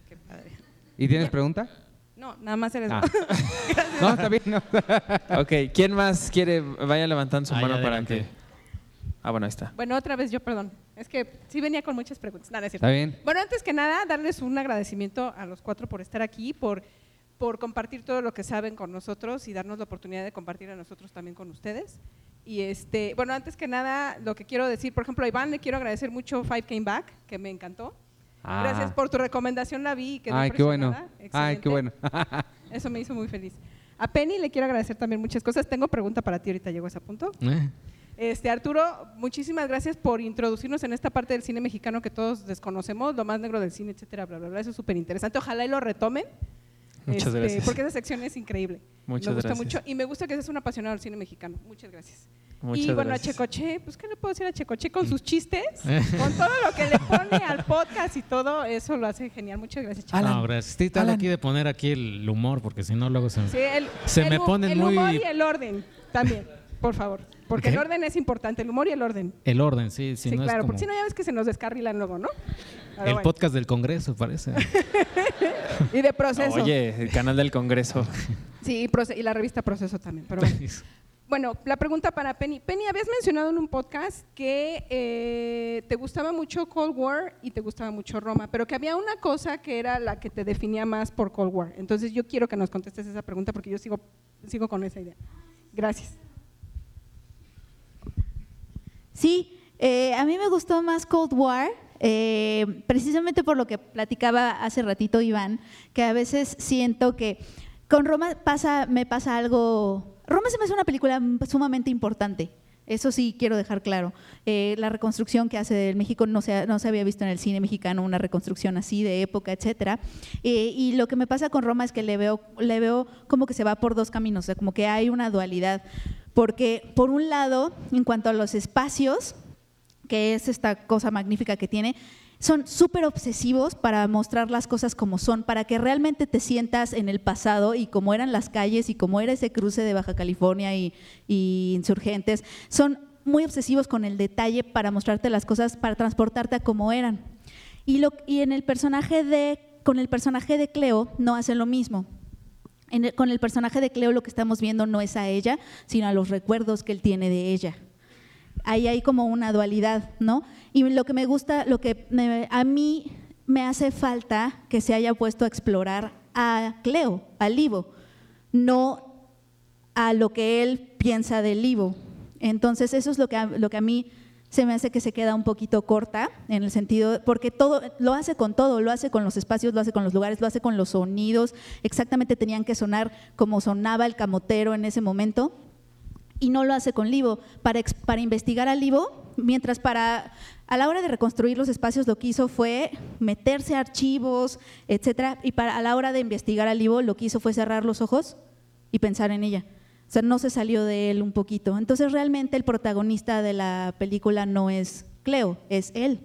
Qué padre. ¿Y tienes pregunta? No, nada más eres. Ah. No, está bien. no. Ok, ¿quién más quiere? Vaya levantando su mano para adelante. que... Ah, bueno, ahí está. Bueno, otra vez yo, perdón. Es que sí venía con muchas preguntas. Nada, es cierto. Está bien. Bueno, antes que nada, darles un agradecimiento a los cuatro por estar aquí, por, por compartir todo lo que saben con nosotros y darnos la oportunidad de compartir a nosotros también con ustedes. Y este, bueno, antes que nada, lo que quiero decir, por ejemplo, a Iván le quiero agradecer mucho Five Came Back, que me encantó. Ah. Gracias por tu recomendación, la vi y quedé Ay, qué bueno. impresionada. Ay, qué bueno. Excelente. Eso me hizo muy feliz. A Penny le quiero agradecer también muchas cosas. Tengo pregunta para ti, ahorita llego a ese punto. Eh, Este, Arturo, muchísimas gracias por introducirnos en esta parte del cine mexicano que todos desconocemos, lo más negro del cine, etcétera, bla, bla, bla. Eso es súper interesante. Ojalá y lo retomen. Muchas este, gracias. Porque esa sección es increíble. Muchas me gusta gracias. mucho y me gusta que seas un apasionado del cine mexicano. Muchas gracias. Muchas y bueno, gracias. a Checoche, pues ¿qué le puedo decir a Checoche con sus chistes? con todo lo que le pone al podcast y todo, eso lo hace genial. Muchas gracias, Checo. No, gracias. Sí, tal aquí de poner aquí el humor, porque si no, luego se, Sí, el, se el me ponen el muy. humor y el orden también, por favor. Porque ¿Qué? el orden es importante, el humor y el orden. El orden, sí, sí. Sí, no es claro, como porque si no ya ves que se nos descarrilan luego, ¿no? Pero el bueno. podcast del Congreso, parece. Y de proceso. Oye, el canal del Congreso. Sí, y, la revista Proceso también. Pero bueno. Bueno, la pregunta para Penny. Penny, habías mencionado en un podcast que eh, te gustaba mucho Cold War y te gustaba mucho Roma, pero que había una cosa que era la que te definía más por Cold War. Entonces yo quiero que nos contestes esa pregunta porque yo sigo, sigo con esa idea. Gracias. Sí, eh, a mí me gustó más Cold War, eh, precisamente por lo que platicaba hace ratito Iván, que a veces siento que con Roma pasa, me pasa algo. Roma se me hace una película sumamente importante. Eso sí quiero dejar claro. Eh, la reconstrucción que hace del México no se, no se había visto en el cine mexicano, una reconstrucción así de época, etcétera. Eh, y lo que me pasa con Roma es que le veo, le veo como que se va por dos caminos, o sea, como que hay una dualidad. Porque por un lado, en cuanto a los espacios, que es esta cosa magnífica que tiene, son súper obsesivos para mostrar las cosas como son, para que realmente te sientas en el pasado y como eran las calles y como era ese cruce de Baja California y, y insurgentes. Son muy obsesivos con el detalle para mostrarte las cosas, para transportarte a como eran. Y, lo, y en el personaje de, con el personaje de Cleo no hacen lo mismo. Con el personaje de Cleo lo que estamos viendo no es a ella, sino a los recuerdos que él tiene de ella. Ahí hay como una dualidad, ¿no? Y lo que me gusta, lo que me- a mí me hace falta que se haya puesto a explorar a Cleo, al Ivo, no a lo que él piensa del Ivo. Entonces eso es lo que lo que a mí se me hace que se queda un poquito corta en el sentido, porque todo, lo hace con todo, lo hace con los espacios, lo hace con los lugares, lo hace con los sonidos, exactamente tenían que sonar como sonaba el camotero en ese momento, y no lo hace con Livo. Para, para investigar a Livo, mientras para, a la hora de reconstruir los espacios lo que hizo fue meterse a archivos, etcétera, y para, a la hora de investigar a Livo lo que hizo fue cerrar los ojos y pensar en ella. O sea, no se salió de él un poquito. Entonces, realmente el protagonista de la película no es Cleo, es él.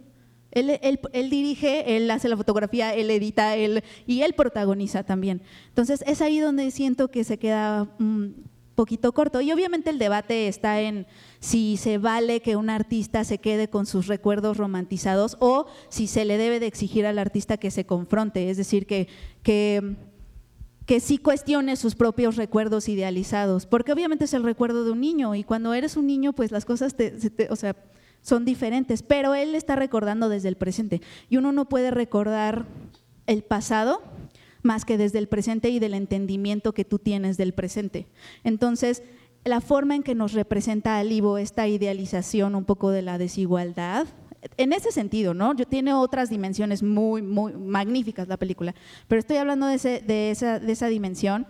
Él, él- él dirige, él hace la fotografía, él edita, él, y él protagoniza también. Entonces, es ahí donde siento que se queda un poquito corto. Y obviamente el debate está en si se vale que un artista se quede con sus recuerdos romantizados o si se le debe de exigir al artista que se confronte, es decir, que, que que sí cuestione sus propios recuerdos idealizados, porque obviamente es el recuerdo de un niño y cuando eres un niño pues las cosas o sea, son diferentes, pero él está recordando desde el presente y uno no puede recordar el pasado más que desde el presente y del entendimiento que tú tienes del presente. Entonces, la forma en que nos representa al Ivo esta idealización un poco de la desigualdad En ese sentido, ¿no? Yo tiene otras dimensiones muy, muy magníficas la película, pero estoy hablando de, ese- de esa, de esa dimensión.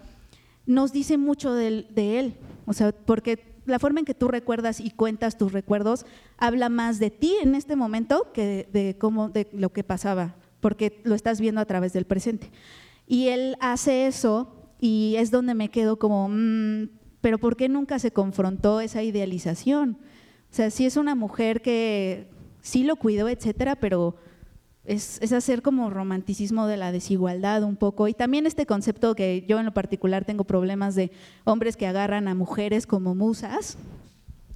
Nos dice mucho del- de él, o sea, porque la forma en que tú recuerdas y cuentas tus recuerdos habla más de ti en este momento que de, de cómo, de lo que pasaba, porque lo estás viendo a través del presente. Y él hace eso y es donde me quedo como, mm, pero ¿por qué nunca se confrontó esa idealización? O sea, sí es una mujer que sí lo cuidó, etcétera, pero es, hacer como romanticismo de la desigualdad un poco. Y también este concepto que yo en lo particular tengo problemas de hombres que agarran a mujeres como musas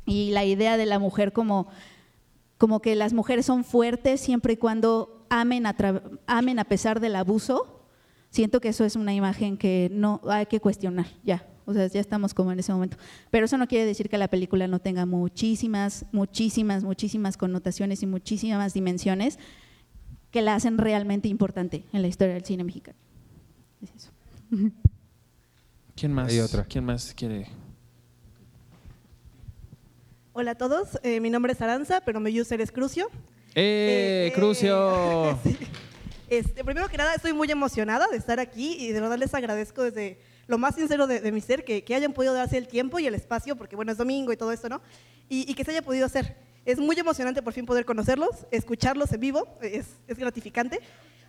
y la idea de la mujer como, como que las mujeres son fuertes siempre y cuando amen a, amen a pesar del abuso. Siento que eso es una imagen que no hay que cuestionar, ya. O sea, ya estamos como en ese momento. Pero eso no quiere decir que la película no tenga muchísimas, muchísimas, muchísimas connotaciones y muchísimas dimensiones que la hacen realmente importante en la historia del cine mexicano. Es eso. ¿Quién más? Hay otra. ¿Quién más quiere? Hola a todos, eh, mi nombre es Aranza, pero mi user es Crucio. ¡Eh, eh, Crucio! Este, primero que nada, estoy muy emocionada de estar aquí y de verdad les agradezco desde lo más sincero de, mi ser que, hayan podido darse el tiempo y el espacio, porque bueno, es domingo y todo esto, ¿no? Y, que se haya podido hacer. Es muy emocionante por fin poder conocerlos, escucharlos en vivo, es, es gratificante.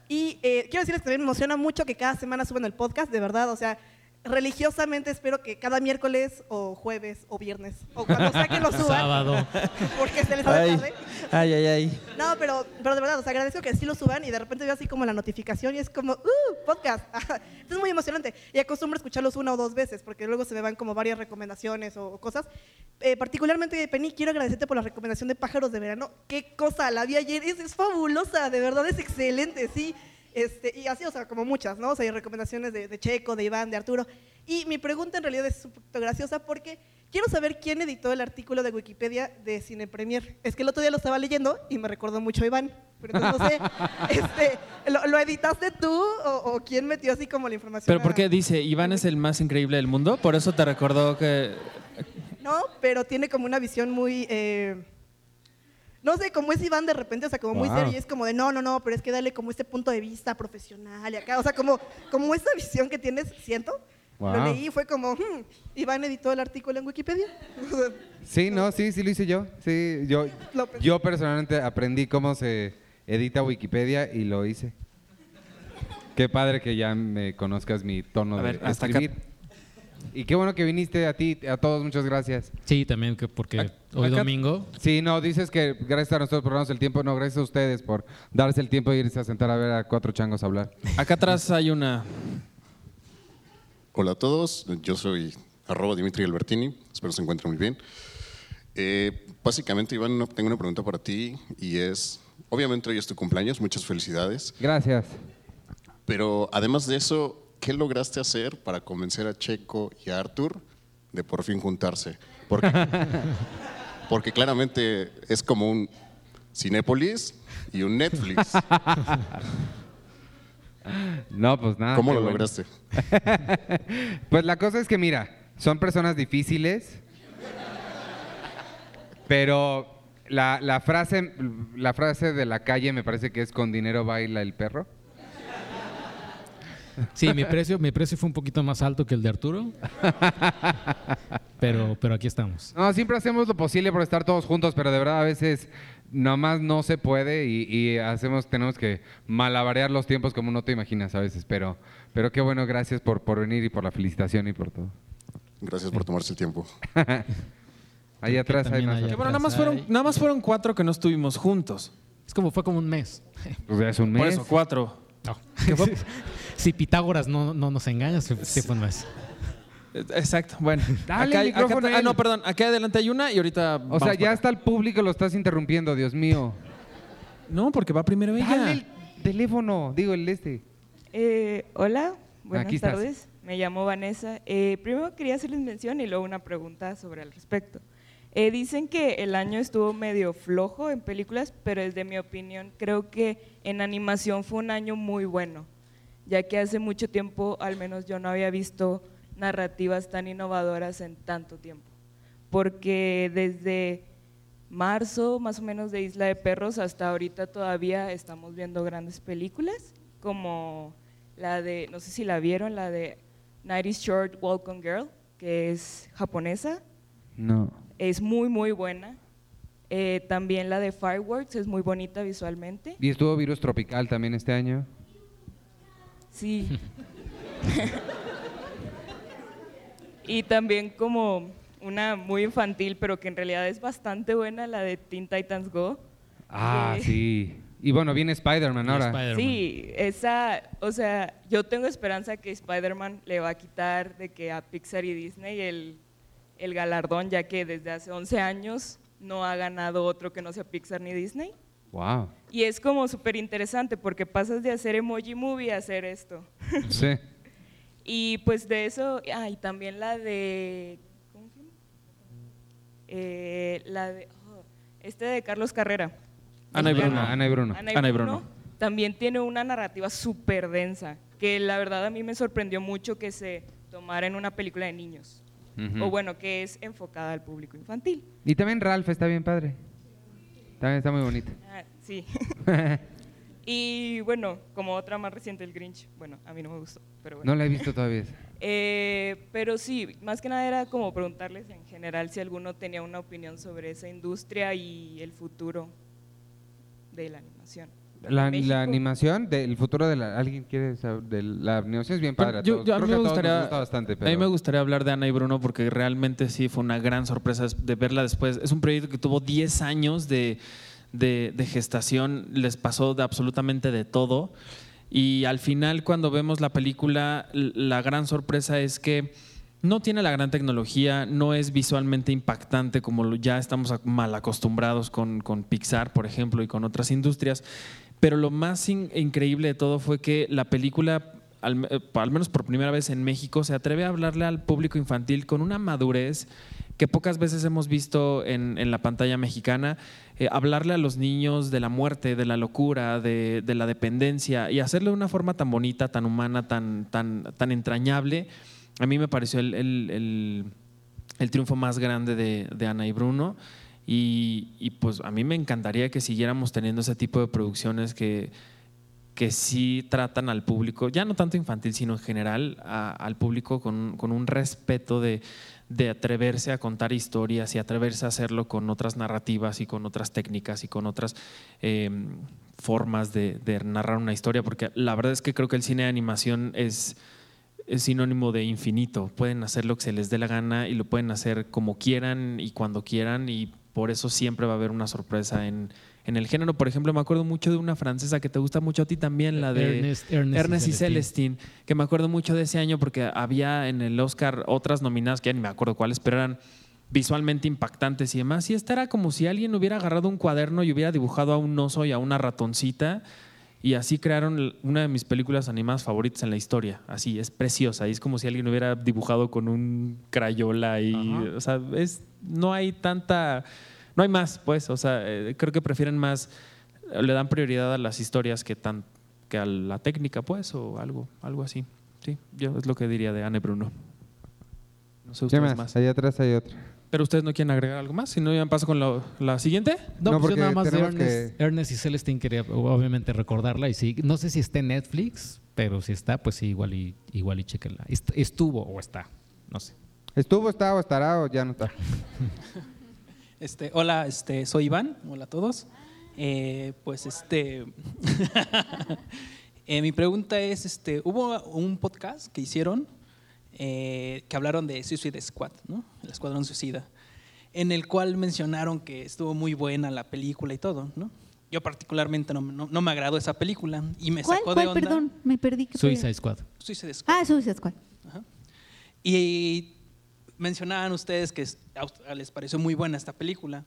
Y eh, quiero decirles que también me emociona mucho que cada semana suban el podcast, de verdad, o sea, religiosamente espero que cada miércoles o jueves o viernes o cuando sea que lo suban. Sábado. Porque se les hace Ay, tarde. ay, ay, ay. No, pero, pero de verdad, os agradezco que sí lo suban y de repente veo así como la notificación y es como, ¡uh! Podcast. es muy emocionante. Y acostumbro a escucharlos una o dos veces porque luego se me van como varias recomendaciones o, o cosas. Eh, particularmente, Penny, quiero agradecerte por la recomendación de Pájaros de Verano. Qué cosa, la vi ayer. Es, es fabulosa, de verdad, es excelente, sí. Este, y así, o sea, como muchas, ¿no? O sea, hay recomendaciones de, de Checo, de Iván, de Arturo. Y mi pregunta en realidad es un poquito graciosa porque quiero saber quién editó el artículo de Wikipedia de Cine Premier. Es que el otro día lo estaba leyendo y me recordó mucho a Iván. Pero entonces no sé, este, ¿lo, lo editaste tú o, o quién metió así como la información? ¿Pero por a- qué dice Iván es el más increíble del mundo? Por eso te recordó que... No, pero tiene como una visión muy... eh, no sé, como es Iván de repente, o sea, como muy Wow. serio, y es como de no, no, no, pero es que dale como este punto de vista profesional y acá, o sea, como, como esa visión que tienes, siento. Lo leí y fue como, hmm, Iván editó el artículo en Wikipedia. Sí, no, sí, sí lo hice yo. Sí, yo, yo personalmente aprendí cómo se edita Wikipedia y lo hice. Qué padre que ya me conozcas mi tono A de ver, hasta acá. Y qué bueno que viniste a ti, a todos, muchas gracias. Sí, también que porque hoy Acá- domingo. Sí, no, dices que gracias a nuestros programas el tiempo, no, gracias a ustedes por darse el tiempo de irse a sentar a ver a cuatro changos hablar. Acá atrás hay una... Hola a todos, yo soy arroba Dimitri Albertini, espero se encuentren muy bien. Eh, básicamente, Iván, tengo una pregunta para ti y es, obviamente hoy es tu cumpleaños, muchas felicidades, Gracias. pero además de eso, ¿qué lograste hacer para convencer a Checo y a Arthur de por fin juntarse? Porque, porque claramente es como un Cinépolis y un Netflix. No, pues nada. ¿Cómo lo bueno. lograste? Pues la cosa es que, mira, son personas difíciles, pero la, la frase, la frase de la calle me parece que es con dinero baila el perro. Sí, mi precio, mi precio fue un poquito más alto que el de Arturo. Pero, pero aquí estamos. No, siempre hacemos lo posible por estar todos juntos, pero de verdad a veces nomás no se puede y, y hacemos, tenemos que malabarear los tiempos como no te imaginas a veces, pero, pero qué bueno, gracias por, por venir y por la felicitación y por todo. Gracias por tomarse el tiempo. Ahí atrás hay más. bueno, atrás nada más, fueron, hay- nada más fueron cuatro que no estuvimos juntos. Es como fue como un mes. Pues ya es un mes. Por eso, cuatro. No. si Pitágoras no, no nos engaña, mes. Eh, Exacto, bueno. Dale Acá el acá- ah, no, perdón. Aquí adelante hay una y ahorita. O sea, ya acá. está el público, lo estás interrumpiendo, Dios mío. No, porque va primero ella. Dale el teléfono, digo el este. Eh, hola, buenas Aquí estás. tardes. Me llamo Vanessa. Eh, primero quería hacerles mención y luego una pregunta sobre el respecto. Eh, dicen que el año estuvo medio flojo en películas, pero desde mi opinión creo que en animación fue un año muy bueno, ya que hace mucho tiempo, al menos yo no había visto narrativas tan innovadoras en tanto tiempo. Porque desde marzo más o menos de Isla de Perros hasta ahorita todavía estamos viendo grandes películas como la de, no sé si la vieron, la de Night is Short Walk on Girl, que es japonesa. No. Es muy, muy buena. Eh, también la de Fireworks es muy bonita visualmente. Y estuvo Virus Tropical también este año. Sí. y también como una muy infantil, pero que en realidad es bastante buena, la de Teen Titans Go. Ah, que- sí. Y bueno, viene Spider-Man ahora. Sí, esa, o sea, yo tengo esperanza que Spider-Man le va a quitar de que a Pixar y Disney el, el galardón, ya que desde hace 11 años no ha ganado otro que no sea Pixar ni Disney. Wow. Y es como súper interesante porque pasas de hacer emoji movie a hacer esto. Sí. Y pues de eso, ah, y también la de, ¿cómo se llama? Eh, la de, oh, este de Carlos Carrera. Ana y Bruno. Ana y Bruno. Ana y Ana y Bruno Bruno. también tiene una narrativa súper densa, que la verdad a mí me sorprendió mucho que se tomara en una película de niños. O bueno, que es enfocada al público infantil. Y también Ralph está bien padre. También está muy bonito. Ah, sí. y bueno, como otra más reciente, el Grinch. Bueno, a mí no me gustó, pero bueno. No la he visto todavía. Eh, pero sí, más que nada era como preguntarles en general si alguno tenía una opinión sobre esa industria y el futuro de la animación. La, animación del futuro de la... ¿Alguien quiere saber? De la animación es bien padre. a yo- a mí me a gustaría, gusta bastante, a mí me gustaría hablar de Ana y Bruno porque realmente sí fue una gran sorpresa de verla después. Es un proyecto que tuvo 10 años de, de- de gestación, les pasó de absolutamente de todo. Y al final, cuando vemos la película, la gran sorpresa es que no tiene la gran tecnología, no es visualmente impactante como ya estamos mal acostumbrados con, con Pixar, por ejemplo, y con otras industrias. Pero lo más in- increíble de todo fue que la película, al, me- al menos por primera vez en México, se atreve a hablarle al público infantil con una madurez que pocas veces hemos visto en, la pantalla mexicana, eh, hablarle a los niños de la muerte, de la locura, de, la dependencia y hacerlo de una forma tan bonita, tan humana, tan, entrañable, a mí me pareció el, triunfo más grande de, de Ana y Bruno. Y, pues a mí me encantaría que siguiéramos teniendo ese tipo de producciones que, que sí tratan al público, ya no tanto infantil, sino en general al público con, con un respeto de, de atreverse a contar historias y atreverse a hacerlo con otras narrativas y con otras técnicas y con otras eh, formas de, de narrar una historia, porque la verdad es que creo que el cine de animación es, es sinónimo de infinito. Pueden hacer lo que se les dé la gana y lo pueden hacer como quieran y cuando quieran y por eso siempre va a haber una sorpresa en, en el género. Por ejemplo, me acuerdo mucho de una francesa que te gusta mucho a ti también, la de Ernest- Ernest y y Celestine, que me acuerdo mucho de ese año porque había en el Oscar otras nominadas que ya ni me acuerdo cuáles, pero eran visualmente impactantes y demás. Y esta era como si alguien hubiera agarrado un cuaderno y hubiera dibujado a un oso y a una ratoncita. Y así crearon una de mis películas animadas favoritas en la historia. Así, es preciosa. Y es como si alguien hubiera dibujado con un crayola y, o sea, es, no hay tanta, no hay más, pues. O sea, eh, creo que prefieren más, le dan prioridad a las historias que tan, que a la técnica, pues, o algo, algo así. Sí, yo es lo que diría de Anne Bruno. No sé ¿Qué ustedes más? más. Allá atrás hay otro. Pero ustedes no quieren agregar algo más, si no ya paso con la, la siguiente. No, No, pues yo porque nada más de tenemos Ernest, Ernest y Celestine quería obviamente recordarla y sí, no sé si está en Netflix, pero si está, pues sí, igual y, igual y chequenla. Est- Estuvo o está, no sé. ¿Estuvo, está o estará o ya no está? Este, hola, este, soy Iván. Hola a todos. Eh, pues este, eh, mi pregunta es, este, hubo un podcast que hicieron eh, que hablaron de Suicide Squad, ¿no? El Escuadrón Suicida, en el cual mencionaron que estuvo muy buena la película y todo, ¿no? Yo particularmente no, no- no me agradó esa película y me ¿Cuál, sacó cuál? de onda. Perdón, me perdí. Suicide Squad. Suicide Squad. Ah, Suicide Squad. Y mencionaban ustedes que les pareció muy buena esta película.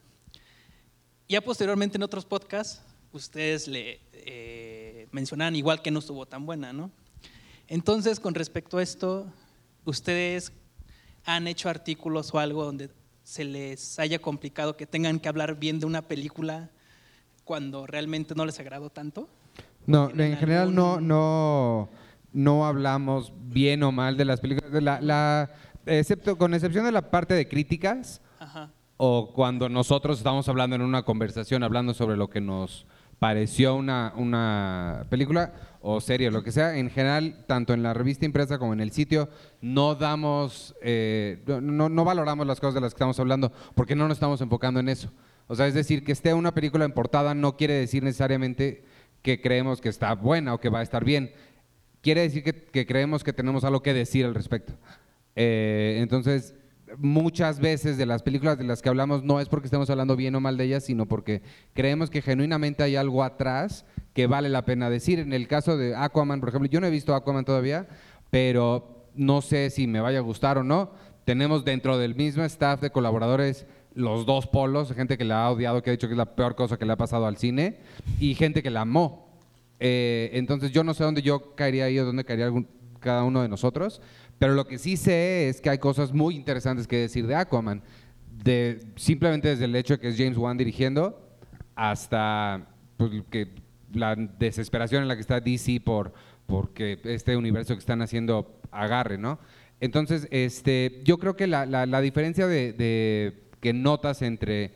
Ya posteriormente en otros podcasts, ustedes le eh, mencionaban igual que no estuvo tan buena, ¿no? Entonces, con respecto a esto, ¿ustedes han hecho artículos o algo donde se les haya complicado que tengan que hablar bien de una película cuando realmente no les agradó tanto? No, en general no, no, no hablamos bien o mal de las películas. De la, la- excepto, con excepción de la parte de críticas, Ajá. o cuando nosotros estamos hablando en una conversación, hablando sobre lo que nos pareció una, una película o serie lo que sea, en general, tanto en la revista impresa como en el sitio, no damos, eh, no, no valoramos las cosas de las que estamos hablando porque no nos estamos enfocando en eso. O sea, es decir, que esté una película en portada no quiere decir necesariamente que creemos que está buena o que va a estar bien. Quiere decir que, que creemos que tenemos algo que decir al respecto. Eh, entonces, muchas veces de las películas de las que hablamos no es porque estemos hablando bien o mal de ellas, sino porque creemos que genuinamente hay algo atrás que vale la pena decir. En el caso de Aquaman, por ejemplo, yo no he visto Aquaman todavía, pero no sé si me vaya a gustar o no. Tenemos dentro del mismo staff de colaboradores los dos polos, gente que la ha odiado, que ha dicho que es la peor cosa que le ha pasado al cine, y gente que la amó. Eh, entonces yo no sé dónde yo caería ahí o dónde caería cada uno de nosotros, pero lo que sí sé es que hay cosas muy interesantes que decir de Aquaman, de, simplemente desde el hecho de que es James Wan dirigiendo hasta pues, que la desesperación en la que está DC por porque este universo que están haciendo agarre, ¿no? Entonces, este, yo creo que la, la, diferencia de que notas entre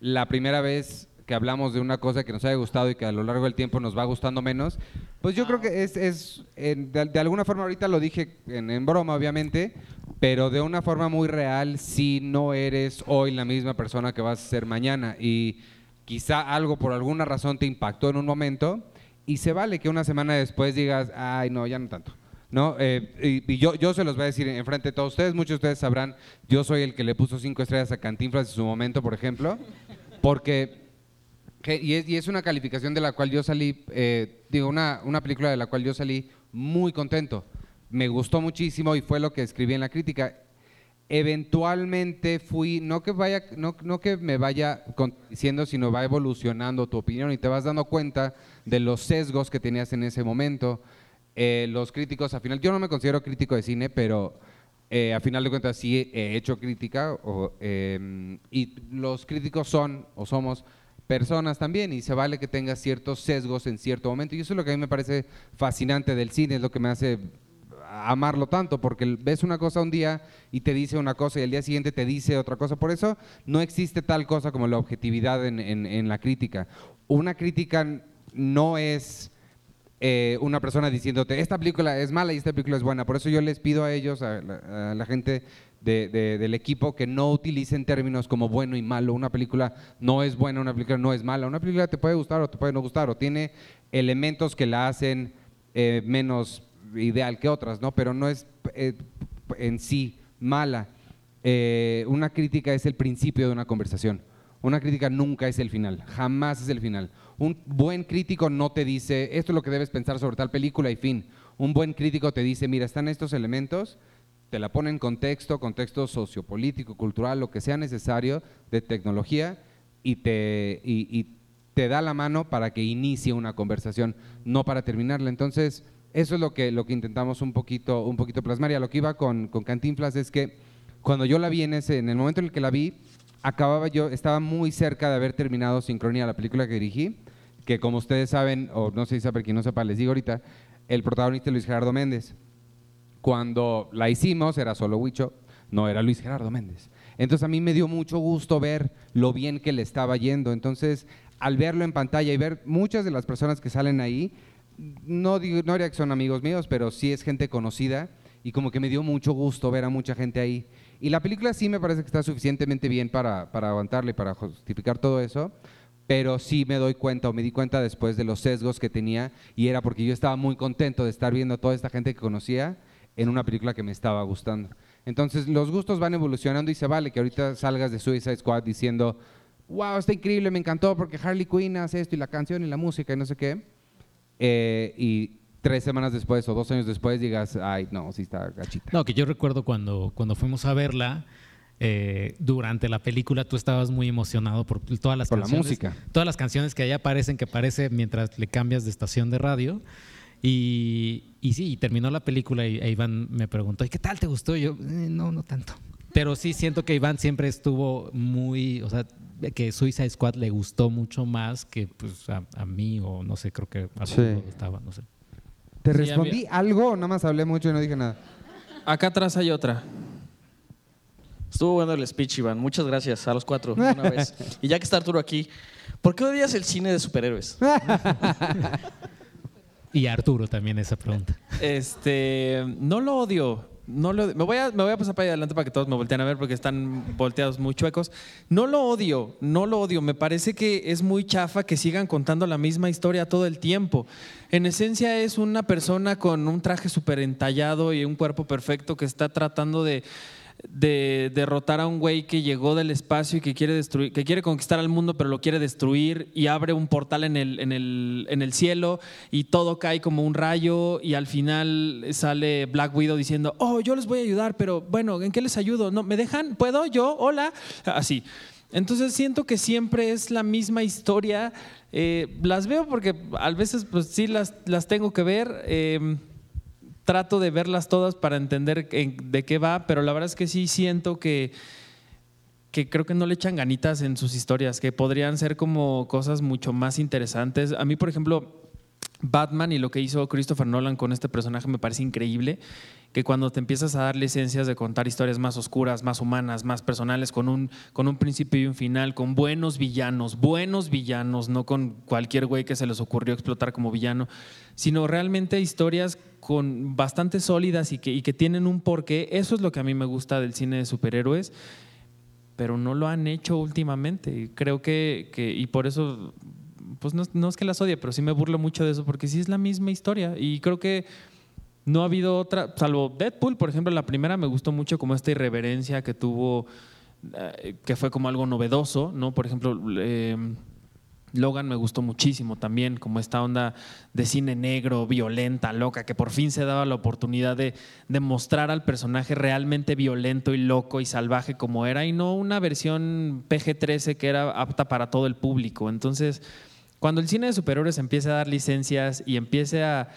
la primera vez que hablamos de una cosa que nos haya gustado y que a lo largo del tiempo nos va gustando menos, pues yo creo que es, es en- de, de alguna forma, ahorita lo dije en, en broma, obviamente, pero de una forma muy real, si no eres hoy la misma persona que vas a ser mañana y quizá algo por alguna razón te impactó en un momento y se vale que una semana después digas, ay, no, ya no tanto. ¿no? Eh, y y yo, yo se los voy a decir en frente de todos ustedes, muchos de ustedes sabrán, yo soy el que le puso cinco estrellas a Cantinflas en su momento, por ejemplo, porque, y, es, y es una calificación de la cual yo salí, eh, digo, una, una película de la cual yo salí muy contento, me gustó muchísimo y fue lo que escribí en la crítica. Eventualmente fui, no que vaya, no, no que me vaya diciendo, sino va evolucionando tu opinión y te vas dando cuenta de los sesgos que tenías en ese momento. Eh, los críticos, al final, yo no me considero crítico de cine, pero eh, a final de cuentas sí he hecho crítica o, eh, y los críticos son o somos personas también y se vale que tengas ciertos sesgos en cierto momento y eso es lo que a mí me parece fascinante del cine, es lo que me hace amarlo tanto, porque ves una cosa un día y te dice una cosa y el día siguiente te dice otra cosa. Por eso no existe tal cosa como la objetividad en, en- en la crítica. Una crítica no es eh, una persona diciéndote, esta película es mala y esta película es buena. Por eso yo les pido a ellos, a la gente de- de- del equipo, que no utilicen términos como bueno y malo. Una película no es buena, una película no es mala. Una película te puede gustar o te puede no gustar, o tiene elementos que la hacen eh, menos ideal que otras, ¿no? Pero no es eh, en sí mala. Eh, una crítica es el principio de una conversación. Una crítica nunca es el final, jamás es el final. Un buen crítico no te dice, esto es lo que debes pensar sobre tal película y fin. Un buen crítico te dice, mira, están estos elementos, te la pone en contexto, contexto sociopolítico, cultural, lo que sea necesario de tecnología y te, y, te da la mano para que inicie una conversación, no para terminarla. Entonces, eso es lo que, lo que intentamos un poquito, un poquito plasmar. Y a lo que iba con, con Cantinflas es que cuando yo la vi en ese, en el momento en el que la vi, acababa yo, estaba muy cerca de haber terminado Sincronía, la película que dirigí, que como ustedes saben, o no sé si sabe quien no sepa, les digo ahorita, el protagonista Luis Gerardo Méndez. Cuando la hicimos era solo Huicho, no era Luis Gerardo Méndez. Entonces a mí me dio mucho gusto ver lo bien que le estaba yendo. Entonces, al verlo en pantalla y ver muchas de las personas que salen ahí, no, digo, no diría que son amigos míos, pero sí es gente conocida y como que me dio mucho gusto ver a mucha gente ahí. Y la película sí me parece que está suficientemente bien para, para aguantarle, para justificar todo eso, pero sí me doy cuenta o me di cuenta después de los sesgos que tenía y era porque yo estaba muy contento de estar viendo a toda esta gente que conocía en una película que me estaba gustando. Entonces los gustos van evolucionando y se vale que ahorita salgas de Suicide Squad diciendo, wow, está increíble, me encantó porque Harley Quinn hace esto y la canción y la música y no sé qué. Eh, y tres semanas después o dos años después digas, ay, no, sí está gachita. No, que yo recuerdo cuando, cuando fuimos a verla, eh, durante la película tú estabas muy emocionado por todas las Por la canciones. música. Todas las canciones que ahí aparecen, que aparece mientras le cambias de estación de radio. Y, y sí, y terminó la película y e Iván me preguntó, ¿y qué tal te gustó? Y yo, "Eh, no, no tanto. Pero sí siento que Iván siempre estuvo muy, o sea, que Suicide Squad le gustó mucho más que pues a, a mí o no sé, creo que a Sí. Le gustaba, no sé. ¿Te Sí, respondí algo o nada más hablé mucho y no dije nada? Acá atrás hay otra. Estuvo bueno el speech, Iván. Muchas gracias a los cuatro, una vez. Y ya que está Arturo aquí, ¿por qué odias el cine de superhéroes? Y Arturo también esa pregunta. Este, no lo odio. No lo, me, voy a, pasar para adelante para que todos me volteen a ver porque están volteados muy chuecos. No lo odio, no lo odio. Me parece que es muy chafa que sigan contando la misma historia todo el tiempo. En esencia es una persona con un traje súper entallado y un cuerpo perfecto que está tratando de, de derrotar a un güey que llegó del espacio y que quiere destruir, que quiere conquistar al mundo, pero lo quiere destruir y abre un portal en el, en el, en el cielo y todo cae como un rayo y al final sale Black Widow diciendo, oh, yo les voy a ayudar, pero bueno, ¿en qué les ayudo? ¿No, ¿Me dejan? ¿Puedo? ¿Yo? ¿Hola? Así. Entonces siento que siempre es la misma historia. Eh, las veo porque a veces pues sí las, las tengo que ver. Eh, trato de verlas todas para entender en- de qué va, pero la verdad es que sí siento que, que creo que no le echan ganitas en sus historias, que podrían ser como cosas mucho más interesantes. A mí, por ejemplo, Batman y lo que hizo Christopher Nolan con este personaje me parece increíble, que cuando te empiezas a dar licencias de contar historias más oscuras, más humanas, más personales, con un, con un principio y un final, con buenos villanos, buenos villanos, no con cualquier güey que se les ocurrió explotar como villano, sino realmente historias con bastante sólidas y que, y que tienen un porqué. Eso es lo que a mí me gusta del cine de superhéroes pero no lo han hecho últimamente. Creo que, que- y por eso, pues no, no es que las odie, pero sí me burlo mucho de eso, porque sí es la misma historia. Y creo que no ha habido otra, salvo Deadpool, por ejemplo, la primera me gustó mucho como esta irreverencia que tuvo, eh, que fue como algo novedoso, ¿no? Por ejemplo, eh, Logan me gustó muchísimo también, como esta onda de cine negro, violenta, loca, que por fin se daba la oportunidad de, de mostrar al personaje realmente violento y loco y salvaje como era, y no una versión PG-13 que era apta para todo el público. Entonces, cuando el cine de superhéroes empiece a dar licencias y empiece a,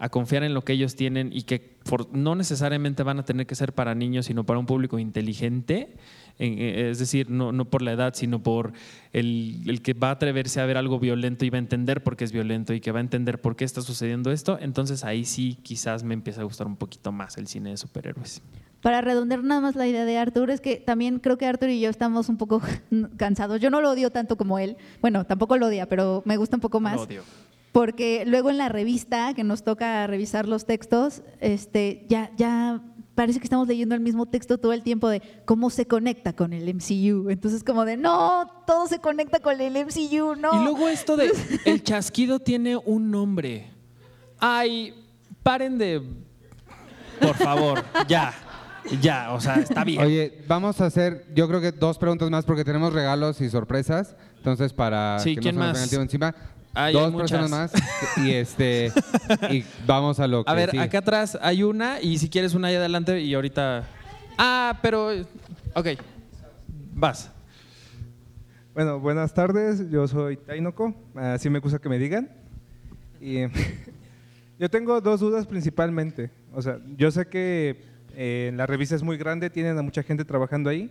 a confiar en lo que ellos tienen y que for- no necesariamente van a tener que ser para niños, sino para un público inteligente, en- eh, es decir, no, no por la edad, sino por el, el que va a atreverse a ver algo violento y va a entender por qué es violento y que va a entender por qué está sucediendo esto, entonces ahí sí quizás me empieza a gustar un poquito más el cine de superhéroes. Para redondear nada más la idea de Arthur, es que también creo que Arthur y yo estamos un poco cansados. Yo no lo odio tanto como él. Bueno, tampoco lo odia, pero me gusta un poco más. Lo odio. Porque luego en la revista, que nos toca revisar los textos, este, ya, ya parece que estamos leyendo el mismo texto todo el tiempo de cómo se conecta con el MCU. Entonces, como de, no, todo se conecta con el MCU, no. Y luego esto de el chasquido tiene un nombre. Ay, paren de por favor, ya. Ya, o sea, está bien. Oye, vamos a hacer, yo creo que dos preguntas más porque tenemos regalos y sorpresas. Entonces, para Sí, que ¿quién no se nos más? el tiempo encima, Dos personas más. Y este y vamos a lo que A ver, sigue. acá atrás hay una y si quieres una ahí adelante y ahorita. Ah, pero. Ok. Vas. Bueno, buenas tardes, yo soy Tainoko, así me gusta que me digan. Y yo tengo dos dudas principalmente. O sea, yo sé que eh, la revista es muy grande, tienen a mucha gente trabajando ahí,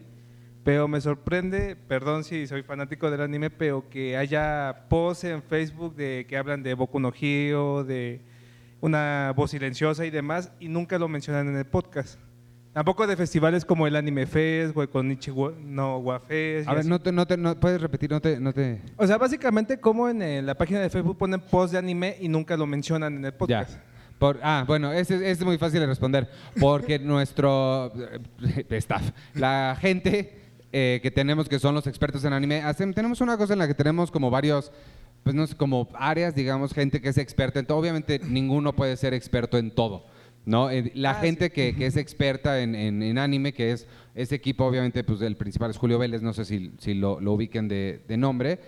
pero me sorprende, perdón si soy fanático del anime, pero que haya posts en Facebook de que hablan de Boku no Hero, de una voz silenciosa y demás, y nunca lo mencionan en el podcast. Tampoco de festivales como el Anime Fest, o el Konichi wa- no Wa Fest. y A ver, no te, no te, no, puedes repetir, no te, no te. O sea, básicamente como en la página de Facebook ponen post de anime y nunca lo mencionan en el podcast. Ya. Por, ah, bueno, ese es muy fácil de responder. Porque nuestro eh, staff, la gente eh, que tenemos que son los expertos en anime, hacen, tenemos una cosa en la que tenemos como varios, pues no sé, como áreas, digamos, gente que es experta en todo. Obviamente ninguno puede ser experto en todo. ¿no? Eh, La gente que, que es experta en, en- en anime, que es ese equipo, obviamente, pues el principal es Julio Vélez, no sé si, si lo, lo ubiquen de, de nombre.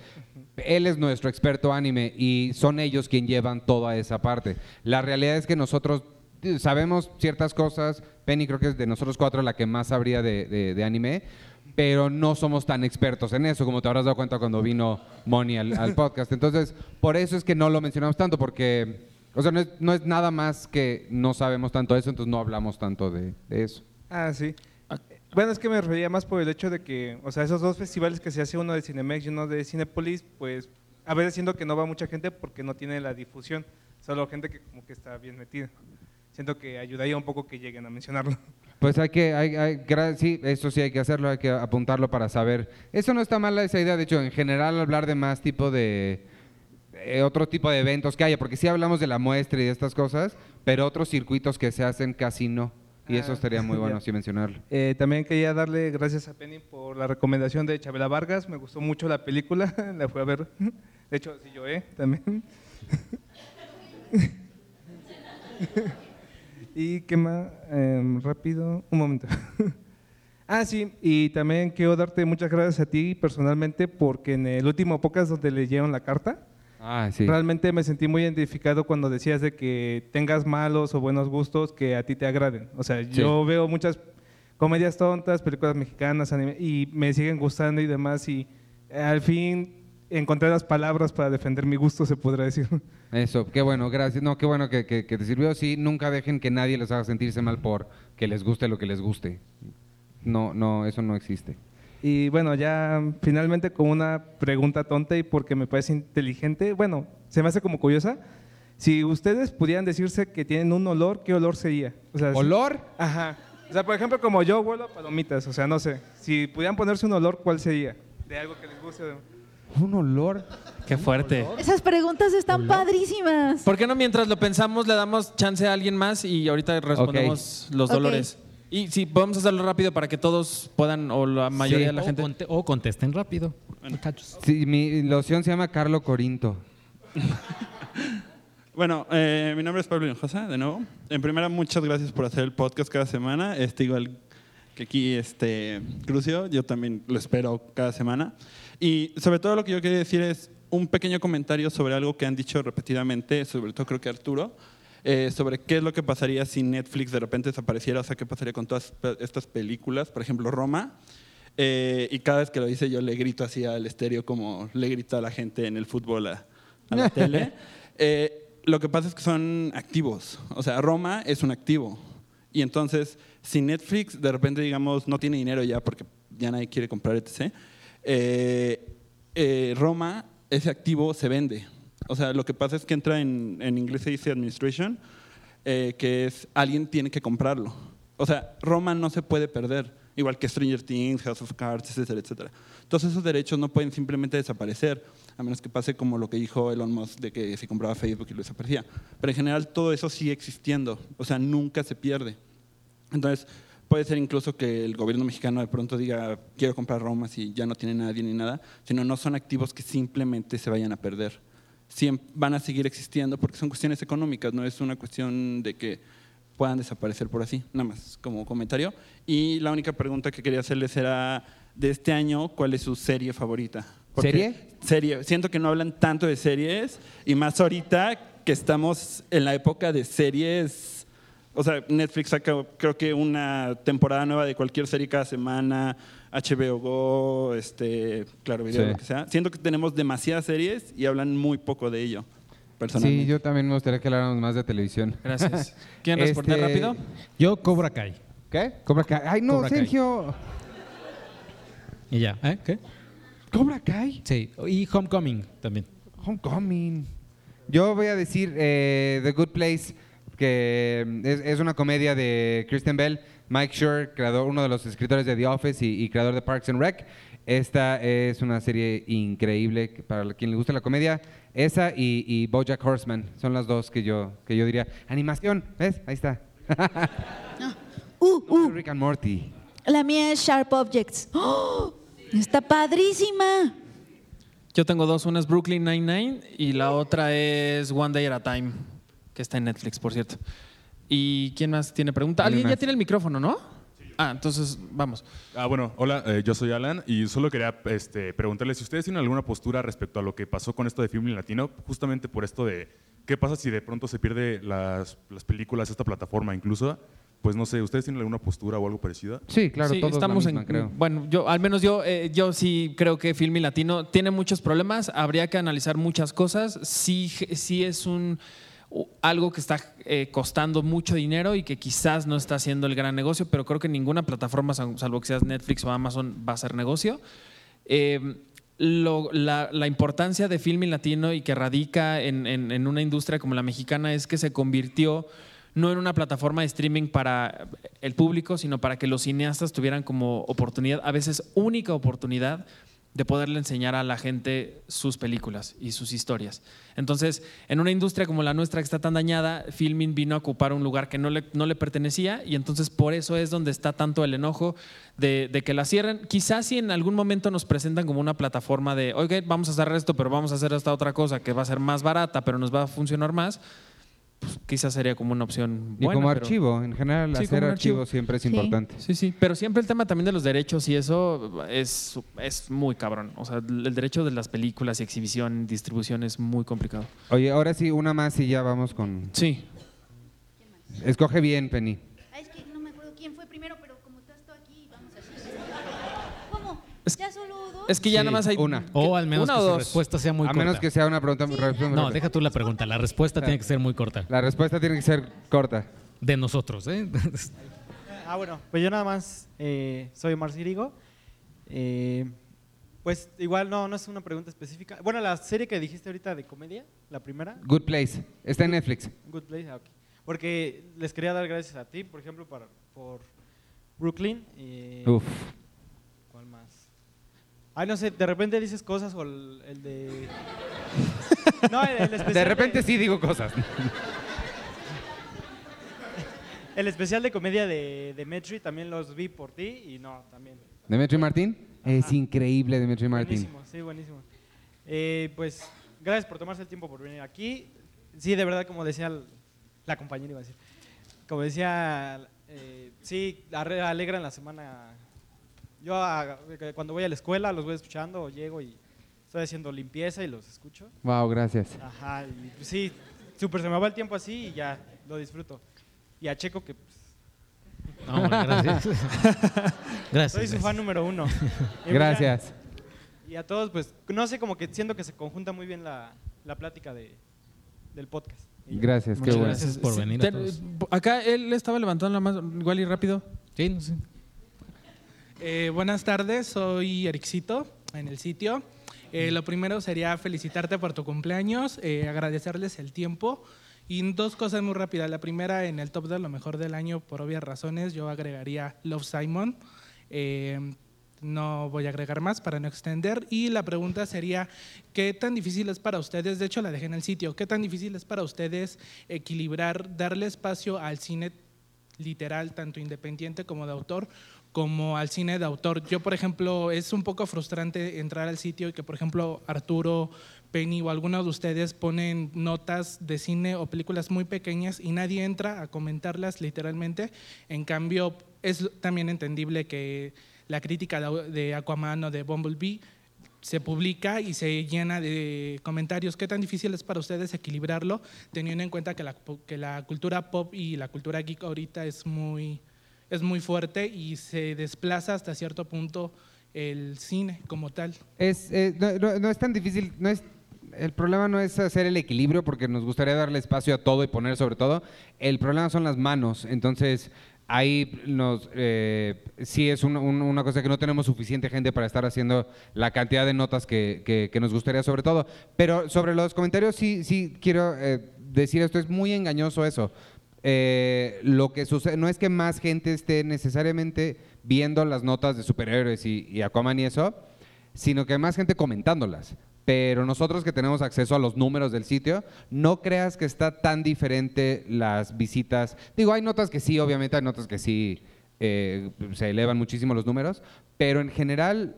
Él es nuestro experto anime y son ellos quien llevan toda esa parte. La realidad es que nosotros eh, sabemos ciertas cosas. Penny creo que es de nosotros cuatro la que más sabría de, de- de anime, pero no somos tan expertos en eso, como te habrás dado cuenta cuando vino Moni al, podcast. Entonces, por eso es que no lo mencionamos tanto, porque, o sea, no es, no es nada más que no sabemos tanto de eso, entonces no hablamos tanto de, de eso. Ah, sí. Bueno, es que me refería más por el hecho de que, o sea, esos dos festivales que se hace, uno de Cinemex y uno de Cinepolis, pues a veces siento que no va mucha gente porque no tiene la difusión, solo gente que como que está bien metida. siento que ayudaría un poco que lleguen a mencionarlo. Pues hay que, hay, hay- sí, eso sí hay que hacerlo, hay que apuntarlo para saber. Eso no está mala esa idea, de hecho, en general hablar de más tipo de, eh, otro tipo de eventos que haya, porque sí hablamos de la muestra y de estas cosas, pero otros circuitos que se hacen casi no. Y eso Ah, estaría muy bueno sí mencionarlo. Eh, también quería darle gracias a Penny por la recomendación de Chabela Vargas. Me gustó mucho la película, la fui a ver. De hecho, sí yo, ¿eh? También. y qué más, Em, rápido, un momento. ah, sí, y también quiero darte muchas gracias a ti personalmente porque en el último podcast donde leyeron la carta, Ah, sí. Realmente me sentí muy identificado cuando decías de que tengas malos o buenos gustos que a ti te agraden. O sea, yo veo muchas comedias tontas, películas mexicanas, anime, y me siguen gustando y demás, y eh, al fin encontré las palabras para defender mi gusto, se podrá decir. Eso, qué bueno, gracias. No, qué bueno que, que- que te sirvió. Sí, nunca dejen que nadie les haga sentirse mal por que les guste lo que les guste. No, no, eso no existe. Y bueno, ya finalmente con una pregunta tonta y porque me parece inteligente, bueno, se me hace como curiosa. Si ustedes pudieran decirse que tienen un olor, ¿qué olor sería? O sea, si- ¿Olor? Ajá. O sea, por ejemplo, como yo huelo a palomitas, o sea, no sé. Si pudieran ponerse un olor, ¿cuál sería? De algo que les guste. Un olor. Qué fuerte. Esas preguntas están padrísimas. ¿Por qué no mientras lo pensamos le damos chance a alguien más y ahorita respondemos los Ok. dolores? Y sí, podemos hacerlo rápido para que todos puedan, o la mayoría de la o gente. conte- o contesten rápido. muchachos. Sí, mi loción se llama Carlo Corinto. Bueno, eh, mi nombre es Pablo Hinojosa, de nuevo. En primera, muchas gracias por hacer el podcast cada semana. Este, igual que aquí, este, Crucio, yo también lo espero cada semana. Y sobre todo lo que yo quería decir es un pequeño comentario sobre algo que han dicho repetidamente, sobre todo creo que Arturo, eh, sobre qué es lo que pasaría si Netflix de repente desapareciera, o sea, qué pasaría con todas estas películas, por ejemplo, Roma. Eh, y cada vez que lo dice yo le grito así al estéreo como le grito a la gente en el fútbol a, a la tele. Eh, lo que pasa es que son activos. O sea, Roma es un activo. Y entonces, si Netflix de repente, digamos, no tiene dinero ya porque ya nadie quiere comprar etc., eh, eh, Roma, ese activo se vende. O sea, lo que pasa es que entra en, en inglés se dice administration, eh, que es alguien tiene que comprarlo. O sea, Roma no se puede perder, igual que Stranger Things, House of Cards, etcétera, etcétera. Todos esos derechos no pueden simplemente desaparecer, a menos que pase como lo que dijo Elon Musk de que se compraba Facebook y lo desaparecía. Pero en general todo eso sigue existiendo, o sea, nunca se pierde. Entonces, puede ser incluso que el gobierno mexicano de pronto diga, quiero comprar Roma si ya no tiene nadie ni nada, sino no son activos que simplemente se vayan a perder. Van a seguir existiendo porque son cuestiones económicas, no es una cuestión de que puedan desaparecer por así, nada más como comentario. Y la única pregunta que quería hacerles era, de este año, ¿cuál es su serie favorita? ¿Serie? Serie. Siento que no hablan tanto de series y más ahorita que estamos en la época de series. O sea, Netflix saca creo que una temporada nueva de cualquier serie cada semana, HBO Go, este, Claro Video, Sí. lo que sea. Siento que tenemos demasiadas series y hablan muy poco de ello, personalmente. Sí, yo también me gustaría que habláramos más de televisión. Gracias. ¿Quieren responder Este, rápido? Yo Cobra Kai. ¿Qué? Cobra Kai. Ay, no, Cobra Kai. Sergio. Y ya. ¿Eh? ¿Qué? ¿Cobra Kai? Sí. Y Homecoming también. Homecoming. Yo voy a decir eh, The Good Place, que mm, es, es una comedia de Kristen Bell, Mike Schur, creador, uno de los escritores de The Office y, y creador de Parks and Rec. Esta es una serie increíble para quien le gusta la comedia. Esa y, y BoJack Horseman son las dos que yo, que yo diría. Animación, ¿ves? Ahí está. Uh, uh, Rick and Morty. la mía es Sharp Objects. ¡Oh! Está padrísima. Yo tengo dos, una es Brooklyn Nine-Nine y la otra es One Day at a Time, que está en Netflix, por cierto. ¿Y quién más tiene pregunta? ¿Alguien ya tiene el micrófono, ¿no? Ah, entonces vamos. Ah, bueno, hola, eh, yo soy Alan y solo quería este, preguntarles si ustedes tienen alguna postura respecto a lo que pasó con esto de Film Latino, justamente por esto de qué pasa si de pronto se pierde las, las películas, esta plataforma incluso. Pues no sé, ¿ustedes tienen alguna postura o algo parecido? Sí, claro, Sí, todos estamos la misma, en, creo. Bueno, yo al menos yo, eh, yo sí creo que Filmi Latino tiene muchos problemas, habría que analizar muchas cosas. Sí, sí es un algo que está eh, costando mucho dinero y que quizás no está haciendo el gran negocio, pero creo que ninguna plataforma, sal- salvo que seas Netflix o Amazon, va a ser negocio. Lo- la, importancia de Filmi Latino y que radica en una industria como la mexicana es que se convirtió no en una plataforma de streaming para el público, sino para que los cineastas tuvieran como oportunidad, a veces única oportunidad, de poderle enseñar a la gente sus películas y sus historias. Entonces, en una industria como la nuestra que está tan dañada, Filming vino a ocupar un lugar que no le, no le pertenecía y entonces por eso es donde está tanto el enojo de, de que la cierren. Quizás si en algún momento nos presentan como una plataforma de, oye, vamos a hacer esto, pero vamos a hacer esta otra cosa que va a ser más barata, pero nos va a funcionar más, pues, quizás sería como una opción Y buena, como pero- archivo, en general, Sí, hacer archivo archivo. siempre es Sí. importante. Sí, sí, pero siempre el tema también de los derechos y eso es, es muy cabrón. O sea, el derecho de las películas y exhibición, distribución es muy complicado. Oye, ahora sí, una más y ya vamos con... Sí. Escoge bien, Penny. Ay, es que no me acuerdo quién fue primero, pero como estás tú aquí, vamos así. ¿Cómo? ¿Ya? Es que ya Sí, nada más hay una. O al menos Una que o su dos. respuesta sea muy A corta. menos que sea una pregunta muy rápida. No, deja tú la pregunta. La respuesta tiene que ser muy corta. La respuesta tiene que ser corta. De nosotros, ¿eh? Ah, bueno, pues yo nada más eh, soy Omar Cirigo. Eh, pues igual no, no es una pregunta específica. Bueno, la serie que dijiste ahorita de comedia, la primera, Good Place. Está en Netflix. Good Place, ah, ok. Porque les quería dar gracias a ti, por ejemplo, para, por Brooklyn. eh, Uf. Ay, no sé, de repente dices cosas o el, el de... No, el, el especial De repente sí digo cosas. El especial de comedia de, de Metri también los vi por ti y no, también. Demetri Martín. Es increíble, Demetri Martín. Buenísimo, sí, buenísimo. Eh, pues gracias por tomarse el tiempo por venir aquí. Sí, de verdad, como decía el- la compañera, iba a decir. Como decía, eh, sí, alegran la semana. Yo a- cuando voy a la escuela los voy escuchando o llego y estoy haciendo limpieza y los escucho. Wow, gracias. Ajá, y pues, sí, súper se me va el tiempo así y ya lo disfruto. Y a Checo que... pues, No, hombre, gracias. Gracias, Soy su fan número uno. Y Gracias. ya- Y a todos, pues, no sé, como que siento que se conjunta muy bien la, la plática de, del podcast. Gracias, qué bueno. gracias por Sí, venir te- a todos. Acá él estaba levantando la mano igual y rápido. Sí, no sé. Eh, buenas tardes, soy Ericito en el sitio. Eh, lo primero sería felicitarte por tu cumpleaños, eh, agradecerles el tiempo y dos cosas muy rápidas. La primera, en el top de lo mejor del año, por obvias razones, yo agregaría Love Simon. Eh, no voy a agregar más para no extender. Y la pregunta sería, ¿qué tan difícil es para ustedes? De hecho, la dejé en el sitio. ¿Qué tan difícil es para ustedes equilibrar, darle espacio al cine literal, tanto independiente como de autor, como al cine de autor. Yo, por ejemplo, es un poco frustrante entrar al sitio y que, por ejemplo, Arturo, Penny o algunos de ustedes ponen notas de cine o películas muy pequeñas y nadie entra a comentarlas literalmente. En cambio, es también entendible que la crítica de Aquaman o de Bumblebee se publica y se llena de comentarios. ¿Qué tan difícil es para ustedes equilibrarlo, teniendo en cuenta que la, que la cultura pop y la cultura geek ahorita es muy, es muy fuerte y se desplaza hasta cierto punto el cine como tal? Es, eh, no, no- es tan difícil, no es, el problema no es hacer el equilibrio porque nos gustaría darle espacio a todo y poner sobre todo. El problema son las manos. Entonces, ahí nos, eh, sí es un- un- una cosa que no tenemos suficiente gente para estar haciendo la cantidad de notas que, que- que nos gustaría sobre todo. Pero sobre los comentarios sí, sí quiero eh, decir esto, es muy engañoso eso. Eh, lo que sucede no es que más gente esté necesariamente viendo las notas de superhéroes y, y Aquaman y eso, sino que hay más gente comentándolas. Pero nosotros que tenemos acceso a los números del sitio, no creas que está tan diferente las visitas. Digo, hay notas que sí, obviamente hay notas que sí eh, se elevan muchísimo los números, pero en general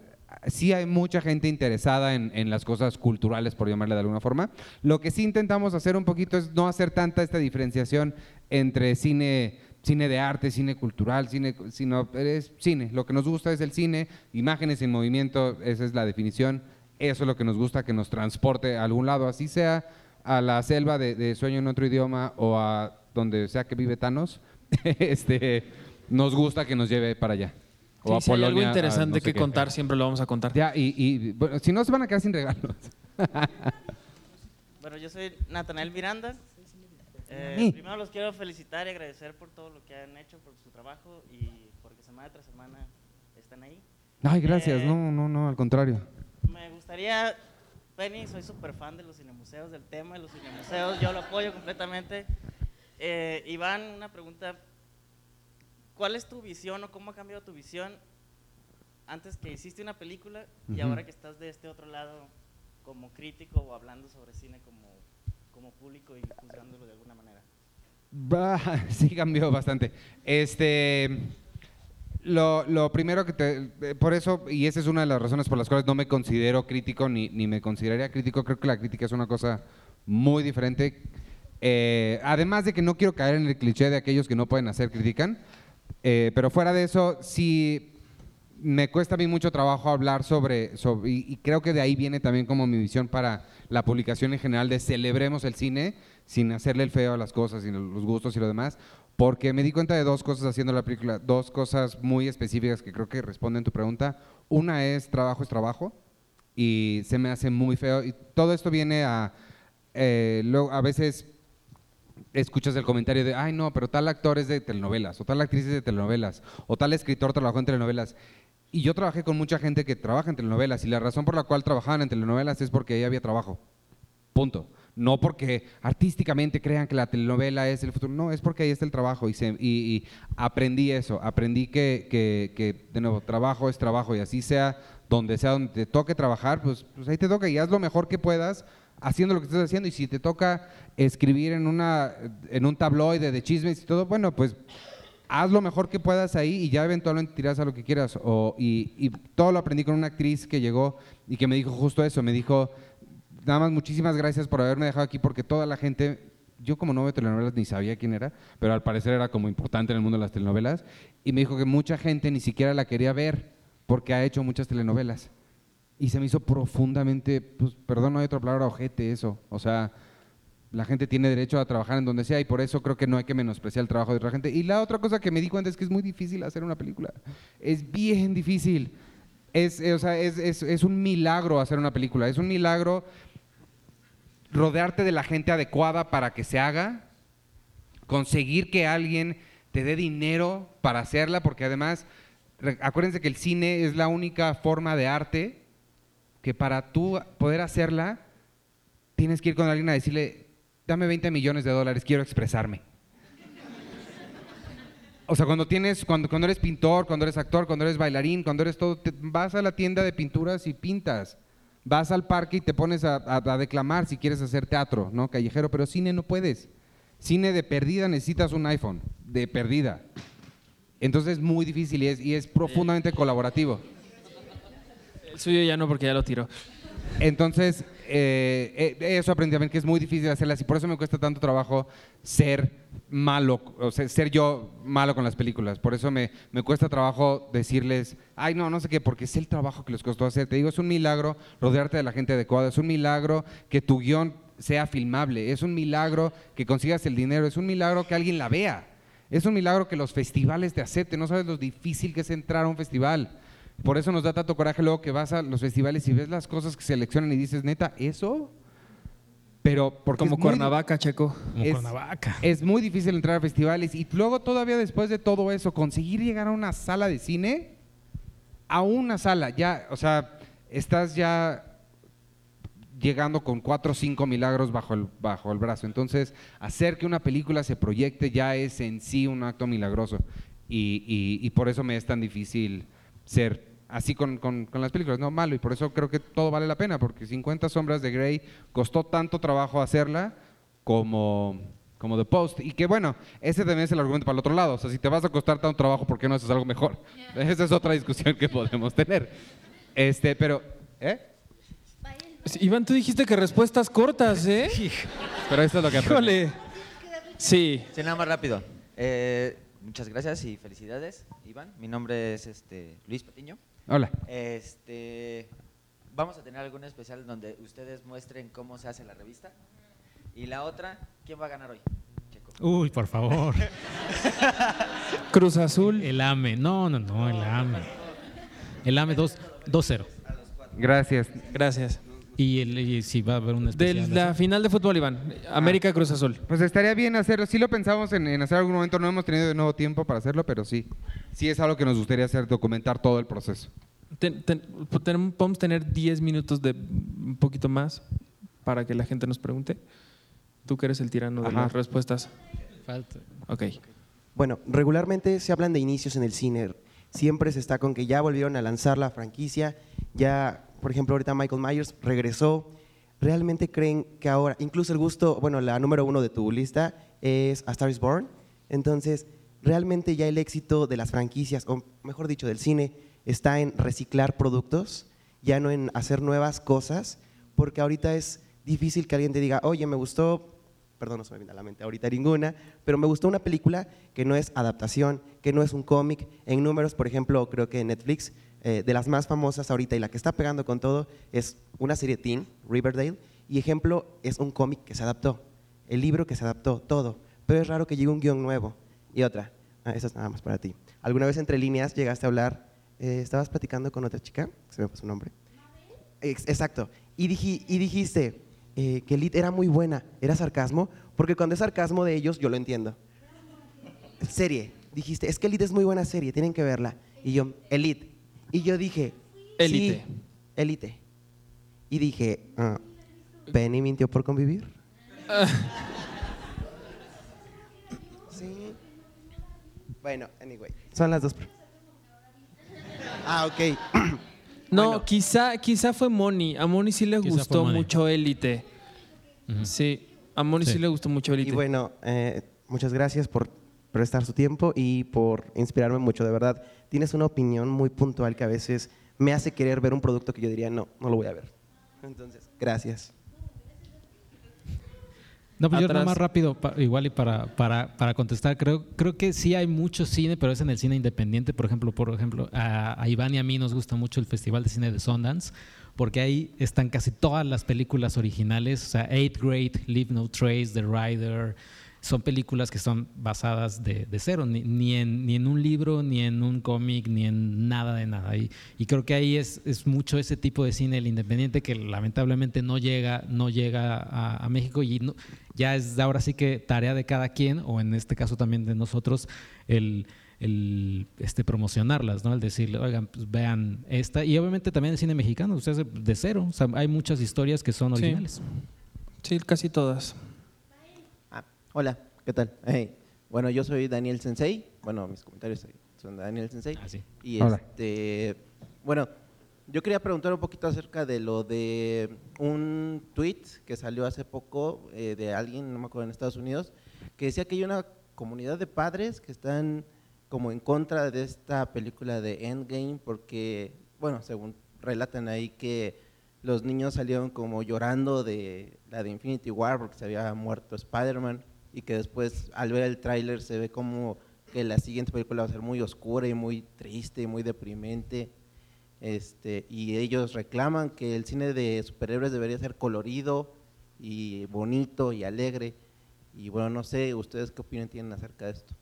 sí hay mucha gente interesada en, las cosas culturales, por llamarle de alguna forma. Lo que sí intentamos hacer un poquito es no hacer tanta esta diferenciación entre cine, cine de arte, cine cultural, cine, sino es cine. Lo que nos gusta es el cine, imágenes en movimiento, esa es la definición. Eso es lo que nos gusta, que nos transporte a algún lado, así sea a la selva de, de Sueño en otro idioma o a donde sea que vive Thanos. este, nos gusta que nos lleve para allá. O Sí, a si hay algo interesante no sé que qué. contar, siempre lo vamos a contar. Ya, y, y, bueno, si no se van a quedar sin regalos. Bueno, yo soy Natanael Miranda. Eh, Sí. primero los quiero felicitar y agradecer por todo lo que han hecho, por su trabajo y porque semana tras semana están ahí. Ay, gracias. Eh, No, no, no, al contrario. Me gustaría, Penny, soy súper fan de los cinemuseos, del tema de los cinemuseos, yo lo apoyo completamente. Eh, Iván, una pregunta. ¿Cuál es tu visión o cómo ha cambiado tu visión antes que hiciste una película y Ujú. ahora que estás de este otro lado como crítico o hablando sobre cine como, como público y juzgándolo de alguna manera? Bah, sí cambió bastante. Este, lo, lo primero que te, eh, por eso, y esa es una de las razones por las cuales no me considero crítico ni, ni me consideraría crítico, creo que la crítica es una cosa muy diferente. Eh, además de que no quiero caer en el cliché de aquellos que no pueden hacer critican, eh, pero fuera de eso, sí me cuesta a mí mucho trabajo hablar sobre, sobre y, y creo que de ahí viene también como mi visión para la publicación en general de celebremos el cine sin hacerle el feo a las cosas y los gustos y lo demás, porque me di cuenta de dos cosas haciendo la película, dos cosas muy específicas que creo que responden tu pregunta. Una es trabajo es trabajo y se me hace muy feo y todo esto viene a eh, a veces escuchas el comentario de, ay no, pero tal actor es de telenovelas, o tal actriz es de telenovelas, o tal escritor trabajó en telenovelas. Y yo trabajé con mucha gente que trabaja en telenovelas, y la razón por la cual trabajaban en telenovelas es porque ahí había trabajo. Punto. No porque artísticamente crean que la telenovela es el futuro, no, es porque ahí está el trabajo y, aprendí eso, aprendí que, de nuevo, trabajo es trabajo y así sea donde sea donde te toque trabajar, pues, pues ahí te toca y haz lo mejor que puedas haciendo lo que estés haciendo y si te toca escribir en, una, en un tabloide de chismes y todo, bueno, pues haz lo mejor que puedas ahí y ya eventualmente tiras a lo que quieras. O, y, y todo lo aprendí con una actriz que llegó y que me dijo justo eso, me dijo, nada más muchísimas gracias por haberme dejado aquí porque toda la gente, yo como no veo telenovelas ni sabía quién era, pero al parecer era como importante en el mundo de las telenovelas, y me dijo que mucha gente ni siquiera la quería ver porque ha hecho muchas telenovelas. Y se me hizo profundamente, pues perdón, no hay otra palabra, ojete eso. O sea, la gente tiene derecho a trabajar en donde sea y por eso creo que no hay que menospreciar el trabajo de otra gente. Y la otra cosa que me di cuenta es que es muy difícil hacer una película. Es bien difícil. Es, eh, o sea, es, es- es un milagro hacer una película. Es un milagro rodearte de la gente adecuada para que se haga, conseguir que alguien te dé dinero para hacerla, porque además, acuérdense que el cine es la única forma de arte que para tú poder hacerla, tienes que ir con alguien a decirle, dame 20 millones de dólares, quiero expresarme. O sea, cuando tienes, cuando, cuando eres pintor, cuando eres actor, cuando eres bailarín, cuando eres todo, vas a la tienda de pinturas y pintas. Vas al parque y te pones a, a- a declamar si quieres hacer teatro, ¿no? Callejero, pero cine no puedes. Cine de perdida necesitas un iPhone, de perdida. Entonces es muy difícil y es, y es profundamente colaborativo. El suyo ya no, porque ya lo tiró. Entonces, eh, eh, eso aprendí a ver que es muy difícil hacerlas y por eso me cuesta tanto trabajo ser malo, o sea, ser yo malo con las películas. Por eso me, me cuesta trabajo decirles, ay, no, no sé qué, porque es el trabajo que les costó hacer. Te digo, es un milagro rodearte de la gente adecuada, es un milagro que tu guion sea filmable, es un milagro que consigas el dinero, es un milagro que alguien la vea. Es un milagro que los festivales te acepten, no sabes lo difícil que es entrar a un festival. Por eso nos da tanto coraje luego que vas a los festivales y ves las cosas que seleccionan y dices, neta, ¿eso? Pero porque Como es muy- Cuernavaca, Checo. Como es, Cuernavaca. es muy difícil entrar a festivales y luego todavía después de todo eso, conseguir llegar a una sala de cine, a una sala, ya, o sea, estás ya llegando con cuatro o cinco milagros bajo el, bajo el brazo. Entonces, hacer que una película se proyecte ya es en sí un acto milagroso. Y, y- y por eso me es tan difícil ser así con, con- con las películas, no malo. Y por eso creo que todo vale la pena, porque 50 sombras de Grey costó tanto trabajo hacerla como, como The Post. Y que bueno, ese también es el argumento para el otro lado. O sea, si te vas a costar tanto trabajo, ¿por qué no haces algo mejor? Esa es otra discusión que podemos tener. Este, pero, ¿eh? Iván, tú dijiste que respuestas cortas, ¿eh? Pero esto es lo que aprendí. Híjole. Sí. Sí, nada más rápido. Eh, muchas gracias y felicidades, Iván. Mi nombre es este, Luis Patiño. Hola. Este, vamos a tener algún especial donde ustedes muestren cómo se hace la revista. Y la otra, ¿quién va a ganar hoy? Uy, por favor. Cruz Azul. El AME. No, no, no, el AME. El AME 2 2-0. Gracias. Gracias. Y, el, y si va a haber un De especial. la final de fútbol, Iván. América Cruz Azul. Pues estaría bien hacerlo. Sí lo pensamos en, en hacer algún momento. No hemos tenido de nuevo tiempo para hacerlo, pero sí. Sí es algo que nos gustaría hacer, documentar todo el proceso. Ten- ten- ten- podemos tener 10 minutos de un poquito más para que la gente nos pregunte. Tú que eres el tirano de Ajá. las respuestas. Falta. Ok. Bueno, regularmente se hablan de inicios en el cine. Siempre se está con que ya volvieron a lanzar la franquicia, ya, por ejemplo, ahorita Michael Myers regresó. ¿Realmente creen que ahora, incluso el gusto, bueno, la número uno de tu lista es A Star is Born? Entonces, ¿realmente ya el éxito de las franquicias, o mejor dicho, del cine, está en reciclar productos, ya no en hacer nuevas cosas? Porque ahorita es difícil que alguien te diga, oye, me gustó perdón, no se me viene a la mente ahorita ninguna, pero me gustó una película que no es adaptación, que no es un cómic. En números, por ejemplo, creo que Netflix, eh, de las más famosas ahorita y la que está pegando con todo, es una serie teen, Riverdale, y ejemplo es un cómic que se adaptó, el libro que se adaptó, todo. Pero es raro que llegue un guion nuevo. Y otra, ah, es nada más para ti. ¿Alguna vez entre líneas llegaste a hablar, eh, estabas platicando con otra chica, se me fue su nombre? Ex- Exacto. Y, diji- y dijiste eh, que Elite era muy buena. ¿Era sarcasmo? Porque cuando es sarcasmo de ellos, yo lo entiendo. Serie. Dijiste, es que Elite es muy buena serie, tienen que verla. Y yo, Elite. Y yo dije, Élite. sí, Elite. Y dije, ah, ¿Penny mintió por convivir? sí. Bueno, anyway. Son las dos. Ah, ok. No, quizá, quizá fue Moni. A Moni sí le Quizá gustó mucho Élite. Sí, a Moni sí. Sí. le gustó mucho Élite. Y bueno, eh, muchas gracias por prestar su tiempo y por inspirarme mucho, de verdad. Tienes una opinión muy puntual que a veces me hace querer ver un producto que yo diría, no, no lo voy a ver. Entonces, gracias. No, pues yo nada Atrás. más rápido, igual y para, para, para contestar, creo, creo que sí hay mucho cine, pero es en el cine independiente. Por ejemplo, por ejemplo, a, a Iván y a mí nos gusta mucho el Festival de Cine de Sundance, porque ahí están casi todas las películas originales, o sea, Eighth Grade, Leave No Trace, The Rider, son películas que son basadas de, de cero, ni, ni en, ni en un libro, ni en un cómic, ni en nada de nada. Y, y creo que ahí es, es mucho ese tipo de cine, el independiente, que lamentablemente no llega, no llega a, a México y no- ya es ahora sí que tarea de cada quien, o en este caso también de nosotros, el, el este, promocionarlas, ¿no? El decirle, oigan, pues vean esta. Y obviamente también el cine mexicano, o sea, de cero. O sea, hay muchas historias que son Sí. originales. Sí, casi todas. Hola, ¿qué tal? Hey, Bueno, yo soy Daniel Sensei. Bueno, mis comentarios son de Daniel Sensei. Y Hola. este, bueno, yo quería preguntar un poquito acerca de lo de un tweet que salió hace poco eh, de alguien, no me acuerdo, en Estados Unidos, que decía que hay una comunidad de padres que están como en contra de esta película de Endgame porque, bueno, según relatan ahí que los niños salieron como llorando de la de Infinity War porque se había muerto Spider-Man y que después al ver el tráiler se ve como que la siguiente película va a ser muy oscura y muy triste y muy deprimente. Este, y ellos reclaman que el cine de superhéroes debería ser colorido y bonito y alegre. Y bueno, no sé, ¿ustedes qué opinión tienen acerca de esto?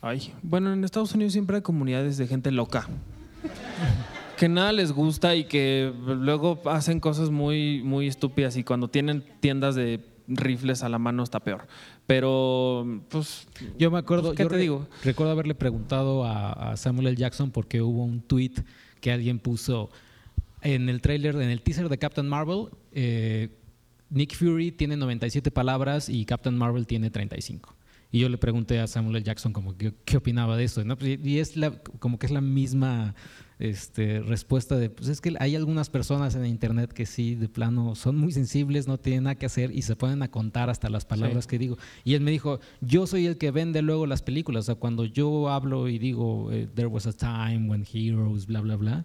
Ay, bueno, en Estados Unidos siempre hay comunidades de gente loca. Que nada les gusta y que luego hacen cosas muy, muy estúpidas y cuando tienen tiendas de rifles a la mano está peor. Pero, pues. Yo me acuerdo, pues, ¿qué yo te digo? recuerdo haberle preguntado a, a Samuel L. Jackson porque hubo un tweet que alguien puso en el trailer, en el teaser de Captain Marvel. eh, Nick Fury tiene 97 palabras y Captain Marvel tiene 35. Y yo le pregunté a Samuel L. Jackson como qué, qué opinaba de eso. ¿no? Pues, Y y es la, como que es la misma este, respuesta de, pues es que hay algunas personas en internet que sí, de plano, son muy sensibles, no tienen nada que hacer y se ponen a contar hasta las palabras Sí. que digo. Y él me dijo, yo soy el que vende luego las películas. O sea, cuando yo hablo y digo, eh, there was a time when heroes, bla, bla, bla.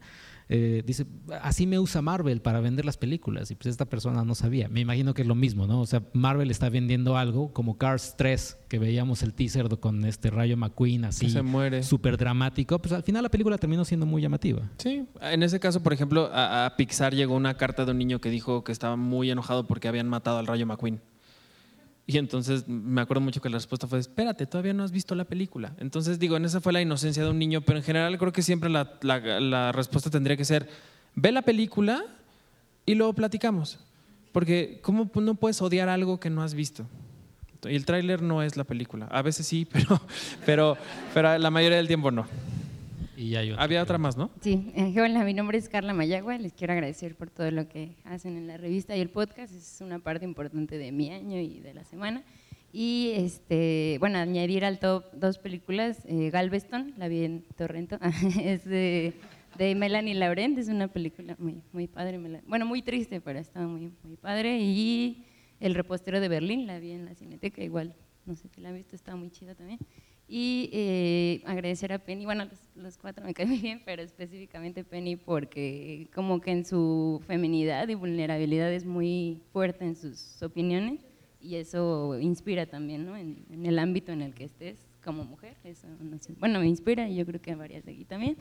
Eh, dice, así me usa Marvel para vender las películas. Y pues esta persona no sabía. Me imagino que es lo mismo, ¿no? O sea, Marvel está vendiendo algo como Cars 3, que veíamos el teaser con este Rayo McQueen así. se muere. Súper dramático. Pues al final la película terminó siendo muy llamativa. Sí, en ese caso, por ejemplo, a, a Pixar llegó una carta de un niño que dijo que estaba muy enojado porque habían matado al Rayo McQueen. Y entonces me acuerdo mucho que la respuesta fue, espérate, todavía no has visto la película. Entonces digo, en esa fue la inocencia de un niño, pero en general creo que siempre la, la- la respuesta tendría que ser, ve la película y luego platicamos. Porque ¿cómo no puedes odiar algo que no has visto? Y el tráiler no es la película. A veces sí, pero, pero, pero la mayoría del tiempo no. Y hay Había otra más, ¿no? Sí, eh, hola, mi nombre es Carla Mayagua. Les quiero agradecer por todo lo que hacen en la revista y el podcast. Es una parte importante de mi año y de la semana. Y este, bueno, añadir al top dos películas, eh, Galveston, la vi en Torrento, es de, de Melanie Laurent, es una película muy, muy padre, bueno, muy triste, pero está muy, muy padre. Y El repostero de Berlín, la vi en la Cineteca, igual, no sé si la han visto, está muy chida también. Y eh, agradecer a Penny, bueno, los, los cuatro me caen bien, pero específicamente Penny porque como que en su feminidad y vulnerabilidad es muy fuerte en sus opiniones y eso inspira también, ¿no? En, en el ámbito en el que estés como mujer, eso nos- bueno, me inspira y yo creo que a varias de aquí también.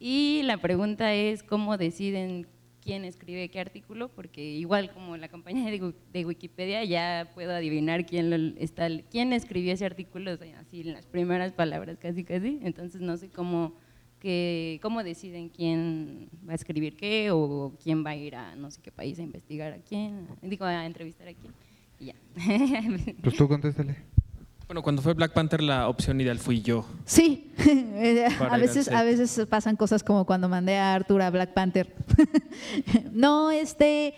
Y la pregunta es cómo deciden quién escribe qué artículo, porque igual como la compañía de, Wi- de Wikipedia ya puedo adivinar quién, lo- está, quién escribió ese artículo, así en las primeras palabras casi casi, entonces no sé cómo, que, cómo deciden quién va a escribir qué o quién va a ir a no sé qué país a investigar a quién, digo, a entrevistar a quién, y ya. Pues tú contéstale. Bueno, cuando fue Black Panther la opción ideal fui yo. Sí, Eh, a veces, a veces pasan cosas como cuando mandé a Arthur a Black Panther. no, este,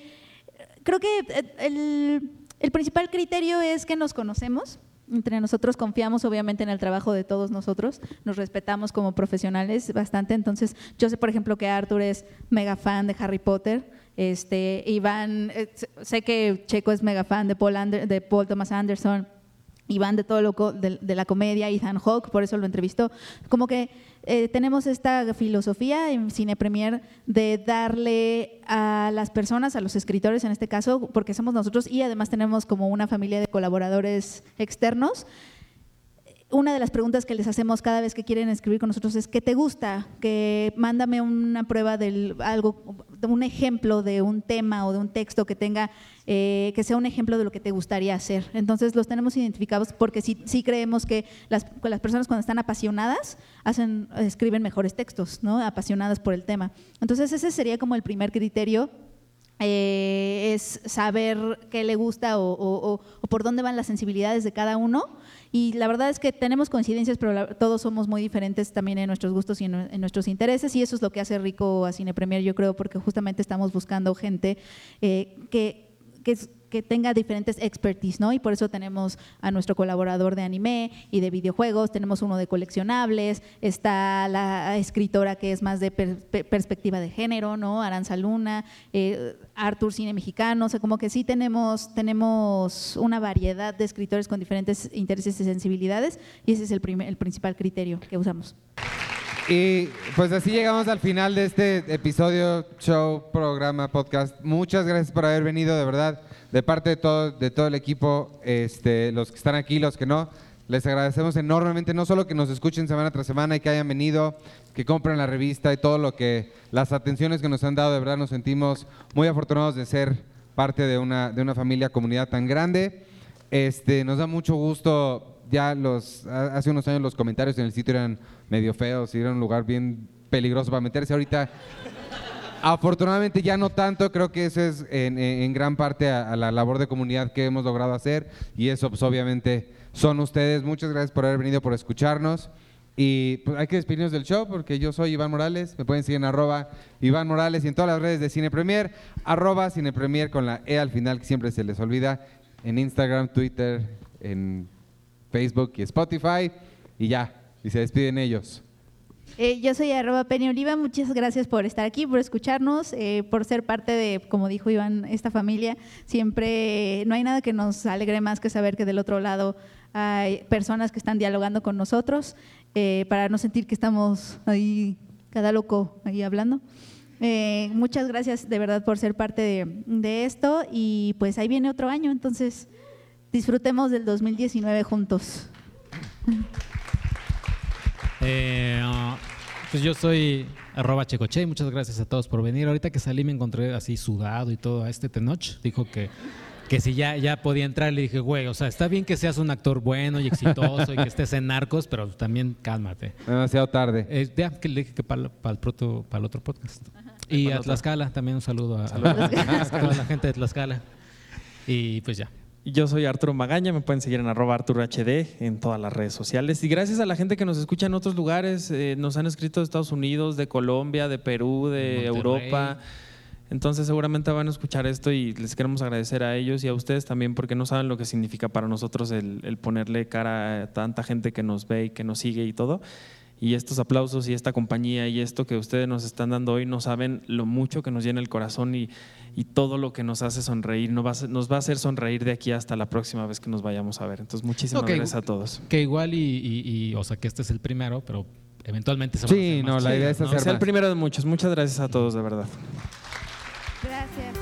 creo que eh, el, el principal criterio es que nos conocemos. Entre nosotros confiamos obviamente en el trabajo de todos nosotros, nos respetamos como profesionales bastante. Entonces, yo sé, por ejemplo, que Arthur es mega fan de Harry Potter. Este, Iván, eh, sé que Checo es mega fan de Paul, Ander- de Paul Thomas Anderson. Iván de todo lo de, de la comedia, Ethan Hawke, por eso lo entrevistó. Como que eh, tenemos esta filosofía en Cine Premier de darle a las personas, a los escritores en este caso, porque somos nosotros y además tenemos como una familia de colaboradores externos, una de las preguntas que les hacemos cada vez que quieren escribir con nosotros es ¿qué te gusta? Que mándame una prueba del algo, un ejemplo de un tema o de un texto que tenga, eh, que sea un ejemplo de lo que te gustaría hacer. Entonces los tenemos identificados porque sí, sí creemos que las, personas cuando están apasionadas hacen, escriben mejores textos, ¿no? Apasionadas por el tema. Entonces ese sería como el primer criterio eh, es saber qué le gusta o por dónde van las sensibilidades de cada uno. Y la verdad es que tenemos coincidencias, pero todos somos muy diferentes también en nuestros gustos y en, nuestros intereses. Y eso es lo que hace rico a Cine Premier, yo creo, porque justamente estamos buscando gente eh, que, que, que tenga diferentes expertise, ¿no? Y por eso tenemos a nuestro colaborador de anime y de videojuegos, tenemos uno de coleccionables, está la escritora que es más de per- per- perspectiva de género, ¿no? Aranza Luna, eh, Arthur Cine Mexicano, o sea, como que sí tenemos, tenemos una variedad de escritores con diferentes intereses y sensibilidades y ese es el, primer- el principal criterio que usamos. Y pues así llegamos al final de este episodio, show, programa, podcast. Muchas gracias por haber venido, de verdad, de parte de todo, de todo el equipo, este, los que están aquí, los que no. Les agradecemos enormemente, no solo que nos escuchen semana tras semana y que hayan venido, que compren la revista y todo lo que, las atenciones que nos han dado, de verdad nos sentimos muy afortunados de ser parte de una, de una familia, comunidad tan grande. Este, nos da mucho gusto, ya los, ha- hace unos años los comentarios en el sitio eran medio feos y era un lugar bien peligroso para meterse. Ahorita, afortunadamente ya no tanto, creo que eso es en, gran parte a, a la labor de comunidad que hemos logrado hacer y eso pues obviamente son ustedes. Muchas gracias por haber venido, por escucharnos. Y pues, hay que despedirnos del show porque yo soy Iván Morales. Me pueden seguir en arroba Iván Morales y en todas las redes de Cine Premier, arroba Cine Premier con la E al final que siempre se les olvida. En Instagram, Twitter, en Facebook y Spotify. Y ya, y se despiden ellos. Eh, yo soy arroba Penny Oliva, muchas gracias por estar aquí, por escucharnos, eh, por ser parte de, como dijo Iván, esta familia. Siempre no hay nada que nos alegre más que saber que del otro lado hay personas que están dialogando con nosotros eh, para no sentir que estamos ahí, cada loco ahí hablando. Eh, muchas gracias de verdad por ser parte de esto y pues ahí viene otro año, entonces disfrutemos del 2019 juntos. Eh, ah, pues yo soy arroba checoche y muchas gracias a todos por venir. Ahorita que salí me encontré así sudado y todo a este Tenoch. Dijo que, que si ya, ya podía entrar, le dije, güey, o sea, está bien que seas un actor bueno y exitoso y que estés en narcos, pero también cálmate. Demasiado tarde. Eh, ya, que le dije que para el, otro, para el otro podcast. Y a. Tlaxcala, también un saludo a, a la gente de Tlaxcala. Y pues ya. Yo soy Arturo Magaña, me pueden seguir en arroba Arturo HD en todas las redes sociales. Y gracias a la gente que nos escucha en otros lugares, eh, nos han escrito de Estados Unidos, de Colombia, de Perú, de Monterrey. Europa. Entonces seguramente van a escuchar esto y les queremos agradecer a ellos y a ustedes también porque no saben lo que significa para nosotros el, el ponerle cara a tanta gente que nos ve y que nos sigue y todo. Y estos aplausos y esta compañía y esto que ustedes nos están dando hoy no saben lo mucho que nos llena el corazón y, y todo lo que nos hace sonreír. Nos va, a, hacer- nos va a hacer sonreír de aquí hasta la próxima vez que nos vayamos a ver. Entonces muchísimas No, gracias a todos. Que igual y, y- y, o sea, que este es el primero, pero eventualmente se van a Sí, hacer no, más la idea es ¿no? hacer el primero de muchos. Muchas gracias a todos, de verdad. Gracias.